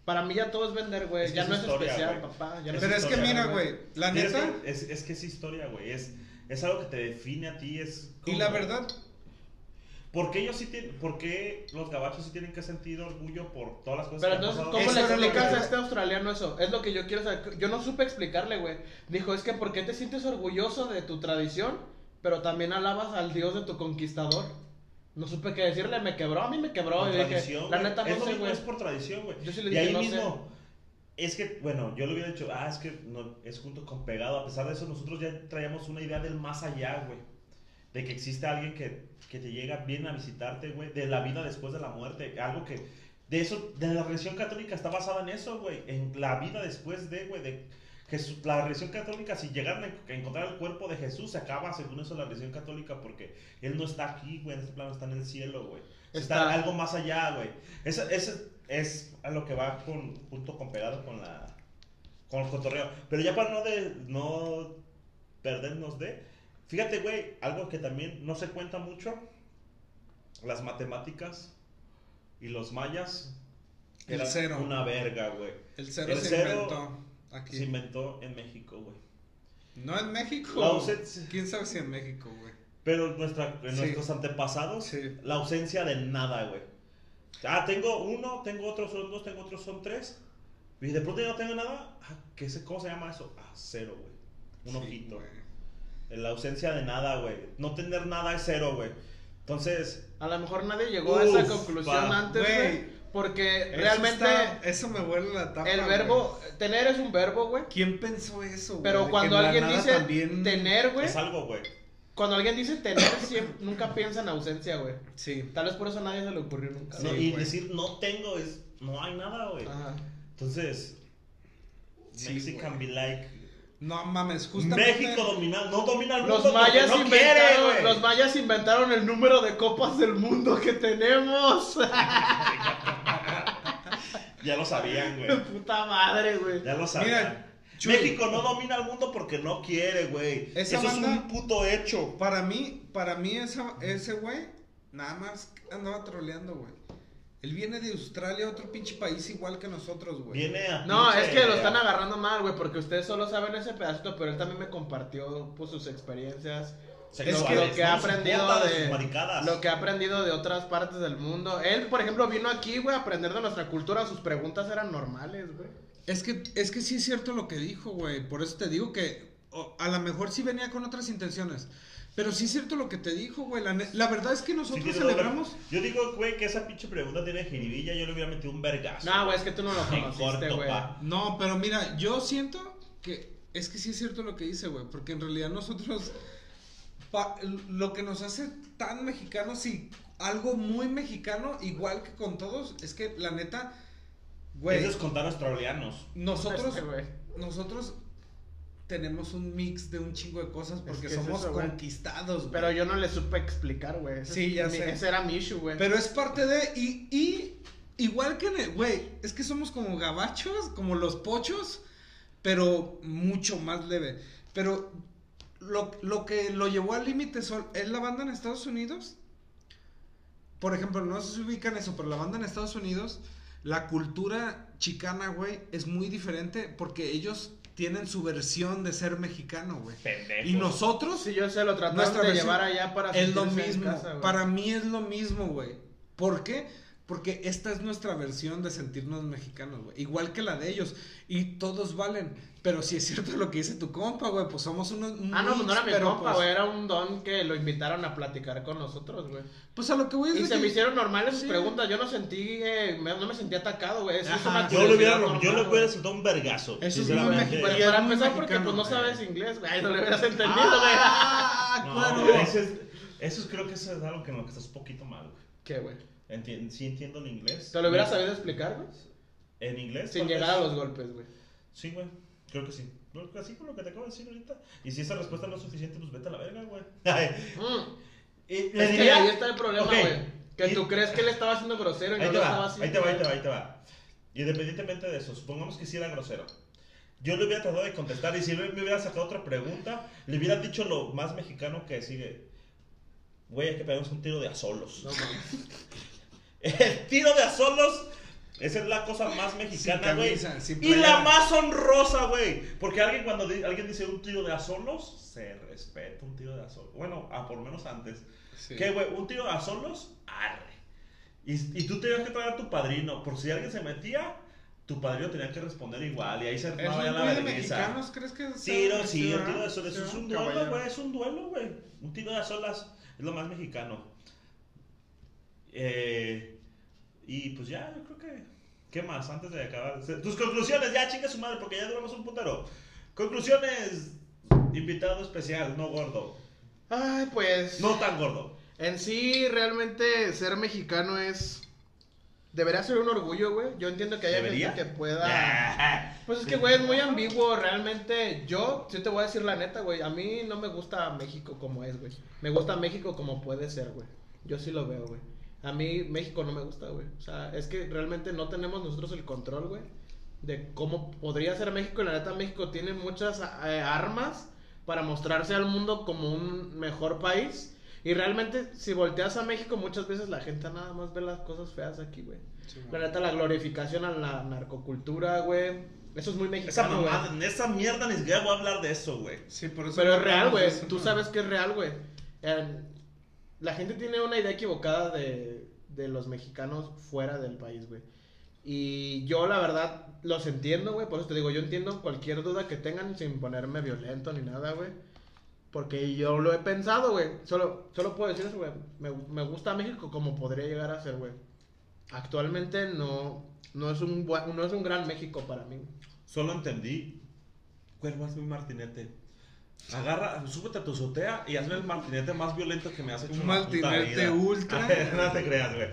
Speaker 3: Para mí ya todo es vender, güey.
Speaker 1: Es que
Speaker 3: Ya
Speaker 1: es
Speaker 3: no es especial,
Speaker 1: güey.
Speaker 3: papá. Ya no
Speaker 2: Pero es que
Speaker 1: historia,
Speaker 2: mira,
Speaker 3: güey.
Speaker 2: la neta,
Speaker 1: que- Es, es que es historia, güey. Es, es algo que te define a ti. Es
Speaker 2: y la verdad,
Speaker 1: ¿Por qué ellos sí tienen, por qué los gabachos sí tienen que sentir orgullo por todas las cosas
Speaker 3: Pero
Speaker 1: que han
Speaker 3: entonces,
Speaker 1: pasado?
Speaker 3: ¿cómo le explicas a este australiano eso? Es lo que yo quiero saber. Yo no supe explicarle, güey. Dijo, es que ¿por qué te sientes orgulloso de tu tradición, pero también alabas al dios de tu conquistador? No supe qué decirle, me quebró, a mí me quebró.
Speaker 1: Por
Speaker 3: y dije,
Speaker 1: tradición,
Speaker 3: la neta
Speaker 1: es
Speaker 3: no
Speaker 1: lo
Speaker 3: sé, güey.
Speaker 1: es por tradición, güey.
Speaker 3: Yo sí le
Speaker 1: y
Speaker 3: dije,
Speaker 1: ahí
Speaker 3: no sé.
Speaker 1: mismo, es que, bueno, yo le hubiera dicho, ah, es que no, es junto con pegado. A pesar de eso, nosotros ya traíamos una idea del más allá, güey. De que existe alguien que, que te llega bien a visitarte, güey. De la vida después de la muerte. Algo que, de eso, de la religión católica está basada en eso, güey. En la vida después de, güey. De Jesús, la religión católica, si llegaran a encontrar el cuerpo de Jesús, se acaba, según eso, la religión católica. Porque Él no está aquí, güey. En este plano está en el cielo, güey. Está,
Speaker 3: Está-
Speaker 1: algo más allá, güey. Eso, eso es a lo que va con, junto con pegado con la con el cotorreo. Pero ya para no de no perdernos de fíjate, güey, algo que también no se cuenta mucho las matemáticas y los mayas
Speaker 2: El
Speaker 1: eran
Speaker 2: cero.
Speaker 1: una verga, güey.
Speaker 2: el cero
Speaker 1: El
Speaker 2: se
Speaker 1: cero
Speaker 2: inventó aquí.
Speaker 1: Se inventó en México, güey.
Speaker 2: No en México.
Speaker 1: La ausencia-
Speaker 2: ¿Quién sabe si en México, güey?
Speaker 1: Pero nuestra, en
Speaker 2: Sí.
Speaker 1: nuestros antepasados,
Speaker 2: Sí.
Speaker 1: la ausencia de nada, güey. Ah, tengo uno, tengo otros son dos, tengo otros son tres. Y de pronto ya no tengo nada. Ah, ¿qué ¿Cómo se llama eso? Ah, cero, güey. Un
Speaker 2: Sí,
Speaker 1: ojito.
Speaker 2: güey.
Speaker 1: La ausencia de nada, güey. No tener nada es cero, güey. Entonces,
Speaker 3: A lo mejor nadie llegó a esa conclusión
Speaker 1: pa.
Speaker 3: antes,
Speaker 2: Güey.
Speaker 3: Porque
Speaker 2: Eso
Speaker 3: realmente
Speaker 2: está- eso me vuelve la tapa.
Speaker 3: el verbo, tener es un verbo, güey.
Speaker 2: ¿Quién pensó eso, güey?
Speaker 3: Pero cuando alguien dice
Speaker 2: también-
Speaker 3: tener, güey.
Speaker 1: es algo, güey.
Speaker 3: Cuando alguien dice tener, (laughs) siempre, nunca piensa en ausencia, güey.
Speaker 2: Sí.
Speaker 3: Tal vez por eso a nadie se le ocurrió nunca.
Speaker 1: No, y decir no tengo es. No hay nada, güey.
Speaker 3: Ajá.
Speaker 1: Entonces,
Speaker 2: Sí,
Speaker 1: Mexican be like.
Speaker 2: No mames, justamente.
Speaker 1: México domina, no domina el mundo.
Speaker 3: Los
Speaker 1: porque
Speaker 3: mayas,
Speaker 1: no
Speaker 3: inventaron,
Speaker 1: quiere,
Speaker 3: los mayas inventaron el número de copas del mundo que tenemos. (laughs)
Speaker 1: Ya lo sabían, güey. (laughs)
Speaker 3: Puta madre, güey.
Speaker 1: Ya lo sabían.
Speaker 2: Mira, Chuy.
Speaker 1: México no domina el mundo porque no quiere, güey. Eso
Speaker 2: banda-
Speaker 1: es un puto hecho.
Speaker 2: Para mí, para mí esa, ese güey nada más andaba troleando, güey. Él viene de Australia, otro pinche país igual que nosotros, güey.
Speaker 1: Viene a
Speaker 3: No, es que lo están agarrando mal, güey, porque ustedes solo saben ese pedacito, pero él también me compartió pues, sus experiencias.
Speaker 1: sexuales,
Speaker 3: lo que ha aprendido de lo que ha aprendido de otras partes del mundo. Él, por ejemplo, vino aquí, güey, a aprender de nuestra cultura. Sus preguntas eran normales, güey.
Speaker 2: Es que, es que sí es cierto lo que dijo, güey. Por eso te digo que o, a lo mejor sí venía con otras intenciones. Pero sí es cierto lo que te dijo, güey. La, la verdad es que nosotros celebramos.
Speaker 1: Yo digo, güey, que esa pinche pregunta tiene jiribilla. Yo le hubiera metido un vergazo.
Speaker 3: No, güey, es que tú no lo (laughs) conociste, güey.
Speaker 2: No, pero mira, yo siento que es que sí es cierto lo que dice, güey. Porque en realidad nosotros. pa- lo que nos hace tan mexicanos y algo muy mexicano, igual que con todos, es que la neta. Güey.
Speaker 1: Es descontar australianos.
Speaker 2: Nosotros, (laughs)
Speaker 3: Este,
Speaker 2: nosotros tenemos un mix de un chingo de cosas porque
Speaker 3: que es
Speaker 2: somos
Speaker 3: eso,
Speaker 2: conquistados, güey.
Speaker 3: Pero yo no le supe explicar, güey.
Speaker 2: Sí, ya
Speaker 3: mi-
Speaker 2: sé.
Speaker 3: Ese era mi issue, güey.
Speaker 2: Pero es parte de. Y, y igual que. en el- Güey, es que somos como gabachos, como los pochos, pero mucho más leve. Pero lo, lo que lo llevó al límite es la banda en Estados Unidos. Por ejemplo, no sé si ubican eso, pero la banda en Estados Unidos, la cultura chicana, güey, es muy diferente porque ellos tienen su versión de ser mexicano, güey. Y nosotros
Speaker 3: Sí, yo sé, lo tratamos
Speaker 2: Nuestra
Speaker 3: de
Speaker 2: versión
Speaker 3: llevar allá para
Speaker 2: es lo mismo.
Speaker 3: casa, güey.
Speaker 2: para mí es lo mismo, güey. ¿Por qué? Porque esta es nuestra versión de sentirnos mexicanos, güey. Igual que la de ellos. Y todos valen. Pero si es cierto lo que dice tu compa, güey, pues somos unos. un
Speaker 3: Ah, no, pues no era mi
Speaker 2: pero,
Speaker 3: compa,
Speaker 2: pues,
Speaker 3: güey. Era un don que lo invitaron a platicar con nosotros, güey.
Speaker 2: Pues a lo que voy a
Speaker 3: Y
Speaker 2: decir.
Speaker 3: se me hicieron normales sus
Speaker 2: Sí.
Speaker 3: preguntas. Yo no sentí, eh, me- no me sentí atacado, güey. Eso es
Speaker 2: Ajá.
Speaker 1: Yo le hubiera, yo
Speaker 3: normal,
Speaker 1: le
Speaker 3: güey.
Speaker 1: hubiera soltado un vergazo.
Speaker 2: Eso es muy
Speaker 3: Pero
Speaker 2: Y es
Speaker 3: para
Speaker 2: muy
Speaker 3: empezar, porque
Speaker 2: mexicano,
Speaker 3: pues no sabes inglés, güey. No lo hubieras entendido, güey.
Speaker 2: Ah,
Speaker 1: No,
Speaker 2: claro.
Speaker 1: ese es- eso es- creo que eso es algo que en lo que estás un poquito mal, güey.
Speaker 3: ¿Qué, güey?
Speaker 1: Enti- sí entiendo el inglés.
Speaker 3: ¿Te lo hubieras sabido explicar, güey?
Speaker 1: En inglés.
Speaker 3: Sin llegar a los golpes, güey.
Speaker 1: Sí, güey. Creo que sí. Así con lo que te acabo de decir ahorita. Y si esa respuesta no es suficiente, pues vete a la verga, güey. (laughs)
Speaker 3: Mm.
Speaker 1: y
Speaker 3: Es que ahí está el problema, güey. Que
Speaker 1: Y-
Speaker 3: tú crees que él estaba haciendo grosero y
Speaker 1: Ahí
Speaker 3: no
Speaker 1: te
Speaker 3: lo estaba
Speaker 1: va,
Speaker 3: haciendo.
Speaker 1: ahí te va, ahí te va, ahí te va. Independientemente de eso, supongamos que sí era grosero. Yo le hubiera tratado de contestar y si él me hubiera sacado otra pregunta, le hubiera dicho lo más mexicano que sigue. Güey, hay que pegarnos un tiro de azolos.
Speaker 3: No mames. (laughs) (laughs)
Speaker 1: El tiro de azolos, esa es la cosa más mexicana, güey. Y la más honrosa, güey. Porque alguien cuando di- alguien dice un tiro de azolos, se respeta un tiro de azolos. Bueno, ah, por lo menos antes.
Speaker 2: Sí.
Speaker 1: ¿Qué, güey? ¿Un tiro de solos? Arre. Y, y tú tenías que traer a tu padrino. Por si alguien se metía, tu padrino tenía que responder igual. Y ahí se
Speaker 2: ¿Es
Speaker 1: armaba ya
Speaker 2: un
Speaker 1: la vergüenza.
Speaker 2: ¿Crees que
Speaker 1: Tiro,
Speaker 2: sea-
Speaker 1: sí, un tiro de solas.
Speaker 2: sea
Speaker 1: Es un duelo, güey. Es un duelo, güey. Un tiro de solas es lo más mexicano. Eh, y pues ya, yo creo que. ¿Qué más? Antes de acabar. Tus conclusiones, ya, chinga su madre, porque ya duramos un putero. Conclusiones. Invitado especial, no gordo.
Speaker 3: Ay, pues.
Speaker 1: No tan gordo.
Speaker 3: En sí, realmente ser mexicano es. Debería ser un orgullo, güey. Yo entiendo que haya
Speaker 1: ¿Debería?
Speaker 3: gente que pueda. (laughs) Pues es que, güey, es muy ambiguo. Realmente, yo sí te voy a decir la neta, güey. A mí no me gusta México como es, güey. Me gusta México como puede ser, güey. Yo sí lo veo, güey. A mí México no me gusta, güey. O sea, es que realmente no tenemos nosotros el control, güey. De cómo podría ser México. Y la neta, México tiene muchas eh, armas para mostrarse al mundo como un mejor país. Y realmente, si volteas a México, muchas veces la gente nada más ve las cosas feas aquí, güey.
Speaker 2: Sí,
Speaker 3: La neta, la glorificación a la narcocultura, güey. Eso es muy
Speaker 1: Esa
Speaker 3: mexicano, güey.
Speaker 1: mamada, en esa mierda ni siquiera voy a hablar de eso, güey.
Speaker 2: Sí, por eso
Speaker 3: Pero es real, güey. Tú
Speaker 2: ¿no?
Speaker 3: sabes que es real, güey. Eh, La gente tiene una idea equivocada de, de los mexicanos fuera del país, güey. Y yo, la verdad, los entiendo, güey. Por eso te digo, yo entiendo cualquier duda que tengan sin ponerme violento ni nada, güey. Porque yo lo he pensado, güey. Solo, solo puedo decir eso, güey. Me, gusta México como podría llegar a ser, güey. Actualmente no, no, es un, no es un gran México para mí.
Speaker 1: Solo entendí. ¿Cuál más mi martinete? Agarra, súbete a tu azotea y hazme el martinete más violento que me has hecho.
Speaker 2: Un
Speaker 1: en
Speaker 2: martinete ultra. (laughs)
Speaker 1: no te creas, güey.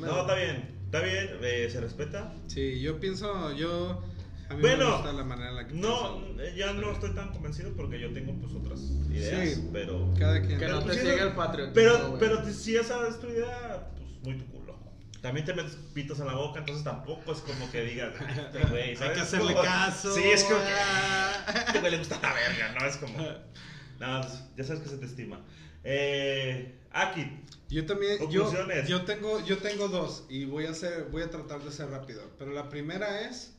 Speaker 3: No.
Speaker 1: No, está bien. Está bien, eh, se respeta.
Speaker 2: Sí, yo pienso, yo... A mí
Speaker 1: Bueno,
Speaker 2: me gusta la manera en la que
Speaker 1: No,
Speaker 2: pienso.
Speaker 1: ya no estoy tan convencido porque yo tengo pues otras ideas,
Speaker 2: Sí.
Speaker 1: pero...
Speaker 2: Cada quien.
Speaker 3: Que no
Speaker 1: pues
Speaker 3: te siga
Speaker 1: no-
Speaker 3: el patriotismo,
Speaker 1: Pero, pero si esa es tu idea, pues muy tu culo. También te metes pitos en la boca, entonces tampoco es como que digas, "Ah, este güey,
Speaker 2: Hay que hacerle
Speaker 1: Como-
Speaker 2: caso.
Speaker 1: Sí, es como que
Speaker 2: ah.
Speaker 1: a este güey le gusta la verga, ¿no? Es como. No, ya sabes que se te estima. Eh, Aki,
Speaker 2: Yo también, yo,
Speaker 1: Conclusiones.
Speaker 2: yo tengo, yo tengo dos y voy a hacer, voy a tratar de ser rápido. Pero la primera es,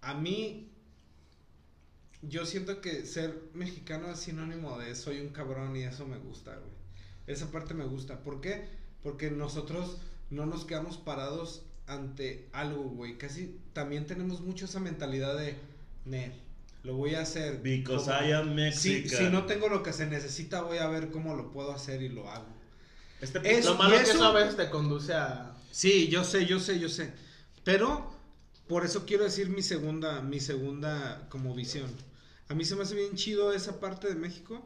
Speaker 2: a mí, yo siento que ser mexicano es sinónimo de soy un cabrón y eso me gusta, güey. Esa parte me gusta. ¿Por qué? Porque nosotros no nos quedamos parados ante algo, güey. Casi también tenemos mucho esa mentalidad de, ne, lo voy a hacer.
Speaker 1: because
Speaker 2: como-
Speaker 1: I am
Speaker 2: si,
Speaker 1: Mexican.
Speaker 2: si no tengo lo que se necesita, voy a ver cómo lo puedo hacer y lo hago.
Speaker 1: Este
Speaker 2: Es-
Speaker 3: Lo malo es que
Speaker 2: eso
Speaker 3: a veces te conduce a.
Speaker 2: Sí, yo sé, yo sé, yo sé. Pero por eso quiero decir mi segunda, mi segunda como visión. A mí se me hace bien chido esa parte de México,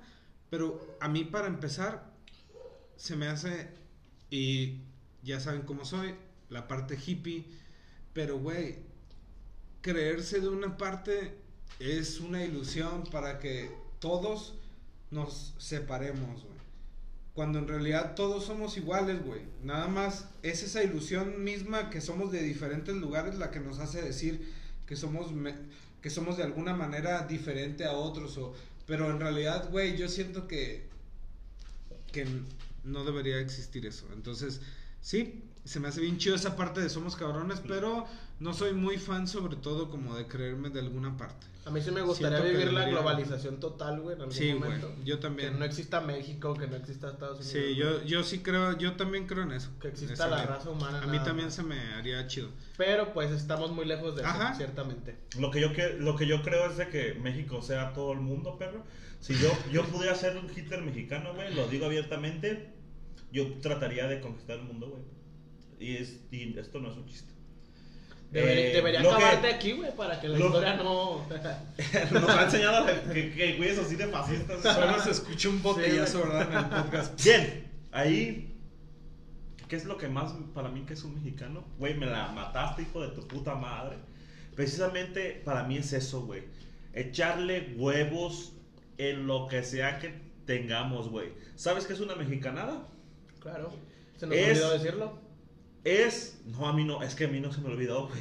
Speaker 2: pero a mí para empezar se me hace y ya saben cómo soy, la parte hippie, pero güey, creerse de una parte es una ilusión para que todos nos separemos, güey. Cuando en realidad todos somos iguales, güey. Nada más es esa ilusión misma que somos de diferentes lugares la que nos hace decir que somos que somos de alguna manera diferente a otros pero en realidad, güey, yo siento que que no debería existir eso. Entonces, sí, se me hace bien chido esa parte de somos cabrones, pero no soy muy fan sobre todo como de creerme de alguna parte.
Speaker 3: A mí sí me gustaría
Speaker 2: Siento que
Speaker 3: vivir la globalización total, güey, en algún
Speaker 2: Sí, güey,
Speaker 3: momento.
Speaker 2: yo
Speaker 3: Que
Speaker 2: también.
Speaker 3: no exista México, que no exista Estados Unidos.
Speaker 2: Sí, yo, yo sí creo, yo también creo en eso.
Speaker 3: Que exista la raza humana.
Speaker 2: A mí también
Speaker 3: más.
Speaker 2: se me haría chido.
Speaker 3: Pero pues estamos muy lejos de eso,
Speaker 2: Ajá.
Speaker 3: ciertamente.
Speaker 1: Lo que yo que, lo que yo creo es de que México sea todo el mundo, perro. Si yo yo pudiera ser un Hitler mexicano, güey, lo digo abiertamente, yo trataría de conquistar el mundo, güey. Y es y esto no es un chiste.
Speaker 3: Debería,
Speaker 1: Eh,
Speaker 3: debería
Speaker 1: que-
Speaker 3: acabarte aquí, güey, para que la
Speaker 1: lo-
Speaker 3: historia no. (laughs)
Speaker 1: Nos ha enseñado que, que güeyes así de fascistas.
Speaker 2: Solo se escucha un botellazo,
Speaker 3: Sí,
Speaker 2: ¿verdad? En el podcast. (laughs)
Speaker 1: Bien, ahí. ¿Qué es lo que más para mí que es un mexicano? Güey, me la mataste, hijo de tu puta madre. Precisamente para mí es eso, güey. Echarle huevos en lo que sea que tengamos, güey. ¿Sabes qué es una mexicanada?
Speaker 3: Claro. Se nos
Speaker 1: Es-
Speaker 3: olvidó decirlo.
Speaker 1: Es. No, a mí no, es que a mí no se me olvidó, güey.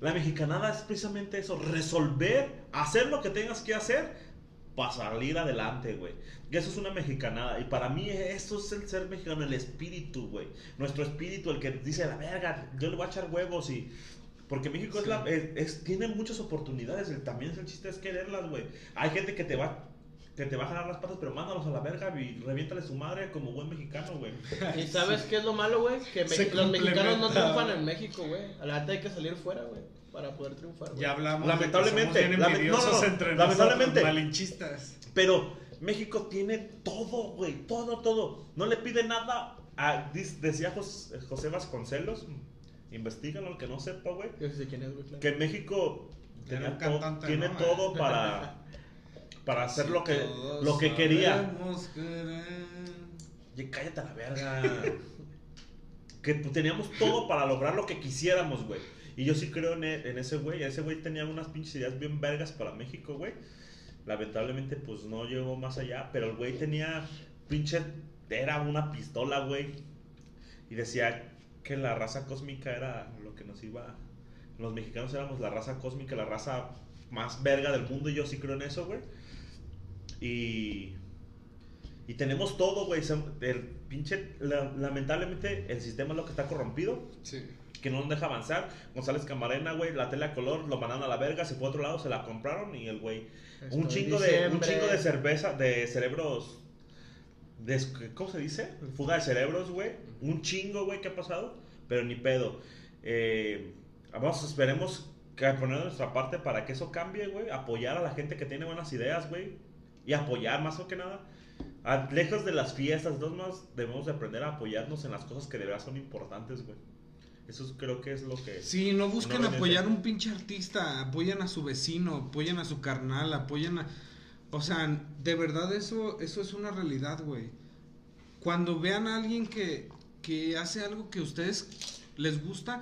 Speaker 1: La mexicanada es precisamente eso: resolver, hacer lo que tengas que hacer para salir adelante, güey. Y eso es una mexicanada. Y para mí, eso es el ser mexicano, el espíritu, güey. Nuestro espíritu, el que dice, la verga, yo le voy a echar huevos y. Porque México es
Speaker 2: Sí.
Speaker 1: la, es- es- tiene muchas oportunidades. el- también es el chiste es quererlas, güey. Hay gente que te va. Que te va a jalar las patas, pero mándalos a la verga y reviéntale su madre como buen mexicano, güey.
Speaker 3: ¿Y sabes qué es lo malo, güey? Que los mexicanos no triunfan en México, güey. A la neta hay que salir fuera, güey, para poder triunfar, güey.
Speaker 2: Ya hablamos.
Speaker 1: Lamentablemente,
Speaker 2: de que somos bien
Speaker 1: lame-
Speaker 2: envidiosos
Speaker 1: no, no, no,
Speaker 2: entre
Speaker 1: lamentablemente.
Speaker 2: nosotros, malinchistas.
Speaker 1: Pero México tiene todo, güey, todo, todo. No le pide nada a, dis- decía Jos- José Vasconcelos, investigalo el que no sepa, güey,
Speaker 3: Yo sí sé quién es, güey, claro.
Speaker 1: que México
Speaker 2: Era
Speaker 1: tenía
Speaker 2: un
Speaker 1: to-
Speaker 2: cantante,
Speaker 1: tiene
Speaker 2: ¿no?
Speaker 1: todo para, (laughs) para hacer
Speaker 2: Si
Speaker 1: lo que, lo que quería. Y cállate a la verga. (laughs) que pues, teníamos todo para lograr lo que quisiéramos, güey. Y yo sí creo en, e- en ese güey. Ese güey tenía unas pinches ideas bien vergas para México, güey. Lamentablemente, pues no llegó más allá. Pero el güey tenía pinche. Era una pistola, güey. Y decía que la raza cósmica era lo que nos iba. Los mexicanos éramos la raza cósmica, la raza más verga del mundo. Y yo sí creo en eso, güey. Y. Y tenemos todo, güey. El pinche. la- lamentablemente, el sistema es lo que está corrompido.
Speaker 2: Sí.
Speaker 1: Que no nos deja avanzar. González Camarena, güey, la tele a color, lo mandaron a la verga, se fue a otro lado, se la compraron y el güey. Un chingo de. Un chingo de cerveza, de cerebros. de- ¿Cómo se dice? Fuga de cerebros, güey. Un chingo, güey, que ha pasado. Pero ni pedo. Eh, vamos, esperemos que poner nuestra parte para que eso cambie, güey. Apoyar a la gente que tiene buenas ideas, güey. Y apoyar más o que nada. A- lejos de las fiestas, dos más debemos de aprender a apoyarnos en las cosas que de verdad son importantes, güey. Eso es- creo que es lo que...
Speaker 2: Sí, no busquen apoyar a un pinche artista, apoyan a su vecino, apoyan a su carnal, apoyan a... O sea, de verdad eso, eso es una realidad, güey. Cuando vean a alguien que, que hace algo que a ustedes les gusta,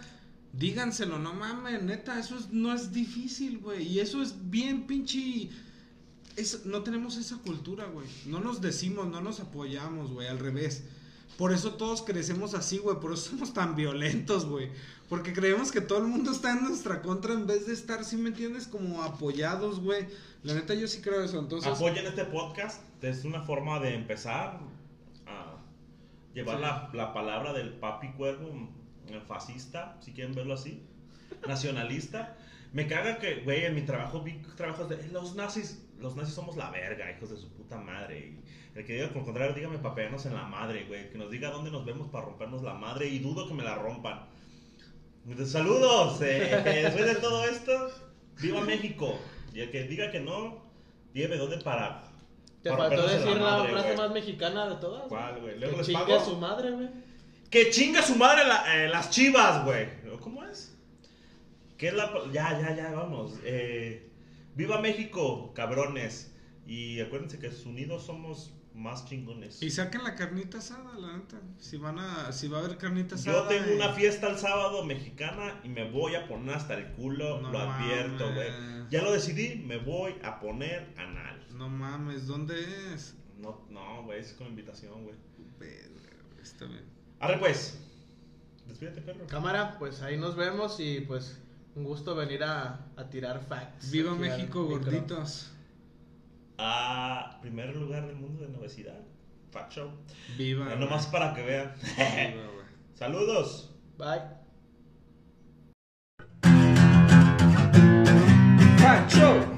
Speaker 2: díganselo, no mames, neta, eso es- no es difícil, güey. Y eso es bien pinche... Es, no tenemos esa cultura, güey. No nos decimos, no nos apoyamos, güey, al revés. Por eso todos crecemos así, güey. Por eso somos tan violentos, güey. Porque creemos que todo el mundo está en nuestra contra en vez de estar, ¿sí me entiendes? Como apoyados, güey. La neta, yo sí creo eso. Entonces,
Speaker 1: Apoyen este podcast. Es una forma de empezar a llevar
Speaker 2: Sí.
Speaker 1: la, la palabra del papi cuervo eh, fascista, si quieren verlo así, nacionalista. Me caga que, güey, en mi trabajo vi trabajos de los nazis. Los nazis somos la verga, hijos de su puta madre. Y el que diga con contrario, dígame para pegarnos en la madre, güey. Que nos diga dónde nos vemos para rompernos la madre. Y dudo que me la rompan. Saludos. eh, después de todo esto, viva México. Y el que diga que no, dígame dónde para.
Speaker 3: Te faltó decir la
Speaker 1: madre,
Speaker 3: frase más mexicana de todas.
Speaker 1: ¿Cuál, güey?
Speaker 3: Que
Speaker 1: les
Speaker 3: chingue
Speaker 1: pago.
Speaker 3: a su madre, güey.
Speaker 1: Que chinga su madre la- eh, las chivas, güey. ¿Cómo es? ¿Qué es la.? Ya, ya, ya, vamos. Eh, viva México, cabrones. Y acuérdense que unidos somos más chingones.
Speaker 2: y saquen la carnita asada, la neta. Si van a, si va a haber carnita
Speaker 1: Yo
Speaker 2: asada.
Speaker 1: tengo
Speaker 2: y-
Speaker 1: una fiesta el sábado mexicana y me voy a poner hasta el culo,
Speaker 2: No
Speaker 1: lo advierto, güey. Ya lo decidí, me voy a poner anal.
Speaker 2: No mames, ¿dónde es?
Speaker 1: No, no, güey, es con invitación, güey.
Speaker 2: Está bien.
Speaker 1: Arre, pues. Despídete, perro.
Speaker 3: Cámara, pues ahí nos vemos y pues un gusto venir a, a tirar facts.
Speaker 2: Viva México, gorditos.
Speaker 1: A primer lugar del mundo de novedad. Fact Show.
Speaker 2: Viva.
Speaker 1: No nomás para que vean.
Speaker 2: Viva, (laughs)
Speaker 1: Saludos.
Speaker 3: Bye. Fact Show.